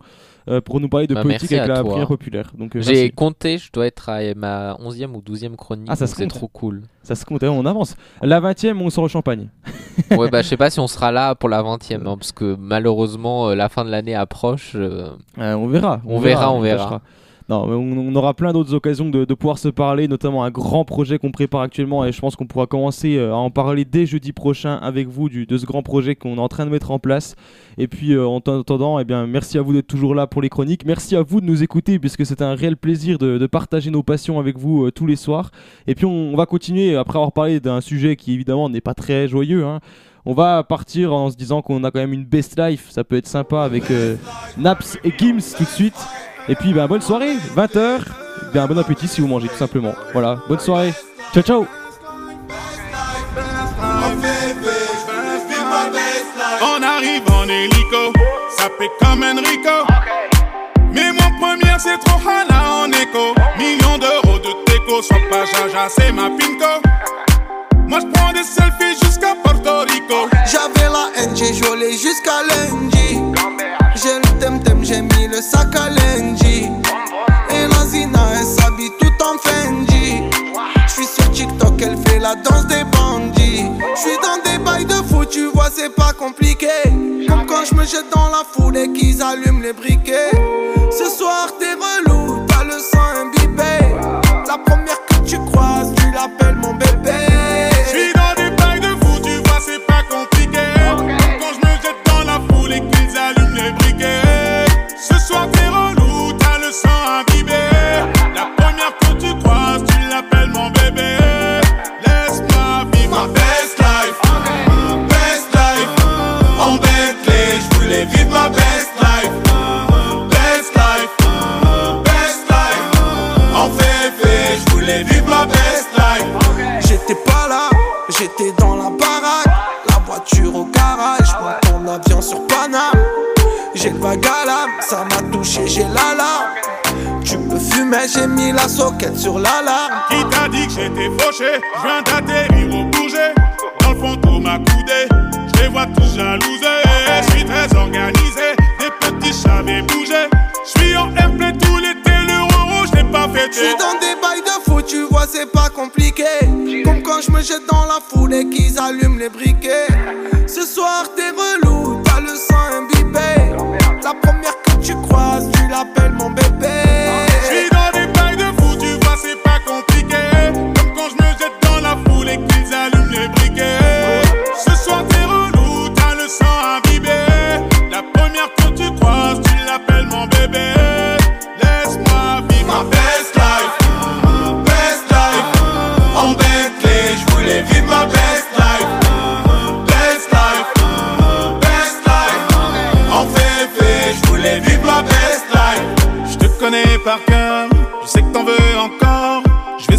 euh, pour nous parler de Bah, politique avec la toi. prière populaire. Donc, euh, J'ai compté, je dois être à ma 11e ou 12e chronique. Ah, ça se c'est trop cool. Ça se compte, hein, on avance. La 20ème, on sort au champagne. ouais, bah je sais pas si on sera là pour la 20e, hein, parce que malheureusement euh, la fin de l'année approche. euh, Euh, on verra. On verra, on verra. Non, on, aura plein d'autres occasions de, pouvoir se parler, notamment un grand projet qu'on prépare actuellement et je pense qu'on pourra commencer euh, à en parler dès jeudi prochain avec vous de ce grand projet qu'on est en train de mettre en place. Et puis euh, en attendant, eh bien, merci à vous d'être toujours là pour les chroniques. Merci à vous de nous écouter puisque c'est un réel plaisir de, partager nos passions avec vous euh, tous les soirs. Et puis on, va continuer après avoir parlé d'un sujet qui évidemment n'est pas très joyeux. hein. On va partir en se disant qu'on a quand même une best life, ça peut être sympa avec Naps et Gims tout de suite. Et puis ben, bonne soirée, 20h. Bien bon appétit si vous mangez tout simplement. Voilà, bonne soirée. Ciao ciao. On arrive en hélico, ça fait comme Enrico. Mais mon première, c'est trop hala en écho. Millions d'euros de déco, sois pas jaja, c'est ma pinko. Moi je prends des selfies jusqu'à Porto Rico. J'avais la haine, j'ai joué jusqu'à lundi. Le sac à lundi. Et la Zina, elle s'habille tout en Fendi. J'suis sur TikTok, elle fait la danse des bandits. J'suis dans des bails de fou, tu vois, c'est pas compliqué. Comme quand je me jette dans la foule et qu'ils allument les briquets. Ce soir, t'es relou, t'as le sang imbibé. La première J'ai le l'âme, ça m'a touché, j'ai l'alarme. Tu peux fumer, j'ai mis la soquette sur l'alarme. Qui t'a dit que j'étais fauché? Je viens d'atterrir au bouger Dans le fond tout m'a coudé Je les vois tous jalousés Je suis très organisé Des petits j'avais bougé Je suis en airplay tout l'été Le rouge je l'ai pas fêté J'suis dans des bails de fou, tu vois, c'est pas compliqué. Comme quand je me jette dans la foule et qu'ils allument les briquets. Ce soir, t'es relou, t'as le sang imbibé. La première que tu croises,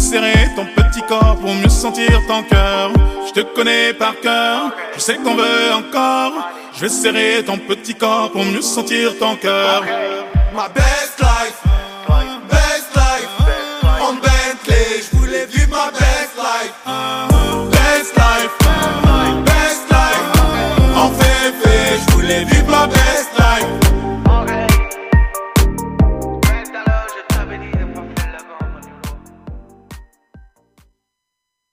serrer ton petit corps pour mieux sentir ton cœur. Je te connais par cœur, je sais qu'on veut encore. Je vais serrer ton petit corps pour mieux sentir ton cœur. Ma best life, best life, en Bentley, je voulais vivre ma best life. Best life, best life, en février, je voulais vivre ma best life.